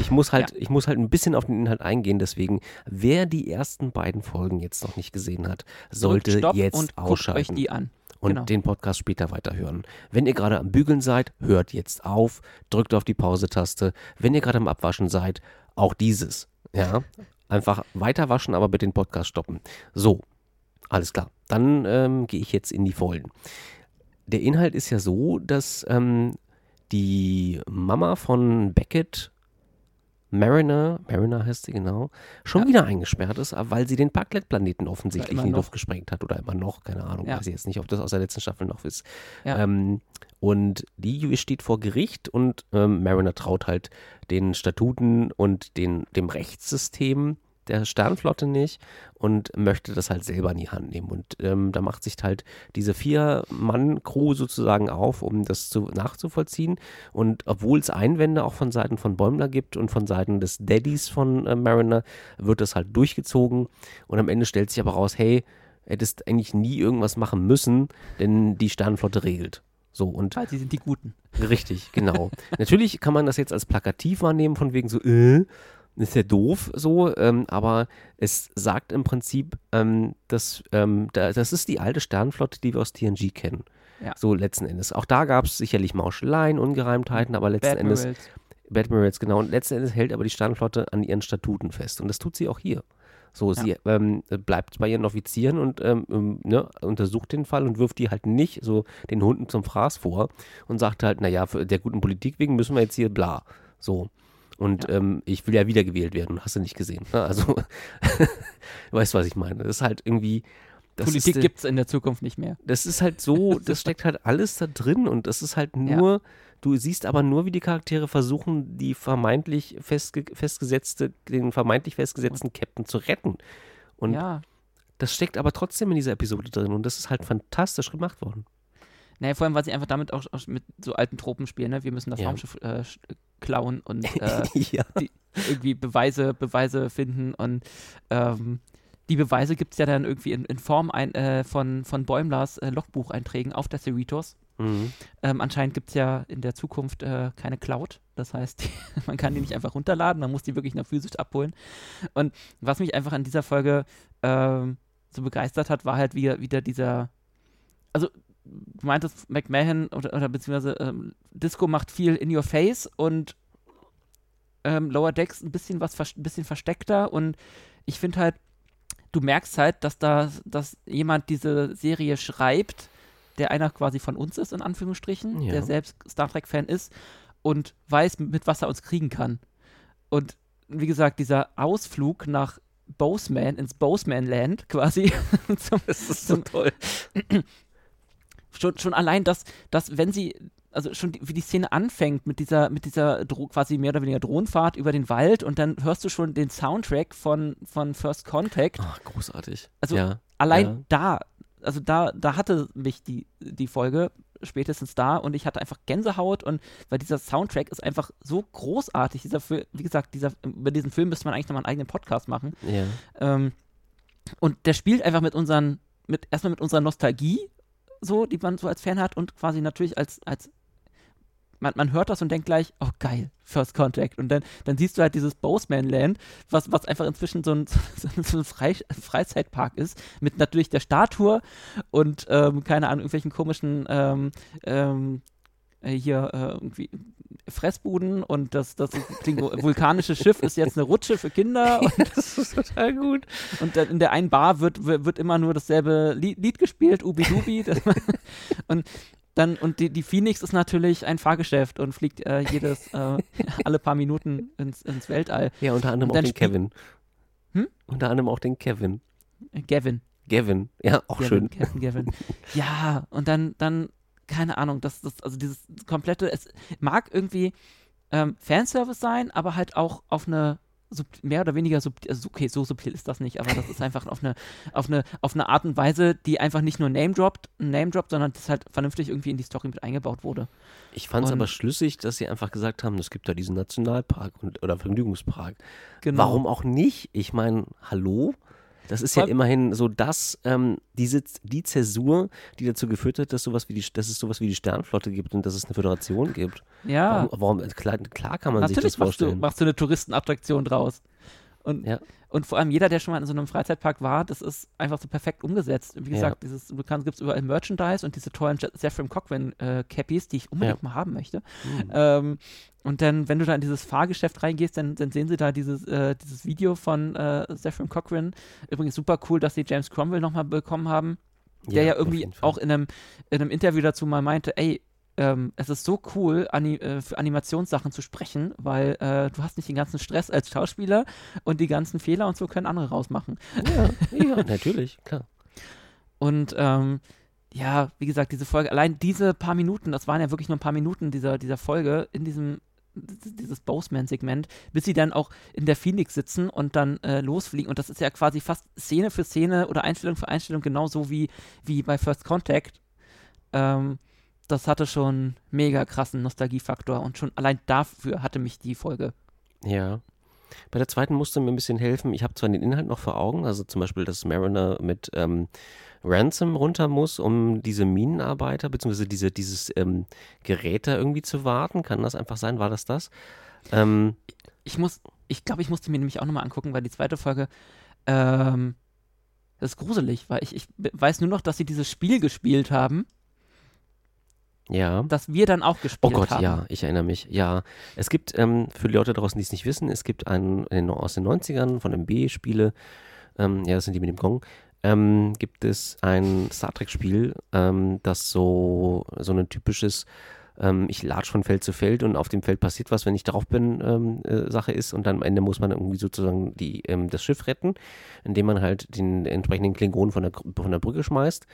Ich muss halt, ja. ich muss halt ein bisschen auf den Inhalt eingehen, deswegen, wer die ersten beiden Folgen jetzt noch nicht gesehen hat, sollte jetzt und ausschalten. Guckt euch die an und genau. den Podcast später weiterhören. Wenn ihr gerade am Bügeln seid, hört jetzt auf, drückt auf die Pause-Taste. Wenn ihr gerade am Abwaschen seid, auch dieses. Ja, Einfach weiter waschen, aber bitte den Podcast stoppen. So, alles klar. Dann ähm, gehe ich jetzt in die Vollen. Der Inhalt ist ja so, dass ähm, die Mama von Beckett Mariner, Mariner heißt sie genau, schon ja. wieder eingesperrt ist, weil sie den Parklet-Planeten offensichtlich in die Luft gesprengt hat oder immer noch, keine Ahnung, ja. weiß ich jetzt nicht, ob das aus der letzten Staffel noch ist. Ja. Ähm, und die steht vor Gericht und ähm, Mariner traut halt den Statuten und den, dem Rechtssystem der Sternflotte nicht und möchte das halt selber in die Hand nehmen. Und ähm, da macht sich halt diese Vier-Mann-Crew sozusagen auf, um das zu, nachzuvollziehen. Und obwohl es Einwände auch von Seiten von Bäumler gibt und von Seiten des Daddys von äh, Mariner, wird das halt durchgezogen. Und am Ende stellt sich aber raus, hey, hättest eigentlich nie irgendwas machen müssen, denn die Sternflotte regelt. So, und Weil sie sind die Guten. Richtig, genau. Natürlich kann man das jetzt als plakativ wahrnehmen, von wegen so, äh, ist ja doof so, ähm, aber es sagt im Prinzip, ähm, dass ähm, da, das ist die alte Sternflotte, die wir aus TNG kennen. Ja. So letzten Endes. Auch da gab es sicherlich Mauscheleien, Ungereimtheiten, aber letzten Bad Endes. Badmirals, genau. Und letzten Endes hält aber die Sternflotte an ihren Statuten fest. Und das tut sie auch hier. So, ja. sie ähm, bleibt bei ihren Offizieren und ähm, ähm, ne, untersucht den Fall und wirft die halt nicht so den Hunden zum Fraß vor und sagt halt, naja, der guten Politik wegen müssen wir jetzt hier bla. So. Und ja. ähm, ich will ja wiedergewählt werden, hast du nicht gesehen. Ne? Also, weißt du, was ich meine? Das ist halt irgendwie. Politik gibt es in der Zukunft nicht mehr. Das ist halt so, das steckt halt alles da drin und das ist halt nur, ja. du siehst aber nur, wie die Charaktere versuchen, die vermeintlich festge festgesetzte, den vermeintlich festgesetzten Captain zu retten. Und ja. das steckt aber trotzdem in dieser Episode drin und das ist halt fantastisch gemacht worden. Naja, vor allem, weil sie einfach damit auch, auch mit so alten Tropen spielen, ne? Wir müssen das ja. Raumschiff äh, klauen und äh, ja. die, irgendwie Beweise, Beweise finden und ähm, die Beweise gibt es ja dann irgendwie in, in Form ein, äh, von, von Bäumlers äh, Logbucheinträgen auf der Cerritos. Mhm. Ähm, anscheinend gibt es ja in der Zukunft äh, keine Cloud. Das heißt, die, man kann die nicht einfach runterladen, man muss die wirklich noch physisch abholen. Und was mich einfach an dieser Folge ähm, so begeistert hat, war halt wieder, wieder dieser. Also, du meintest, McMahon oder, oder beziehungsweise ähm, Disco macht viel in your face und ähm, Lower Decks ein bisschen was ein bisschen versteckter und ich finde halt, du merkst halt, dass da, dass jemand diese Serie schreibt, der einer quasi von uns ist, in Anführungsstrichen, ja. der selbst Star Trek-Fan ist und weiß, mit was er uns kriegen kann. Und wie gesagt, dieser Ausflug nach Boseman, ins Boseman-Land quasi. zum, das ist so zum, toll. schon, schon allein, dass, dass wenn sie, also schon die, wie die Szene anfängt mit dieser, mit dieser Dro quasi mehr oder weniger Drohnenfahrt über den Wald und dann hörst du schon den Soundtrack von, von First Contact. Ach, großartig. Also ja, allein ja. da, also da, da hatte mich die, die Folge spätestens da und ich hatte einfach Gänsehaut und weil dieser Soundtrack ist einfach so großartig. Dieser Film, wie gesagt, dieser, über diesen Film müsste man eigentlich nochmal einen eigenen Podcast machen. Ja. Ähm, und der spielt einfach mit unseren, mit erstmal mit unserer Nostalgie so, die man so als Fan hat und quasi natürlich als, als man, man hört das und denkt gleich, oh geil, First Contact. Und dann, dann siehst du halt dieses Boseman Land, was, was einfach inzwischen so ein, so ein Fre Freizeitpark ist, mit natürlich der Statue und, ähm, keine Ahnung, irgendwelchen komischen, ähm, ähm, äh, hier äh, irgendwie Fressbuden und das, das vulkanische Schiff ist jetzt eine Rutsche für Kinder. Und das ist total gut. Und in der einen Bar wird, wird immer nur dasselbe Lied, Lied gespielt, Ubi Dubi. und dann, und die, die Phoenix ist natürlich ein Fahrgeschäft und fliegt äh, jedes, äh, alle paar Minuten ins, ins Weltall. Ja, unter anderem auch den Kevin. Hm? Unter anderem auch den Kevin. Gavin. Gavin, ja, auch Gavin, schön. Kevin, Gavin. Ja, und dann, dann keine Ahnung, das, das, also dieses komplette, es mag irgendwie ähm, Fanservice sein, aber halt auch auf eine mehr oder weniger subtil, also okay, so subtil ist das nicht, aber das ist einfach auf eine, auf eine, auf eine Art und Weise, die einfach nicht nur Name droppt, Name droppt, sondern das halt vernünftig irgendwie in die Story mit eingebaut wurde. Ich fand es aber schlüssig, dass sie einfach gesagt haben, es gibt da diesen Nationalpark und, oder Vergnügungspark. Genau. Warum auch nicht? Ich meine, hallo? Das ist ja immerhin so das, ähm, diese, die Zäsur, die dazu geführt hat, dass, sowas wie die, dass es sowas wie die Sternflotte gibt und dass es eine Föderation gibt. Ja. Warum, warum klar, klar, kann man Natürlich sich das vorstellen. Machst du, machst du eine Touristenattraktion draus. Und, ja. Und vor allem jeder, der schon mal in so einem Freizeitpark war, das ist einfach so perfekt umgesetzt. Wie gesagt, ja. dieses, du kannst, gibt es überall Merchandise und diese tollen Zephyr Cochran äh, Cappies, die ich unbedingt ja. mal haben möchte. Mhm. Ähm, und dann, wenn du da in dieses Fahrgeschäft reingehst, dann, dann sehen sie da dieses, äh, dieses Video von äh, Zephyr Cochran. Übrigens super cool, dass sie James Cromwell nochmal bekommen haben der ja, ja irgendwie auch in einem, in einem Interview dazu mal meinte, ey, ähm, es ist so cool, ani äh, für Animationssachen zu sprechen, weil äh, du hast nicht den ganzen Stress als Schauspieler und die ganzen Fehler und so können andere rausmachen. Ja, ja natürlich, klar. Und ähm, ja, wie gesagt, diese Folge, allein diese paar Minuten, das waren ja wirklich nur ein paar Minuten dieser, dieser Folge in diesem dieses Boseman-Segment, bis sie dann auch in der Phoenix sitzen und dann äh, losfliegen. Und das ist ja quasi fast Szene für Szene oder Einstellung für Einstellung genauso wie, wie bei First Contact. Ähm, das hatte schon mega krassen Nostalgiefaktor und schon allein dafür hatte mich die Folge. Ja. Bei der zweiten musste mir ein bisschen helfen. Ich habe zwar den Inhalt noch vor Augen, also zum Beispiel, dass Mariner mit ähm, Ransom runter muss, um diese Minenarbeiter bzw. Diese, dieses ähm, Gerät da irgendwie zu warten. Kann das einfach sein? War das das? Ähm, ich muss, ich glaube, ich musste mir nämlich auch nochmal angucken, weil die zweite Folge, ähm, das ist gruselig, weil ich, ich weiß nur noch, dass sie dieses Spiel gespielt haben ja. Das wir dann auch gespielt haben. Oh Gott, haben. ja, ich erinnere mich. Ja, es gibt, ähm, für die Leute draußen, die es nicht wissen, es gibt einen aus den 90ern von MB-Spiele, ähm, ja, das sind die mit dem Gong, ähm, gibt es ein Star Trek-Spiel, ähm, das so, so ein typisches ähm, ich latsch von Feld zu Feld und auf dem Feld passiert was, wenn ich drauf bin, ähm, äh, Sache ist und dann am Ende muss man irgendwie sozusagen die, ähm, das Schiff retten, indem man halt den entsprechenden Klingon von der, von der Brücke schmeißt.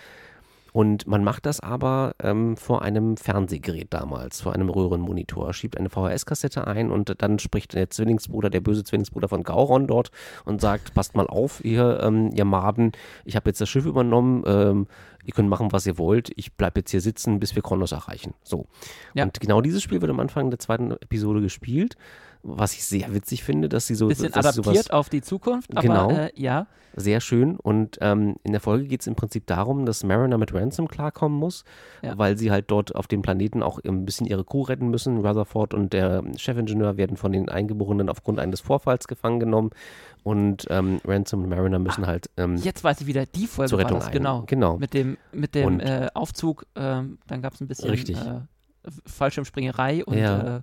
Und man macht das aber ähm, vor einem Fernsehgerät damals, vor einem Röhrenmonitor, schiebt eine VHS-Kassette ein und dann spricht der Zwillingsbruder, der böse Zwillingsbruder von Gauron dort und sagt, passt mal auf, ihr, ähm, ihr Maden, ich habe jetzt das Schiff übernommen, ähm, ihr könnt machen, was ihr wollt, ich bleibe jetzt hier sitzen, bis wir Kronos erreichen. So. Ja. Und genau dieses Spiel wird am Anfang der zweiten Episode gespielt was ich sehr witzig finde, dass sie so. Bisschen adaptiert auf die Zukunft, aber genau, äh, ja. Sehr schön. Und ähm, in der Folge geht es im Prinzip darum, dass Mariner mit Ransom klarkommen muss, ja. weil sie halt dort auf dem Planeten auch ein bisschen ihre Crew retten müssen. Rutherford und der Chefingenieur werden von den Eingeborenen aufgrund eines Vorfalls gefangen genommen. Und ähm, Ransom und Mariner müssen Ach, halt. Ähm, jetzt weiß ich wieder, die Folge zur Rettung war das, genau. genau. Mit dem, mit dem äh, Aufzug, äh, dann gab es ein bisschen richtig. Äh, Fallschirmspringerei und äh,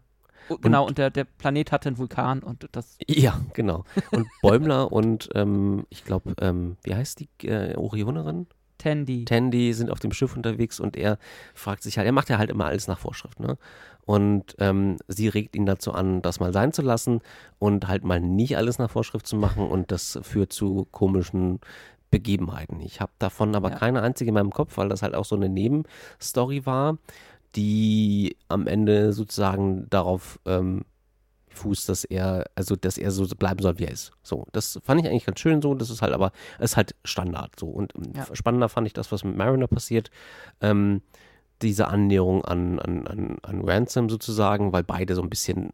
Oh, genau, und, und der, der Planet hatte einen Vulkan und das. Ja, genau. Und Bäumler und ähm, ich glaube, ähm, wie heißt die äh, Orionerin? Tandy. Tandy sind auf dem Schiff unterwegs und er fragt sich halt, er macht ja halt immer alles nach Vorschrift, ne? Und ähm, sie regt ihn dazu an, das mal sein zu lassen und halt mal nicht alles nach Vorschrift zu machen und das führt zu komischen Begebenheiten. Ich habe davon aber ja. keine einzige in meinem Kopf, weil das halt auch so eine Nebenstory war die am Ende sozusagen darauf ähm, fußt, dass er, also dass er so bleiben soll, wie er ist. So, das fand ich eigentlich ganz schön so. Das ist halt aber, ist halt Standard so. Und ähm, ja. spannender fand ich das, was mit Mariner passiert. Ähm, diese Annäherung an, an, an, an Ransom sozusagen, weil beide so ein bisschen,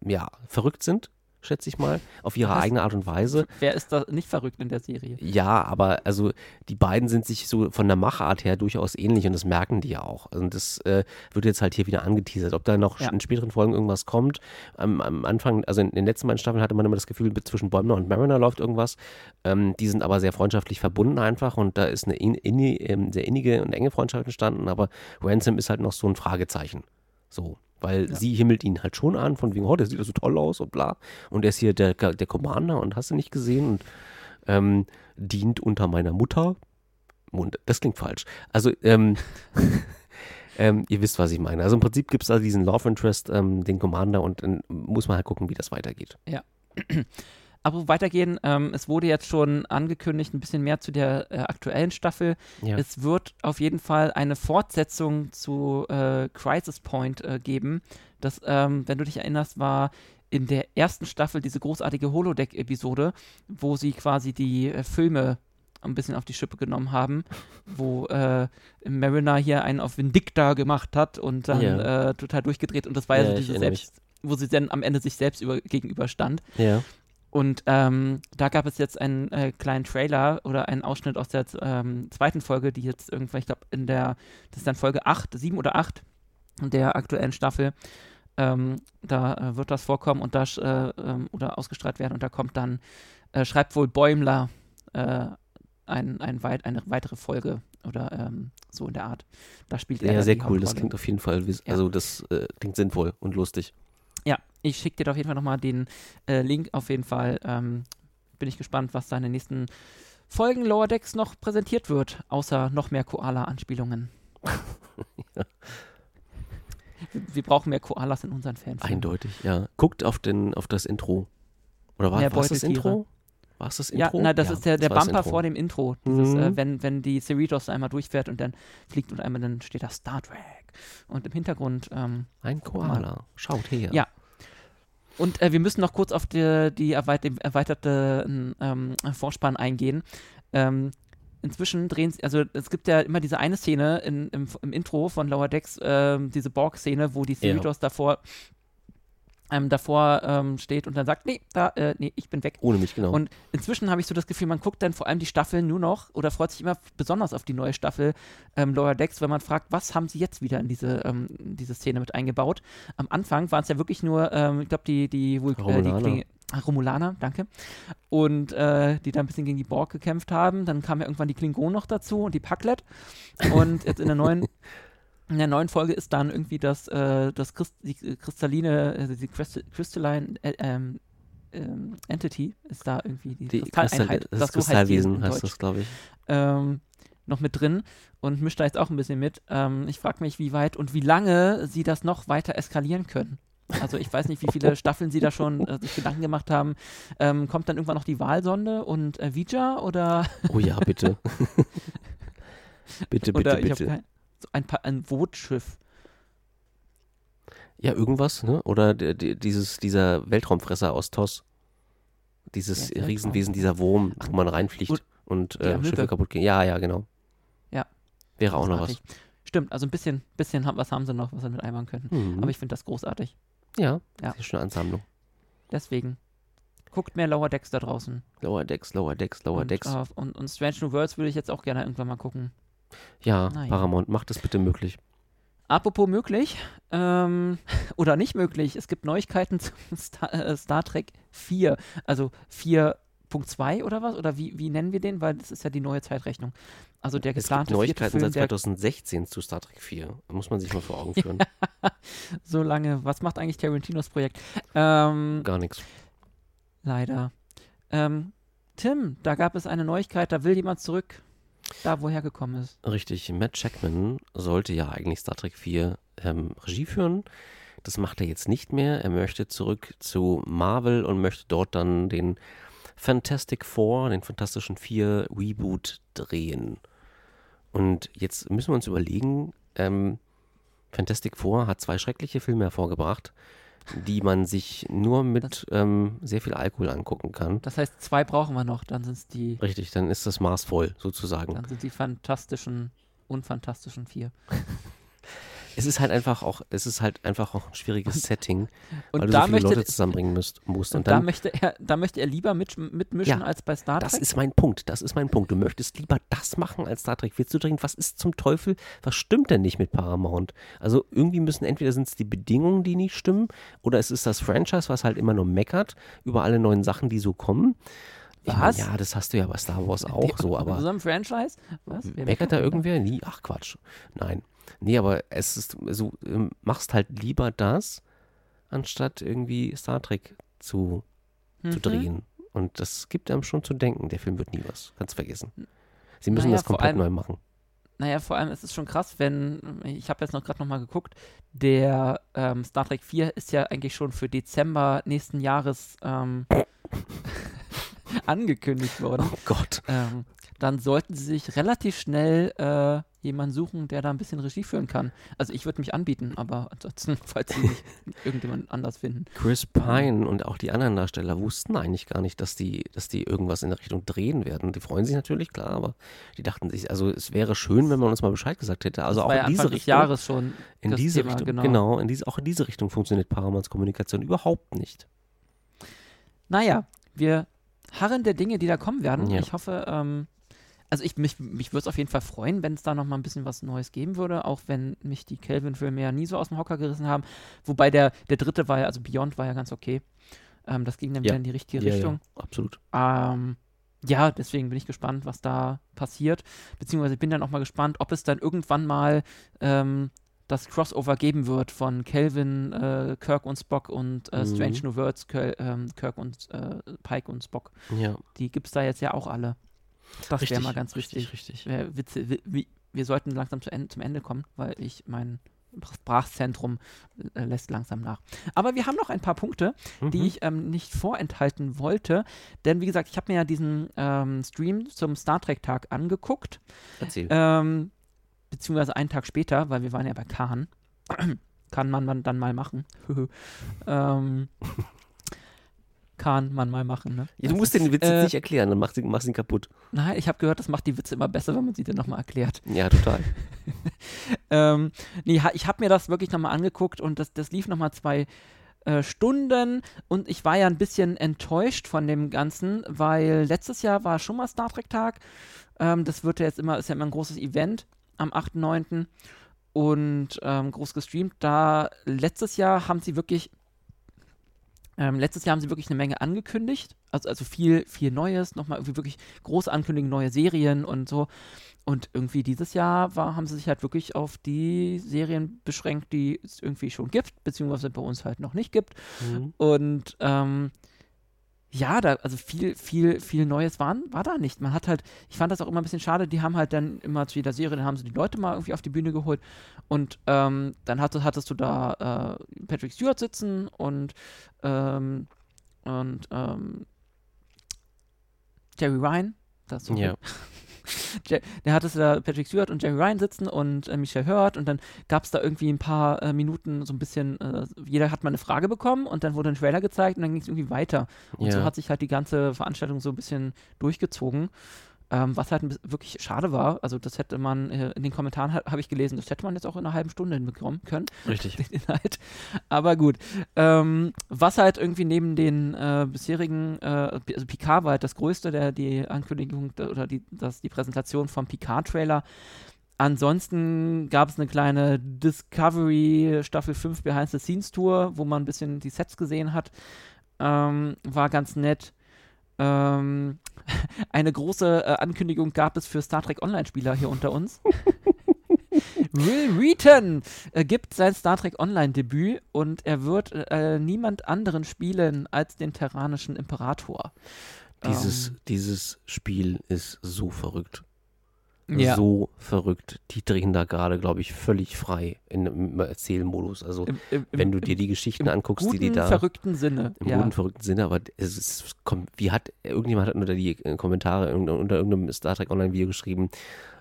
ja, verrückt sind schätze ich mal, auf ihre Was? eigene Art und Weise. Wer ist da nicht verrückt in der Serie? Ja, aber also die beiden sind sich so von der Machart her durchaus ähnlich und das merken die ja auch. Also das äh, wird jetzt halt hier wieder angeteasert. Ob da noch ja. in späteren Folgen irgendwas kommt. Am, am, Anfang, also in den letzten beiden Staffeln hatte man immer das Gefühl, zwischen Bäumler und Mariner läuft irgendwas. Ähm, die sind aber sehr freundschaftlich verbunden einfach und da ist eine in, in, in, sehr innige und enge Freundschaft entstanden, aber Ransom ist halt noch so ein Fragezeichen. So. Weil ja. sie himmelt ihn halt schon an, von wegen, oh, der sieht ja so toll aus und bla. Und er ist hier der, der Commander und hast du nicht gesehen und ähm, dient unter meiner Mutter. Und das klingt falsch. Also, ähm, ähm, ihr wisst, was ich meine. Also im Prinzip gibt es da diesen Love Interest, ähm, den Commander und dann muss man halt gucken, wie das weitergeht. Ja. Aber weitergehen, ähm, es wurde jetzt schon angekündigt, ein bisschen mehr zu der äh, aktuellen Staffel. Ja. Es wird auf jeden Fall eine Fortsetzung zu äh, Crisis Point äh, geben. Das, ähm, wenn du dich erinnerst, war in der ersten Staffel diese großartige Holodeck-Episode, wo sie quasi die äh, Filme ein bisschen auf die Schippe genommen haben, wo äh, Mariner hier einen auf Vindicta gemacht hat und dann ja. äh, total durchgedreht und das war ja, ja so diese Selbst, mich. wo sie dann am Ende sich selbst über, gegenüberstand. Ja. Und ähm, da gab es jetzt einen äh, kleinen Trailer oder einen Ausschnitt aus der ähm, zweiten Folge, die jetzt irgendwann, ich glaube, in der, das ist dann Folge 8, 7 oder 8 der aktuellen Staffel. Ähm, da äh, wird das vorkommen und da äh, ähm, oder ausgestrahlt werden und da kommt dann, äh, schreibt wohl Bäumler äh, ein, ein weit, eine weitere Folge oder ähm, so in der Art. Da spielt er. Ja, sehr cool. Das klingt auf jeden Fall, also ja. das äh, klingt sinnvoll und lustig. Ja, ich schicke dir auf jeden Fall nochmal den äh, Link. Auf jeden Fall ähm, bin ich gespannt, was da in den nächsten Folgen Lower Decks noch präsentiert wird, außer noch mehr Koala-Anspielungen. ja. wir, wir, brauchen mehr Koalas in unseren Fans. Eindeutig, ja. Guckt auf, den, auf das Intro. Oder war, war das Intro? War es das Intro? Ja, na, das ja, ist der, der Bumper vor dem Intro. Dieses, äh, mhm. äh, wenn, wenn die Cerritos einmal durchfährt und dann fliegt und einmal dann steht da Star Trek. Und im Hintergrund. Ähm, Ein Koala. Schaut her. Ja. Und äh, wir müssen noch kurz auf die, die erweiterte ähm, Vorspann eingehen. Ähm, inzwischen drehen sie, also es gibt ja immer diese eine Szene in, im, im Intro von Lower Decks, äh, diese Borg-Szene, wo die Cerritos ja. davor ähm, davor ähm, steht und dann sagt, nee, da, äh, nee, ich bin weg. Ohne mich, genau. Und inzwischen habe ich so das Gefühl, man guckt dann vor allem die Staffeln nur noch oder freut sich immer besonders auf die neue Staffel ähm, Lower Decks, wenn man fragt, was haben sie jetzt wieder in diese, ähm, diese Szene mit eingebaut. Am Anfang waren es ja wirklich nur, ähm, ich glaube, die, die, Vulk äh, Romulaner, danke. Und äh, die da ein bisschen gegen die Borg gekämpft haben. Dann kamen ja irgendwann die Klingonen noch dazu und die Packlet. Und jetzt in der neuen in der neuen Folge ist dann irgendwie das, äh, das Christ, die kristalline, also die Crystalline äh, ähm, ähm, Entity ist da irgendwie die, die Kristalleinheit. Das, das Kristallwesen heißt, heißt das, glaube ich. Ähm, noch mit drin und mischt da jetzt auch ein bisschen mit. Ähm, ich frage mich, wie weit und wie lange sie das noch weiter eskalieren können. Also ich weiß nicht, wie viele Staffeln sie da schon äh, sich Gedanken gemacht haben. Ähm, kommt dann irgendwann noch die Wahlsonde und äh, Vija oder? Oh ja, bitte. bitte, bitte, bitte. So ein, ein Bootschiff. Ja, irgendwas, ne? Oder dieses, dieser Weltraumfresser aus TOS. Dieses ja, Riesenwesen, dieser Wurm, Ach, wo man reinfliegt und, und äh, Schiffe kaputt gehen. Ja, ja, genau. Ja. Wäre auch noch was. Stimmt, also ein bisschen, bisschen was haben sie noch, was sie mit einbauen könnten. Mhm. Aber ich finde das großartig. Ja, ja. das ist schon eine Ansammlung. Deswegen. Guckt mehr Lower Decks da draußen. Lower Decks, Lower Decks, Lower und, Decks. Uh, und, und Strange New Worlds würde ich jetzt auch gerne irgendwann mal gucken. Ja, Nein. Paramount, macht es bitte möglich. Apropos möglich ähm, oder nicht möglich, es gibt Neuigkeiten zum Star, äh, Star Trek 4, also 4.2 oder was? Oder wie, wie nennen wir den? Weil das ist ja die neue Zeitrechnung. Also der geplante es gibt Neuigkeiten seit 2016 zu Star Trek 4. Muss man sich mal vor Augen führen. so lange. Was macht eigentlich Tarantinos Projekt? Ähm, Gar nichts. Leider. Ähm, Tim, da gab es eine Neuigkeit, da will jemand zurück da woher gekommen ist. Richtig, Matt Jackman sollte ja eigentlich Star Trek 4 ähm, Regie führen. Das macht er jetzt nicht mehr. Er möchte zurück zu Marvel und möchte dort dann den Fantastic Four, den Fantastischen Vier Reboot drehen. Und jetzt müssen wir uns überlegen, ähm, Fantastic Four hat zwei schreckliche Filme hervorgebracht die man sich nur mit ähm, sehr viel Alkohol angucken kann. Das heißt, zwei brauchen wir noch, dann sind es die. Richtig, dann ist das Maß voll, sozusagen. Dann sind die fantastischen, unfantastischen vier. es ist halt einfach auch, es ist halt einfach auch ein schwieriges Setting, und weil du so viele möchte, Leute zusammenbringen musst. musst. Und, und dann, da, möchte er, da möchte er lieber mit, mitmischen ja, als bei Star Trek. Das ist mein Punkt, das ist mein Punkt. Du möchtest lieber das machen als Star Trek. Willst du dringend, was ist zum Teufel, was stimmt denn nicht mit Paramount? Also irgendwie müssen entweder sind es die Bedingungen, die nicht stimmen, oder es ist das Franchise, was halt immer nur meckert über alle neuen Sachen, die so kommen. Was? ja, das hast du ja bei Star Wars auch so, aber. So einem Franchise? Was? Wer meckert da irgendwer? Nie? Ach Quatsch. Nein. Nee, aber es ist so, ähm, machst halt lieber das, anstatt irgendwie Star Trek zu, mhm. zu drehen. Und das gibt einem schon zu denken. Der Film wird nie was. Kannst vergessen. Sie müssen naja, das komplett allem, neu machen. Naja, vor allem ist es schon krass, wenn, ich habe jetzt noch gerade nochmal geguckt, der ähm, Star Trek 4 ist ja eigentlich schon für Dezember nächsten Jahres ähm, angekündigt worden. Oh Gott. Ähm, dann sollten sie sich relativ schnell äh, jemanden suchen, der da ein bisschen Regie führen kann. Also ich würde mich anbieten, aber ansonsten, falls sie nicht irgendjemand anders finden. Chris Pine und auch die anderen Darsteller wussten eigentlich gar nicht, dass die, dass die irgendwas in der Richtung drehen werden. Die freuen sich natürlich, klar, aber die dachten sich, also es wäre schön, wenn man uns mal Bescheid gesagt hätte. Also das auch in diese Richtung. Jahres schon. In diese Thema, Richtung, genau. genau in diese, auch in diese Richtung funktioniert Paramounts Kommunikation überhaupt nicht. Naja, wir harren der Dinge, die da kommen werden. Ja. Ich hoffe, ähm, also ich, mich, mich würde es auf jeden Fall freuen, wenn es da noch mal ein bisschen was Neues geben würde, auch wenn mich die Kelvin-Filme ja nie so aus dem Hocker gerissen haben. Wobei der, der dritte war ja, also Beyond war ja ganz okay. Ähm, das ging dann ja. wieder in die richtige ja, Richtung. Ja, absolut. Ähm, ja, deswegen bin ich gespannt, was da passiert. Beziehungsweise ich bin dann auch mal gespannt, ob es dann irgendwann mal ähm, das Crossover geben wird von Kelvin, äh, Kirk und Spock und äh, mhm. Strange New Worlds, Kirk, ähm, Kirk und äh, Pike und Spock. Ja. Die gibt es da jetzt ja auch alle. Das wäre mal ganz wichtig. Richtig, richtig. Witze, wir, wir sollten langsam zu Ende, zum Ende kommen, weil ich mein Sprachzentrum äh, lässt langsam nach. Aber wir haben noch ein paar Punkte, mhm. die ich ähm, nicht vorenthalten wollte. Denn wie gesagt, ich habe mir ja diesen ähm, Stream zum Star Trek-Tag angeguckt. Erzähl. Ähm, beziehungsweise einen Tag später, weil wir waren ja bei Kahn. Kann man dann mal machen. ähm, kann man mal machen. Ne? Ja, du musst den Witz äh, nicht erklären, dann machst du ihn kaputt. Nein, ich habe gehört, das macht die Witze immer besser, wenn man sie dann nochmal erklärt. Ja, total. ähm, nee, ich habe mir das wirklich nochmal angeguckt und das, das lief nochmal zwei äh, Stunden und ich war ja ein bisschen enttäuscht von dem Ganzen, weil letztes Jahr war schon mal Star Trek Tag. Ähm, das wird ja jetzt immer, ist ja immer ein großes Event am 8.9. und ähm, groß gestreamt. Da letztes Jahr haben sie wirklich ähm, letztes Jahr haben sie wirklich eine Menge angekündigt, also, also viel, viel Neues, nochmal irgendwie wirklich große Ankündigungen, neue Serien und so. Und irgendwie dieses Jahr war, haben sie sich halt wirklich auf die Serien beschränkt, die es irgendwie schon gibt, beziehungsweise bei uns halt noch nicht gibt. Mhm. Und ähm, ja, da, also viel, viel, viel Neues war, war da nicht. Man hat halt, ich fand das auch immer ein bisschen schade, die haben halt dann immer zu jeder Serie, dann haben sie die Leute mal irgendwie auf die Bühne geholt und ähm, dann hattest, hattest du da äh, Patrick Stewart sitzen und, ähm, und ähm, Jerry Ryan, das so ja. der hatte da Patrick Stewart und Jerry Ryan sitzen und äh, Michelle Hurt und dann gab es da irgendwie ein paar äh, Minuten so ein bisschen, äh, jeder hat mal eine Frage bekommen und dann wurde ein Trailer gezeigt und dann ging es irgendwie weiter. Und ja. so hat sich halt die ganze Veranstaltung so ein bisschen durchgezogen. Ähm, was halt wirklich schade war, also das hätte man äh, in den Kommentaren ha habe ich gelesen, das hätte man jetzt auch in einer halben Stunde hinbekommen können. Richtig. Den Inhalt. Aber gut. Ähm, was halt irgendwie neben den äh, bisherigen, äh, also Picard war halt das größte, der die Ankündigung oder die, das, die Präsentation vom Picard-Trailer. Ansonsten gab es eine kleine Discovery Staffel 5 Behind the Scenes Tour, wo man ein bisschen die Sets gesehen hat. Ähm, war ganz nett. Ähm, eine große äh, Ankündigung gab es für Star Trek Online-Spieler hier unter uns. Will Wheaton äh, gibt sein Star Trek Online-Debüt und er wird äh, niemand anderen spielen als den terranischen Imperator. Dieses, ähm, dieses Spiel ist so verrückt ja. so verrückt. Die drehen da gerade, glaube ich, völlig frei in, im Erzählmodus. Also, Im, im, wenn du dir die Geschichten anguckst, die die da. Im verrückten Sinne. Im ja. guten, verrückten Sinne, aber es ist, wie hat, irgendjemand hat unter die Kommentare unter, unter irgendeinem Star Trek Online-Video geschrieben,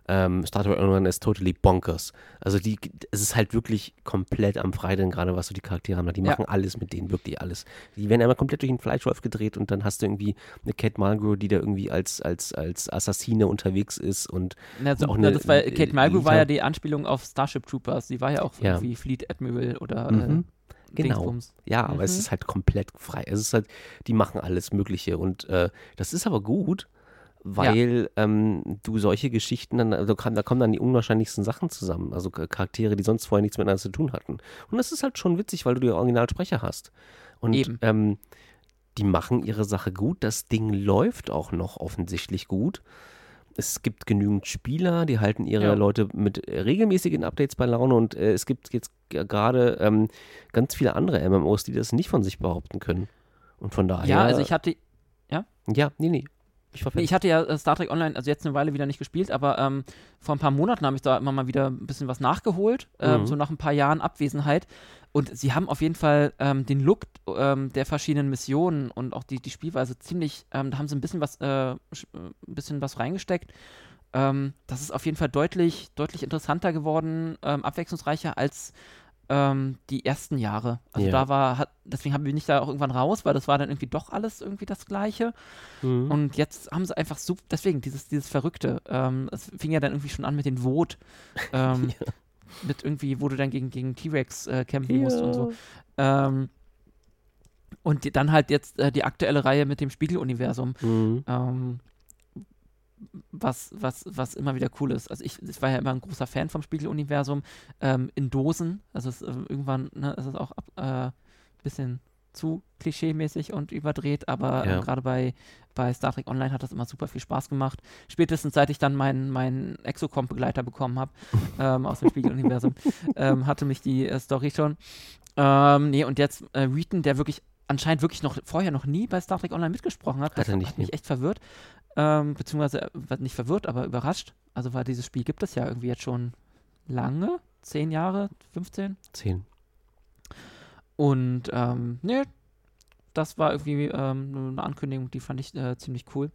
ähm, Star Trek Online ist totally bonkers. Also die, es ist halt wirklich komplett am Freitag gerade, was so die Charaktere haben. Die machen ja. alles mit denen, wirklich alles. Die werden einmal komplett durch den Fleischwolf gedreht und dann hast du irgendwie eine Kate Mulgrew, die da irgendwie als, als, als Assassine unterwegs ist und na, so, auch eine, das war, Kate Mulgrew war ja die Anspielung auf Starship Troopers. Die war ja auch ja. irgendwie Fleet Admiral oder mhm. äh, Genau. Dingsbums. Ja, aber mhm. es ist halt komplett frei. Es ist halt, die machen alles Mögliche und äh, das ist aber gut, weil ja. ähm, du solche Geschichten dann, also kann, da kommen dann die unwahrscheinlichsten Sachen zusammen. Also Charaktere, die sonst vorher nichts miteinander zu tun hatten. Und das ist halt schon witzig, weil du die Originalsprecher hast. Und ähm, die machen ihre Sache gut. Das Ding läuft auch noch offensichtlich gut. Es gibt genügend Spieler, die halten ihre ja. Leute mit regelmäßigen Updates bei Laune und äh, es gibt jetzt gerade ähm, ganz viele andere MMOs, die das nicht von sich behaupten können. Und von daher. Ja, also ich hatte. Ja? Ja, nee, nee. Ich, nee, ich hatte ja äh, Star Trek Online, also jetzt eine Weile wieder nicht gespielt, aber ähm, vor ein paar Monaten habe ich da immer mal wieder ein bisschen was nachgeholt, ähm, mhm. so nach ein paar Jahren Abwesenheit. Und sie haben auf jeden Fall ähm, den Look ähm, der verschiedenen Missionen und auch die, die Spielweise ziemlich, ähm, da haben sie ein bisschen was, äh, ein bisschen was reingesteckt. Ähm, das ist auf jeden Fall deutlich, deutlich interessanter geworden, abwechslungsreicher als ähm, die ersten Jahre. Also ja. da war, hat, deswegen haben wir nicht da auch irgendwann raus, weil das war dann irgendwie doch alles irgendwie das Gleiche. Mhm. Und jetzt haben sie einfach so, deswegen dieses, dieses Verrückte. Ähm, es fing ja dann irgendwie schon an mit den Vot. Ähm, ja. Mit irgendwie, wo du dann gegen, gegen T-Rex äh, kämpfen ja. musst und so. Ähm, und die, dann halt jetzt äh, die aktuelle Reihe mit dem Spiegeluniversum. Mhm. Ähm, was, was, was immer wieder cool ist. Also ich, ich war ja immer ein großer Fan vom Spiegeluniversum ähm, in Dosen. Also es, äh, irgendwann ne, ist es auch ein äh, bisschen zu klischee-mäßig und überdreht, aber ja. äh, gerade bei, bei Star Trek Online hat das immer super viel Spaß gemacht. Spätestens seit ich dann meinen mein Exocomp-Begleiter bekommen habe ähm, aus dem Spiegeluniversum, ähm, hatte mich die äh, Story schon. Ähm, nee, und jetzt äh, Reeton, der wirklich anscheinend wirklich noch vorher noch nie bei Star Trek Online mitgesprochen hat, hat, er nicht, hat mich echt verwirrt ähm, beziehungsweise äh, nicht verwirrt, aber überrascht. Also weil dieses Spiel gibt es ja irgendwie jetzt schon lange, zehn Jahre, 15? Zehn. Und ähm, ne, das war irgendwie ähm, eine Ankündigung, die fand ich äh, ziemlich cool.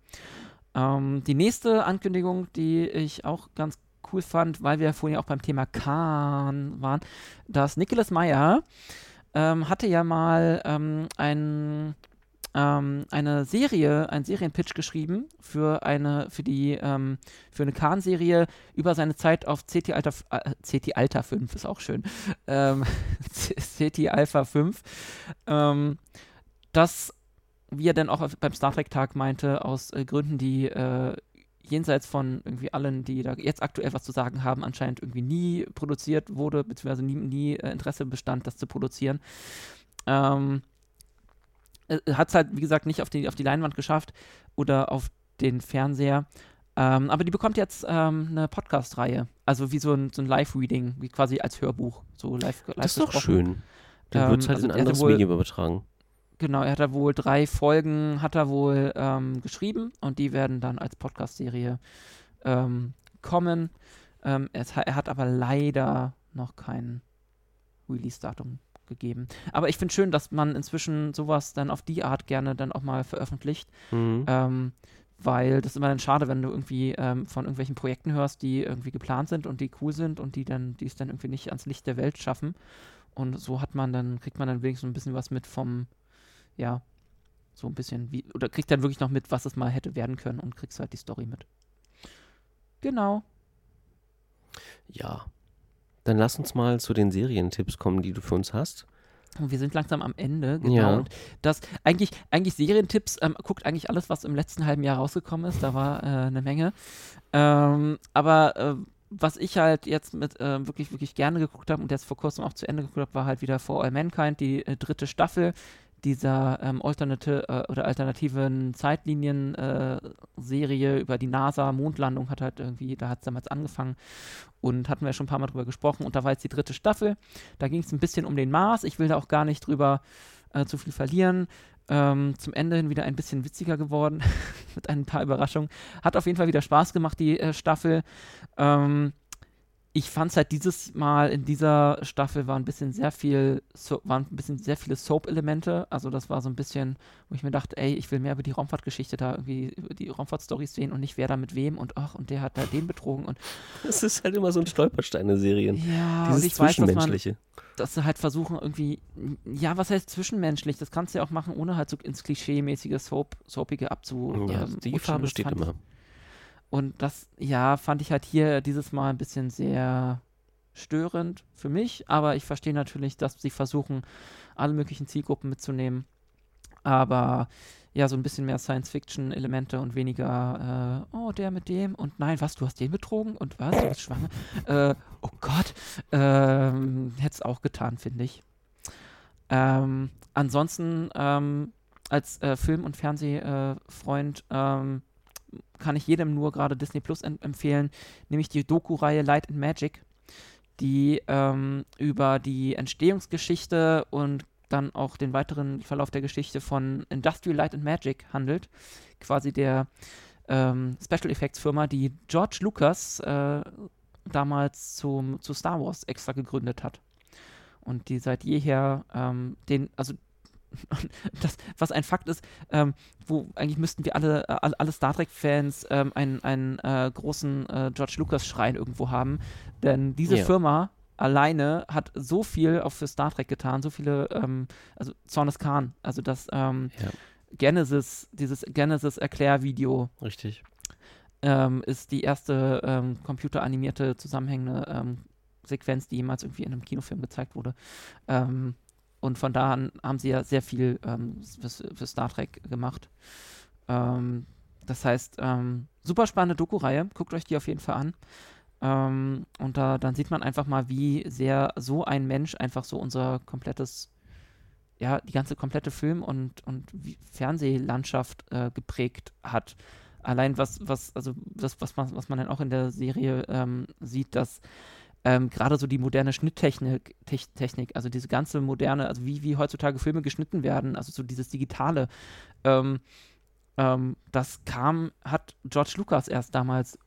Ähm, die nächste Ankündigung, die ich auch ganz cool fand, weil wir vorhin auch beim Thema Khan waren, dass Nicholas Meyer ähm, hatte ja mal ähm, ein ähm, eine Serie, einen Serienpitch geschrieben für eine, für die, ähm, für eine Khan-Serie über seine Zeit auf CT Alpha, äh, CT Alpha 5 ist auch schön. Ähm, CT Alpha 5. Ähm, das, wie er dann auch beim Star Trek-Tag meinte, aus äh, Gründen, die äh, jenseits von irgendwie allen, die da jetzt aktuell was zu sagen haben, anscheinend irgendwie nie produziert wurde, beziehungsweise nie, nie äh, Interesse bestand, das zu produzieren. Ähm, äh, hat es halt, wie gesagt, nicht auf die, auf die Leinwand geschafft oder auf den Fernseher. Ähm, aber die bekommt jetzt ähm, eine Podcast-Reihe. Also wie so ein, so ein Live-Reading, wie quasi als Hörbuch. So live, live das ist doch schön. Dann ähm, wird es halt also in ein anderes wohl, Medium übertragen. Genau, er hat da wohl drei Folgen, hat er wohl ähm, geschrieben und die werden dann als Podcast-Serie ähm, kommen. Ähm, es, er hat aber leider noch kein Release-Datum gegeben. Aber ich finde schön, dass man inzwischen sowas dann auf die Art gerne dann auch mal veröffentlicht. Mhm. Ähm, weil das ist immer dann schade, wenn du irgendwie ähm, von irgendwelchen Projekten hörst, die irgendwie geplant sind und die cool sind und die dann, die es dann irgendwie nicht ans Licht der Welt schaffen. Und so hat man dann, kriegt man dann wenigstens ein bisschen was mit vom, ja, so ein bisschen wie, oder kriegt dann wirklich noch mit, was es mal hätte werden können und kriegst halt die Story mit. Genau. Ja, dann lass uns mal zu den Serientipps kommen, die du für uns hast. Wir sind langsam am Ende, genau. Ja. Und das eigentlich, eigentlich Serientipps, ähm, guckt eigentlich alles, was im letzten halben Jahr rausgekommen ist. Da war äh, eine Menge. Ähm, aber äh, was ich halt jetzt mit äh, wirklich, wirklich gerne geguckt habe und jetzt vor kurzem auch zu Ende geguckt habe, war halt wieder For All Mankind, die äh, dritte Staffel dieser ähm, Alternate, äh, oder alternativen Zeitlinien-Serie äh, über die NASA-Mondlandung hat halt irgendwie, da hat es damals angefangen und hatten wir schon ein paar Mal drüber gesprochen und da war jetzt die dritte Staffel. Da ging es ein bisschen um den Mars. Ich will da auch gar nicht drüber äh, zu viel verlieren. Ähm, zum Ende hin wieder ein bisschen witziger geworden mit ein paar Überraschungen. Hat auf jeden Fall wieder Spaß gemacht, die äh, Staffel. Ähm, ich fand es halt dieses Mal in dieser Staffel war ein bisschen sehr viel, so, waren ein bisschen sehr viele Soap-Elemente. Also das war so ein bisschen, wo ich mir dachte, ey, ich will mehr über die Raumfahrtgeschichte da irgendwie, über die Raumfahrt-Stories sehen und nicht wer da mit wem und ach, und der hat da den betrogen und. Das ist halt immer so ein Stolperstein in Serien. Ja, Dieses ich Zwischenmenschliche. Weiß, dass, man, dass sie halt versuchen irgendwie, ja, was heißt zwischenmenschlich? Das kannst du ja auch machen, ohne halt so ins Klischee-mäßige Soap, Soapige abzu. Ja, ähm, die Gefahr besteht immer. Ich, und das, ja, fand ich halt hier dieses Mal ein bisschen sehr störend für mich, aber ich verstehe natürlich, dass sie versuchen, alle möglichen Zielgruppen mitzunehmen. Aber ja, so ein bisschen mehr Science-Fiction-Elemente und weniger, äh, oh, der mit dem und nein, was, du hast den betrogen und was, du bist schwanger? äh, oh Gott, ähm, hätte es auch getan, finde ich. Ähm, ansonsten ähm, als äh, Film- und Fernsehfreund ähm, kann ich jedem nur gerade Disney Plus empfehlen, nämlich die Doku-Reihe Light and Magic, die ähm, über die Entstehungsgeschichte und dann auch den weiteren Verlauf der Geschichte von Industrial Light and Magic handelt. Quasi der ähm, Special Effects Firma, die George Lucas äh, damals zum, zu Star Wars extra gegründet hat. Und die seit jeher ähm, den, also das, was ein Fakt ist, ähm, wo eigentlich müssten wir alle, äh, alle Star Trek-Fans ähm, einen, einen äh, großen äh, George Lucas-Schrein irgendwo haben. Denn diese ja. Firma alleine hat so viel auch für Star Trek getan, so viele, ähm, also Zornes Khan, also das ähm, ja. Genesis, dieses Genesis-Erklärvideo. Richtig. Ähm, ist die erste ähm, computeranimierte zusammenhängende Sequenz, die jemals irgendwie in einem Kinofilm gezeigt wurde. Ähm, und von da an haben sie ja sehr viel ähm, für, für, Star Trek gemacht. Ähm, das heißt, ähm, super spannende Doku-Reihe. Guckt euch die auf jeden Fall an. Ähm, und da, dann sieht man einfach mal, wie sehr so ein Mensch einfach so unser komplettes, ja, die ganze komplette Film- und, und Fernsehlandschaft äh, geprägt hat. Allein was, was, also das, was man, was man dann auch in der Serie ähm, sieht, dass ähm, gerade so die moderne Schnitttechnik, Technik, also diese ganze moderne, also wie, wie heutzutage Filme geschnitten werden, also so dieses Digitale, ähm, ähm, das kam, hat George Lucas erst damals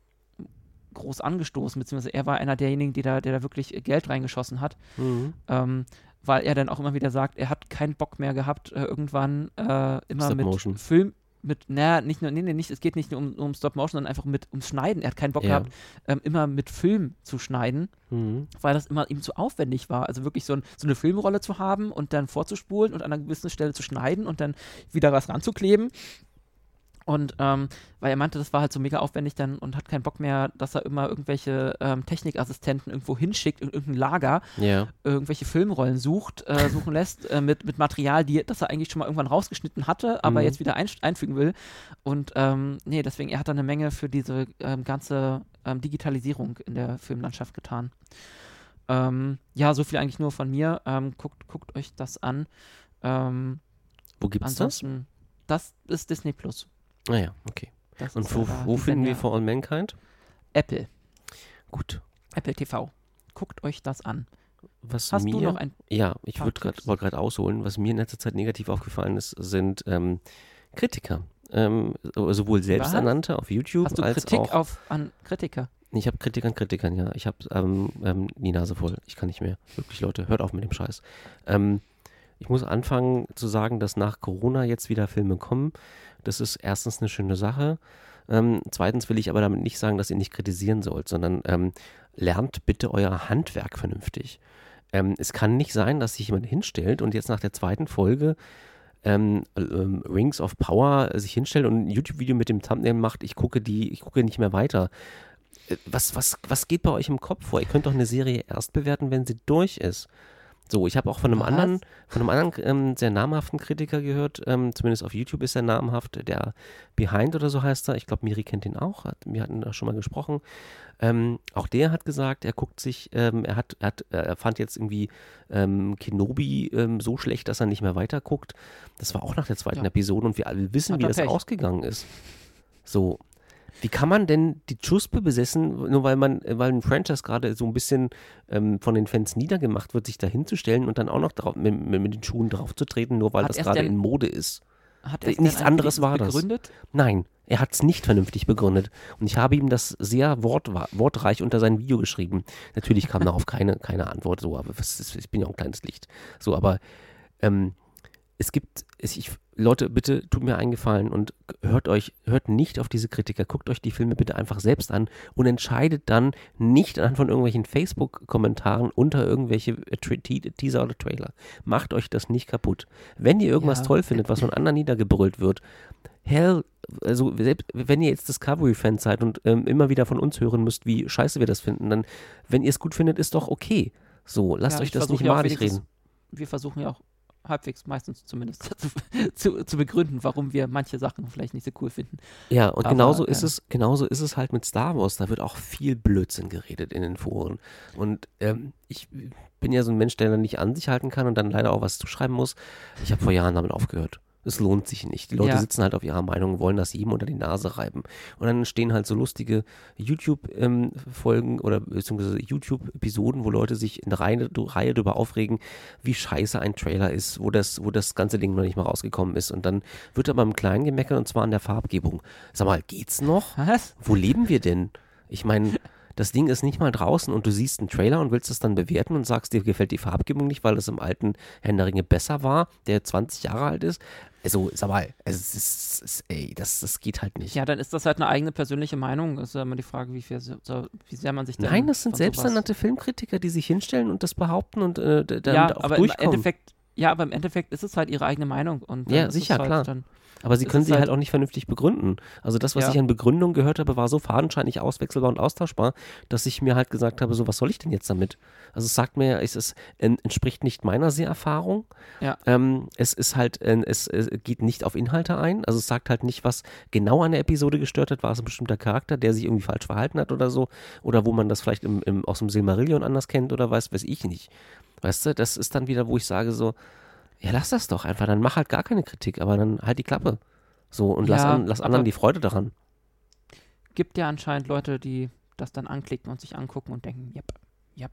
groß angestoßen, beziehungsweise er war einer derjenigen, die da, der da wirklich Geld reingeschossen hat. Mhm. Ähm, weil er dann auch immer wieder sagt, er hat keinen Bock mehr gehabt, äh, irgendwann äh, immer Stop mit Motion. Film, mit, naja, nicht nur, nee, nee, nicht, es geht nicht nur um, um Stop Motion, sondern einfach mit ums Schneiden. Er hat keinen Bock ja. gehabt, ähm, immer mit Film zu schneiden, mhm. weil das immer ihm zu aufwendig war. Also wirklich so, ein, so, eine Filmrolle zu haben und dann vorzuspulen und an einer gewissen Stelle zu schneiden und dann wieder was ranzukleben. Und ähm, weil er meinte, das war halt so mega aufwendig dann und hat keinen Bock mehr, dass er immer irgendwelche ähm, Technikassistenten irgendwo hinschickt, in irgendein Lager, yeah. irgendwelche Filmrollen sucht, äh, suchen lässt äh, mit, mit Material, die, das er eigentlich schon mal irgendwann rausgeschnitten hatte, aber mhm. jetzt wieder ein, einfügen will. Und ähm, nee, deswegen, er hat da eine Menge für diese ähm, ganze ähm, Digitalisierung in der Filmlandschaft getan. Ähm, ja, so viel eigentlich nur von mir. Ähm, guckt, guckt euch das an. Wo gibt's das? Das ist Disney Plus. Ah ja, okay. Das Und wo, wo finden wir For All Mankind? Apple. Gut. Apple TV. Guckt euch das an. Was Hast mir, du noch ein Ja, ich wollte gerade ausholen. Was mir in letzter Zeit negativ aufgefallen ist, sind ähm, Kritiker. Ähm, sowohl selbsternannte auf YouTube Hast du als Kritik auch auf, an Kritiker? Ich habe Kritik an Kritikern, ja. Ich habe ähm, ähm, die Nase voll. Ich kann nicht mehr. Wirklich, Leute, hört auf mit dem Scheiß. Ähm, ich muss anfangen zu sagen, dass nach Corona jetzt wieder Filme kommen, das ist erstens eine schöne Sache. Ähm, zweitens will ich aber damit nicht sagen, dass ihr nicht kritisieren sollt, sondern ähm, lernt bitte euer Handwerk vernünftig. Ähm, es kann nicht sein, dass sich jemand hinstellt und jetzt nach der zweiten Folge ähm, ähm, Rings of Power sich hinstellt und ein YouTube-Video mit dem Thumbnail macht, ich gucke die, ich gucke nicht mehr weiter. Äh, was, was, was geht bei euch im Kopf vor? Ihr könnt doch eine Serie erst bewerten, wenn sie durch ist. So, ich habe auch von einem Was? anderen, von einem anderen ähm, sehr namhaften Kritiker gehört, ähm, zumindest auf YouTube ist er namhaft, der Behind oder so heißt er. Ich glaube, Miri kennt ihn auch, hat, wir hatten da schon mal gesprochen. Ähm, auch der hat gesagt, er guckt sich, ähm, er hat, er hat, er fand jetzt irgendwie ähm, Kenobi ähm, so schlecht, dass er nicht mehr weiter guckt. Das war auch nach der zweiten ja. Episode und wir alle wissen, hat wie das Pech. ausgegangen ist. So, wie kann man denn die Chuspe besessen, nur weil man, weil ein Franchise gerade so ein bisschen ähm, von den Fans niedergemacht wird, sich da hinzustellen und dann auch noch drauf, mit, mit, den Schuhen draufzutreten, nur weil hat das gerade in Mode ist? Hat er Nichts anderes war begründet? das. Nein, er hat es nicht vernünftig begründet. Und ich habe ihm das sehr wort, wortreich unter sein Video geschrieben. Natürlich kam darauf keine, keine Antwort, so, aber ich bin ja auch ein kleines Licht. So, aber ähm, es gibt, ich, Leute, bitte tut mir einen Gefallen und hört euch, hört nicht auf diese Kritiker, guckt euch die Filme bitte einfach selbst an und entscheidet dann nicht anhand von irgendwelchen Facebook-Kommentaren unter irgendwelche Teaser oder Trailer. Macht euch das nicht kaputt. Wenn ihr irgendwas ja. toll findet, was von anderen niedergebrüllt wird, hell, also selbst, wenn ihr jetzt Discovery-Fan seid und ähm, immer wieder von uns hören müsst, wie scheiße wir das finden, dann, wenn ihr es gut findet, ist doch okay. So, lasst ja, euch das nicht malig reden. Wir versuchen ja auch halbwegs meistens zumindest zu, zu, zu, begründen, warum wir manche Sachen vielleicht nicht so cool finden. Ja, und Aber, genauso ist äh, es, genauso ist es halt mit Star Wars. Da wird auch viel Blödsinn geredet in den Foren. Und ähm, ich bin ja so ein Mensch, der dann nicht an sich halten kann und dann leider auch was zuschreiben muss. Ich habe vor Jahren damit aufgehört es lohnt sich nicht. Die Leute ja. sitzen halt auf ihrer Meinung und wollen das jedem unter die Nase reiben. Und dann stehen halt so lustige YouTube-Folgen ähm, oder beziehungsweise YouTube-Episoden, wo Leute sich in Reihe, Reihe darüber aufregen, wie scheiße ein Trailer ist, wo das, wo das ganze Ding noch nicht mal rausgekommen ist. Und dann wird aber im Kleinen gemeckert und zwar an der Farbgebung. Sag mal, geht's noch? Was? Wo leben wir denn? Ich meine, das Ding ist nicht mal draußen und du siehst einen Trailer und willst es dann bewerten und sagst, dir gefällt die Farbgebung nicht, weil es im alten Herrn der Ringe besser war, der 20 Jahre alt ist. Also, sag mal, es ist, es, ey, das, das geht halt nicht. Ja, dann ist das halt eine eigene persönliche Meinung. Das ist ja immer die Frage, wie, viel, so, wie sehr man sich da. Nein, das sind selbsternannte Filmkritiker, die sich hinstellen und das behaupten und äh, dann ja, auch aber durchkommen. Im Endeffekt, ja, aber im Endeffekt ist es halt ihre eigene Meinung. Und ja, sicher, halt klar. Dann, aber sie können sie halt, halt, auch nicht vernünftig begründen. Also das, was ja. ich an Begründung gehört habe, war so fadenscheinig auswechselbar und austauschbar, dass ich mir halt gesagt habe, so was soll ich denn jetzt damit? Also es sagt mir, es ist, entspricht nicht meiner Seherfahrung. Ja. Ähm, es ist halt, es, es, geht nicht auf Inhalte ein. Also es sagt halt nicht, was genau an der Episode gestört hat. War es ein bestimmter Charakter, der sich irgendwie falsch verhalten hat oder so? Oder wo man das vielleicht im, im, aus dem Silmarillion anders kennt oder weiß, weiß ich nicht. Weißt du, das ist dann wieder, wo ich sage so, ja, lass das doch einfach. Dann mach halt gar keine Kritik, aber dann halt die Klappe. So, und ja, lass, an, lass anderen die Freude daran. Gibt ja anscheinend Leute, die das dann anklicken und sich angucken und denken, yep, yep.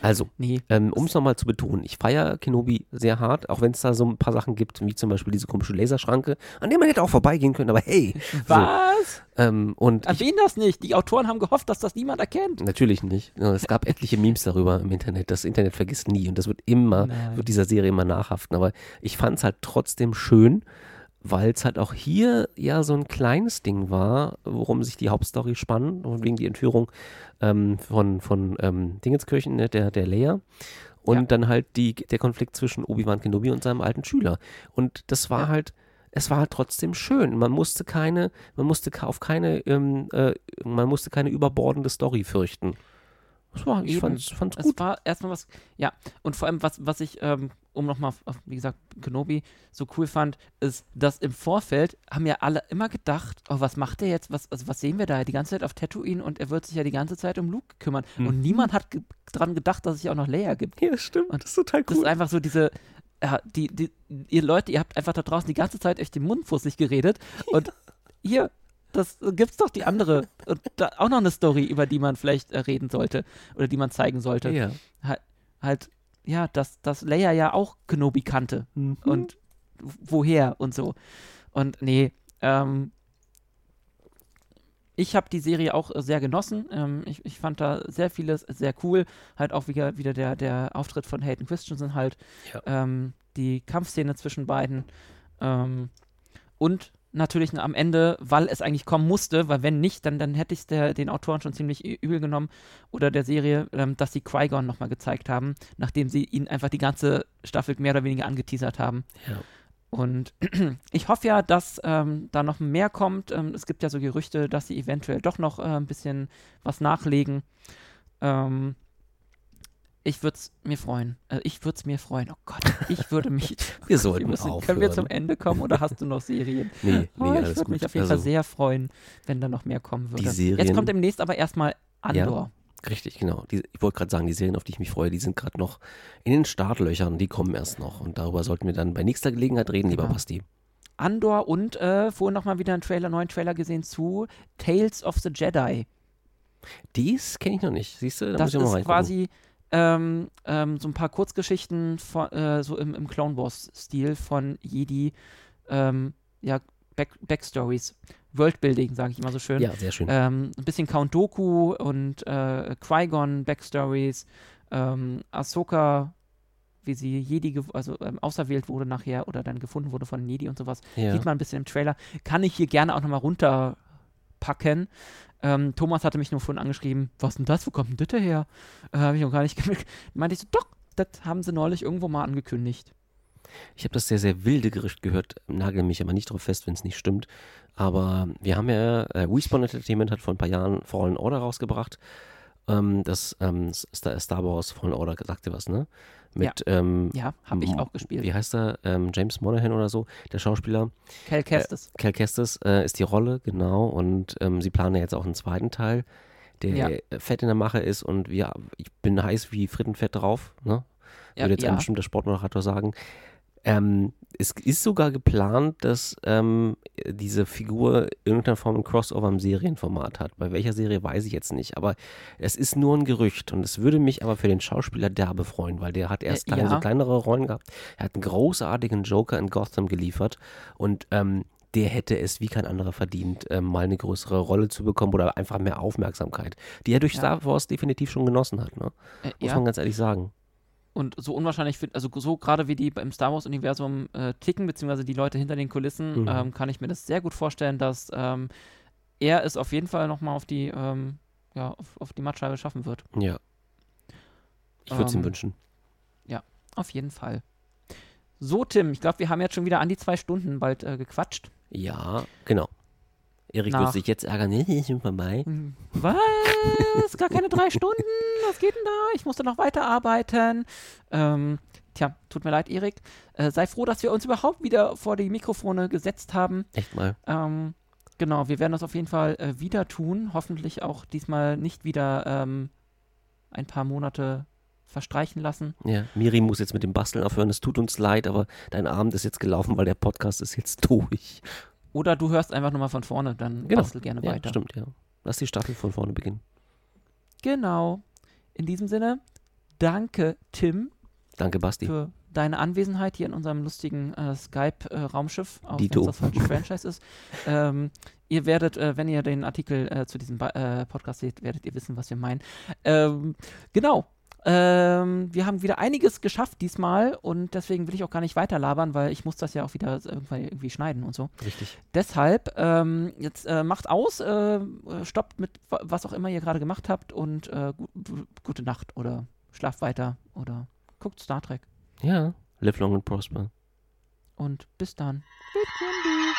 Also, nee, ähm, um es nochmal zu betonen, ich feiere Kenobi sehr hart, auch wenn es da so ein paar Sachen gibt, wie zum Beispiel diese komische Laserschranke, an der man hätte auch vorbeigehen können, aber hey. Was? So, ähm, und Erwähnen das nicht. Die Autoren haben gehofft, dass das niemand erkennt. Natürlich nicht. Es gab etliche Memes darüber im Internet. Das Internet vergisst nie und das wird immer, Nein. wird dieser Serie immer nachhaften. Aber ich fand es halt trotzdem schön, weil es halt auch hier ja so ein kleines Ding war, worum sich die Hauptstory spann und wegen die Entführung ähm, von, von ähm, Dingenskirchen, ne, der, der Leia. Und ja. dann halt die, der Konflikt zwischen Obi-Wan Kenobi und seinem alten Schüler. Und das war ja. halt, es war halt trotzdem schön. Man musste keine, man musste auf keine, ähm, äh, man musste keine überbordende Story fürchten. Das war, ich fand's, fand's gut. Es war erstmal was, ja, und vor allem, was, was ich, ähm, um nochmal, wie gesagt, Kenobi so cool fand, ist, dass im Vorfeld haben ja alle immer gedacht, oh, was macht der jetzt, was, also was sehen wir da die ganze Zeit auf Tatooine und er wird sich ja die ganze Zeit um Luke kümmern. Mhm. Und niemand hat ge dran gedacht, dass es ja auch noch Leia gibt. Ja, stimmt, und das ist total cool. Das ist einfach so diese, ja, die, die, ihr Leute, ihr habt einfach da draußen die ganze Zeit euch den Mund fussig geredet und hier, das gibt's doch die andere, auch noch eine Story, über die man vielleicht äh, reden sollte oder die man zeigen sollte. Ja. Halt, halt ja, dass, dass Leia ja auch Kenobi kannte mhm. und woher und so. Und nee, ähm, ich habe die Serie auch sehr genossen. Ähm, ich, ich, fand da sehr vieles sehr cool. Halt auch wieder, wieder der, der Auftritt von Hayden Christensen halt. Ja. Ähm, die Kampfszene zwischen beiden. Ähm, und natürlich am Ende, weil es eigentlich kommen musste, weil wenn nicht, dann, dann hätte ich es den Autoren schon ziemlich übel genommen oder der Serie, ähm, dass sie Qui-Gon nochmal gezeigt haben, nachdem sie ihn einfach die ganze Staffel mehr oder weniger angeteasert haben. Ja. Und ich hoffe ja, dass ähm, da noch mehr kommt. Ähm, es gibt ja so Gerüchte, dass sie eventuell doch noch äh, ein bisschen was nachlegen. Ähm, ich würde es mir freuen. Also ich würde es mir freuen. Oh Gott, ich würde mich. wir sollten müssen, aufhören. Können wir zum Ende kommen oder hast du noch Serien? Nee, oh, nee Ich würde mich auf jeden also, Fall sehr freuen, wenn da noch mehr kommen würde. Die Serien, Jetzt kommt demnächst aber erstmal Andor. Ja, richtig, genau. Die, ich wollte gerade sagen, die Serien, auf die ich mich freue, die sind gerade noch in den Startlöchern. Die kommen erst noch. Und darüber sollten wir dann bei nächster Gelegenheit reden, genau. lieber Basti. Andor und äh, vorhin nochmal wieder einen Trailer, neuen Trailer gesehen zu Tales of the Jedi. Dies kenne ich noch nicht. Siehst du? Da das ist quasi ähm, ähm, so ein paar Kurzgeschichten von, äh, so im, im Clone Wars-Stil von Jedi, ähm, ja, Back Backstories. Worldbuilding, sage ich immer so schön. Ja, sehr schön. Ähm, ein bisschen Count Doku und äh, Qui-Gon Backstories, ähm, Ahsoka, wie sie Jedi, also ähm, auserwählt wurde nachher oder dann gefunden wurde von Jedi und sowas. Ja. Sieht man ein bisschen im Trailer. Kann ich hier gerne auch nochmal runterpacken. Ähm, Thomas hatte mich nur vorhin angeschrieben, was denn das, wo kommt denn das her? Äh, Habe ich noch gar nicht gemerkt. Meinte ich so, doch, das haben sie neulich irgendwo mal angekündigt. Ich habe das sehr, sehr wilde Gerücht gehört, nagel mich aber nicht darauf fest, wenn es nicht stimmt. Aber wir haben ja, äh, Respawn Entertainment hat vor ein paar Jahren Fallen Order rausgebracht. Ähm, das ähm, Star Wars Fallen Order sagte was, ne? Mit, ja, ähm, ja habe ich auch gespielt. Wie heißt er? Ähm, James Monaghan oder so, der Schauspieler. Cal Kestis. Äh, Cal Kestis äh, ist die Rolle, genau. Und ähm, sie planen ja jetzt auch einen zweiten Teil, der ja. fett in der Mache ist. Und wir, ich bin heiß wie Frittenfett drauf, ne? Würde jetzt ein bestimmter Sportmoderator sagen. Ähm, es ist sogar geplant, dass ähm, diese Figur irgendeiner Form ein Crossover im Serienformat hat. Bei welcher Serie weiß ich jetzt nicht, aber es ist nur ein Gerücht und es würde mich aber für den Schauspieler derbe freuen, weil der hat erst äh, ja. so kleinere Rollen gehabt. Er hat einen großartigen Joker in Gotham geliefert und ähm, der hätte es wie kein anderer verdient, äh, mal eine größere Rolle zu bekommen oder einfach mehr Aufmerksamkeit, die er durch ja. Star Wars definitiv schon genossen hat. Ne? Äh, Muss ja. man ganz ehrlich sagen. Und so unwahrscheinlich, also so gerade wie die im Star Wars-Universum äh, ticken, beziehungsweise die Leute hinter den Kulissen, mhm. ähm, kann ich mir das sehr gut vorstellen, dass ähm, er es auf jeden Fall nochmal auf die, ähm, ja, auf, auf, die Mattscheibe schaffen wird. Ja. Ich würde es ihm ähm, wünschen. Ja, auf jeden Fall. So, Tim, ich glaube, wir haben jetzt schon wieder an die zwei Stunden bald äh, gequatscht. Ja, genau. Erik wird sich jetzt ärgern, nee, ich bin vorbei. Hm, was? Gar keine drei Stunden? Was geht denn da? Ich musste noch weiterarbeiten. Ähm, tja, tut mir leid, Erik. Äh, sei froh, dass wir uns überhaupt wieder vor die Mikrofone gesetzt haben. Echt mal. Ähm, genau, wir werden das auf jeden Fall äh, wieder tun. Hoffentlich auch diesmal nicht wieder ähm, ein paar Monate verstreichen lassen. Ja, Miri muss jetzt mit dem Basteln aufhören. Es tut uns leid, aber dein Abend ist jetzt gelaufen, weil der Podcast ist jetzt durch. Oder du hörst einfach nochmal von vorne, dann genau. bastel gerne ja, weiter. Stimmt, ja. Lass die Staffel von vorne beginnen. Genau. In diesem Sinne, danke, Tim. Danke, Basti. Für deine Anwesenheit hier in unserem lustigen äh, Skype-Raumschiff, äh, auch wenn es das falsche Franchise ist. Ähm, ihr werdet, äh, wenn ihr den Artikel äh, zu diesem ba äh, Podcast seht, werdet ihr wissen, was wir meinen. Ähm, genau. Ähm, wir haben wieder einiges geschafft diesmal und deswegen will ich auch gar nicht weiter labern, weil ich muss das ja auch wieder irgendwann irgendwie schneiden und so. Richtig. Deshalb, ähm, jetzt äh, macht aus, äh, stoppt mit was auch immer ihr gerade gemacht habt und äh, gu gute Nacht oder schlaft weiter oder guckt Star Trek. Ja, live long and prosper. Und bis dann. Bitcoin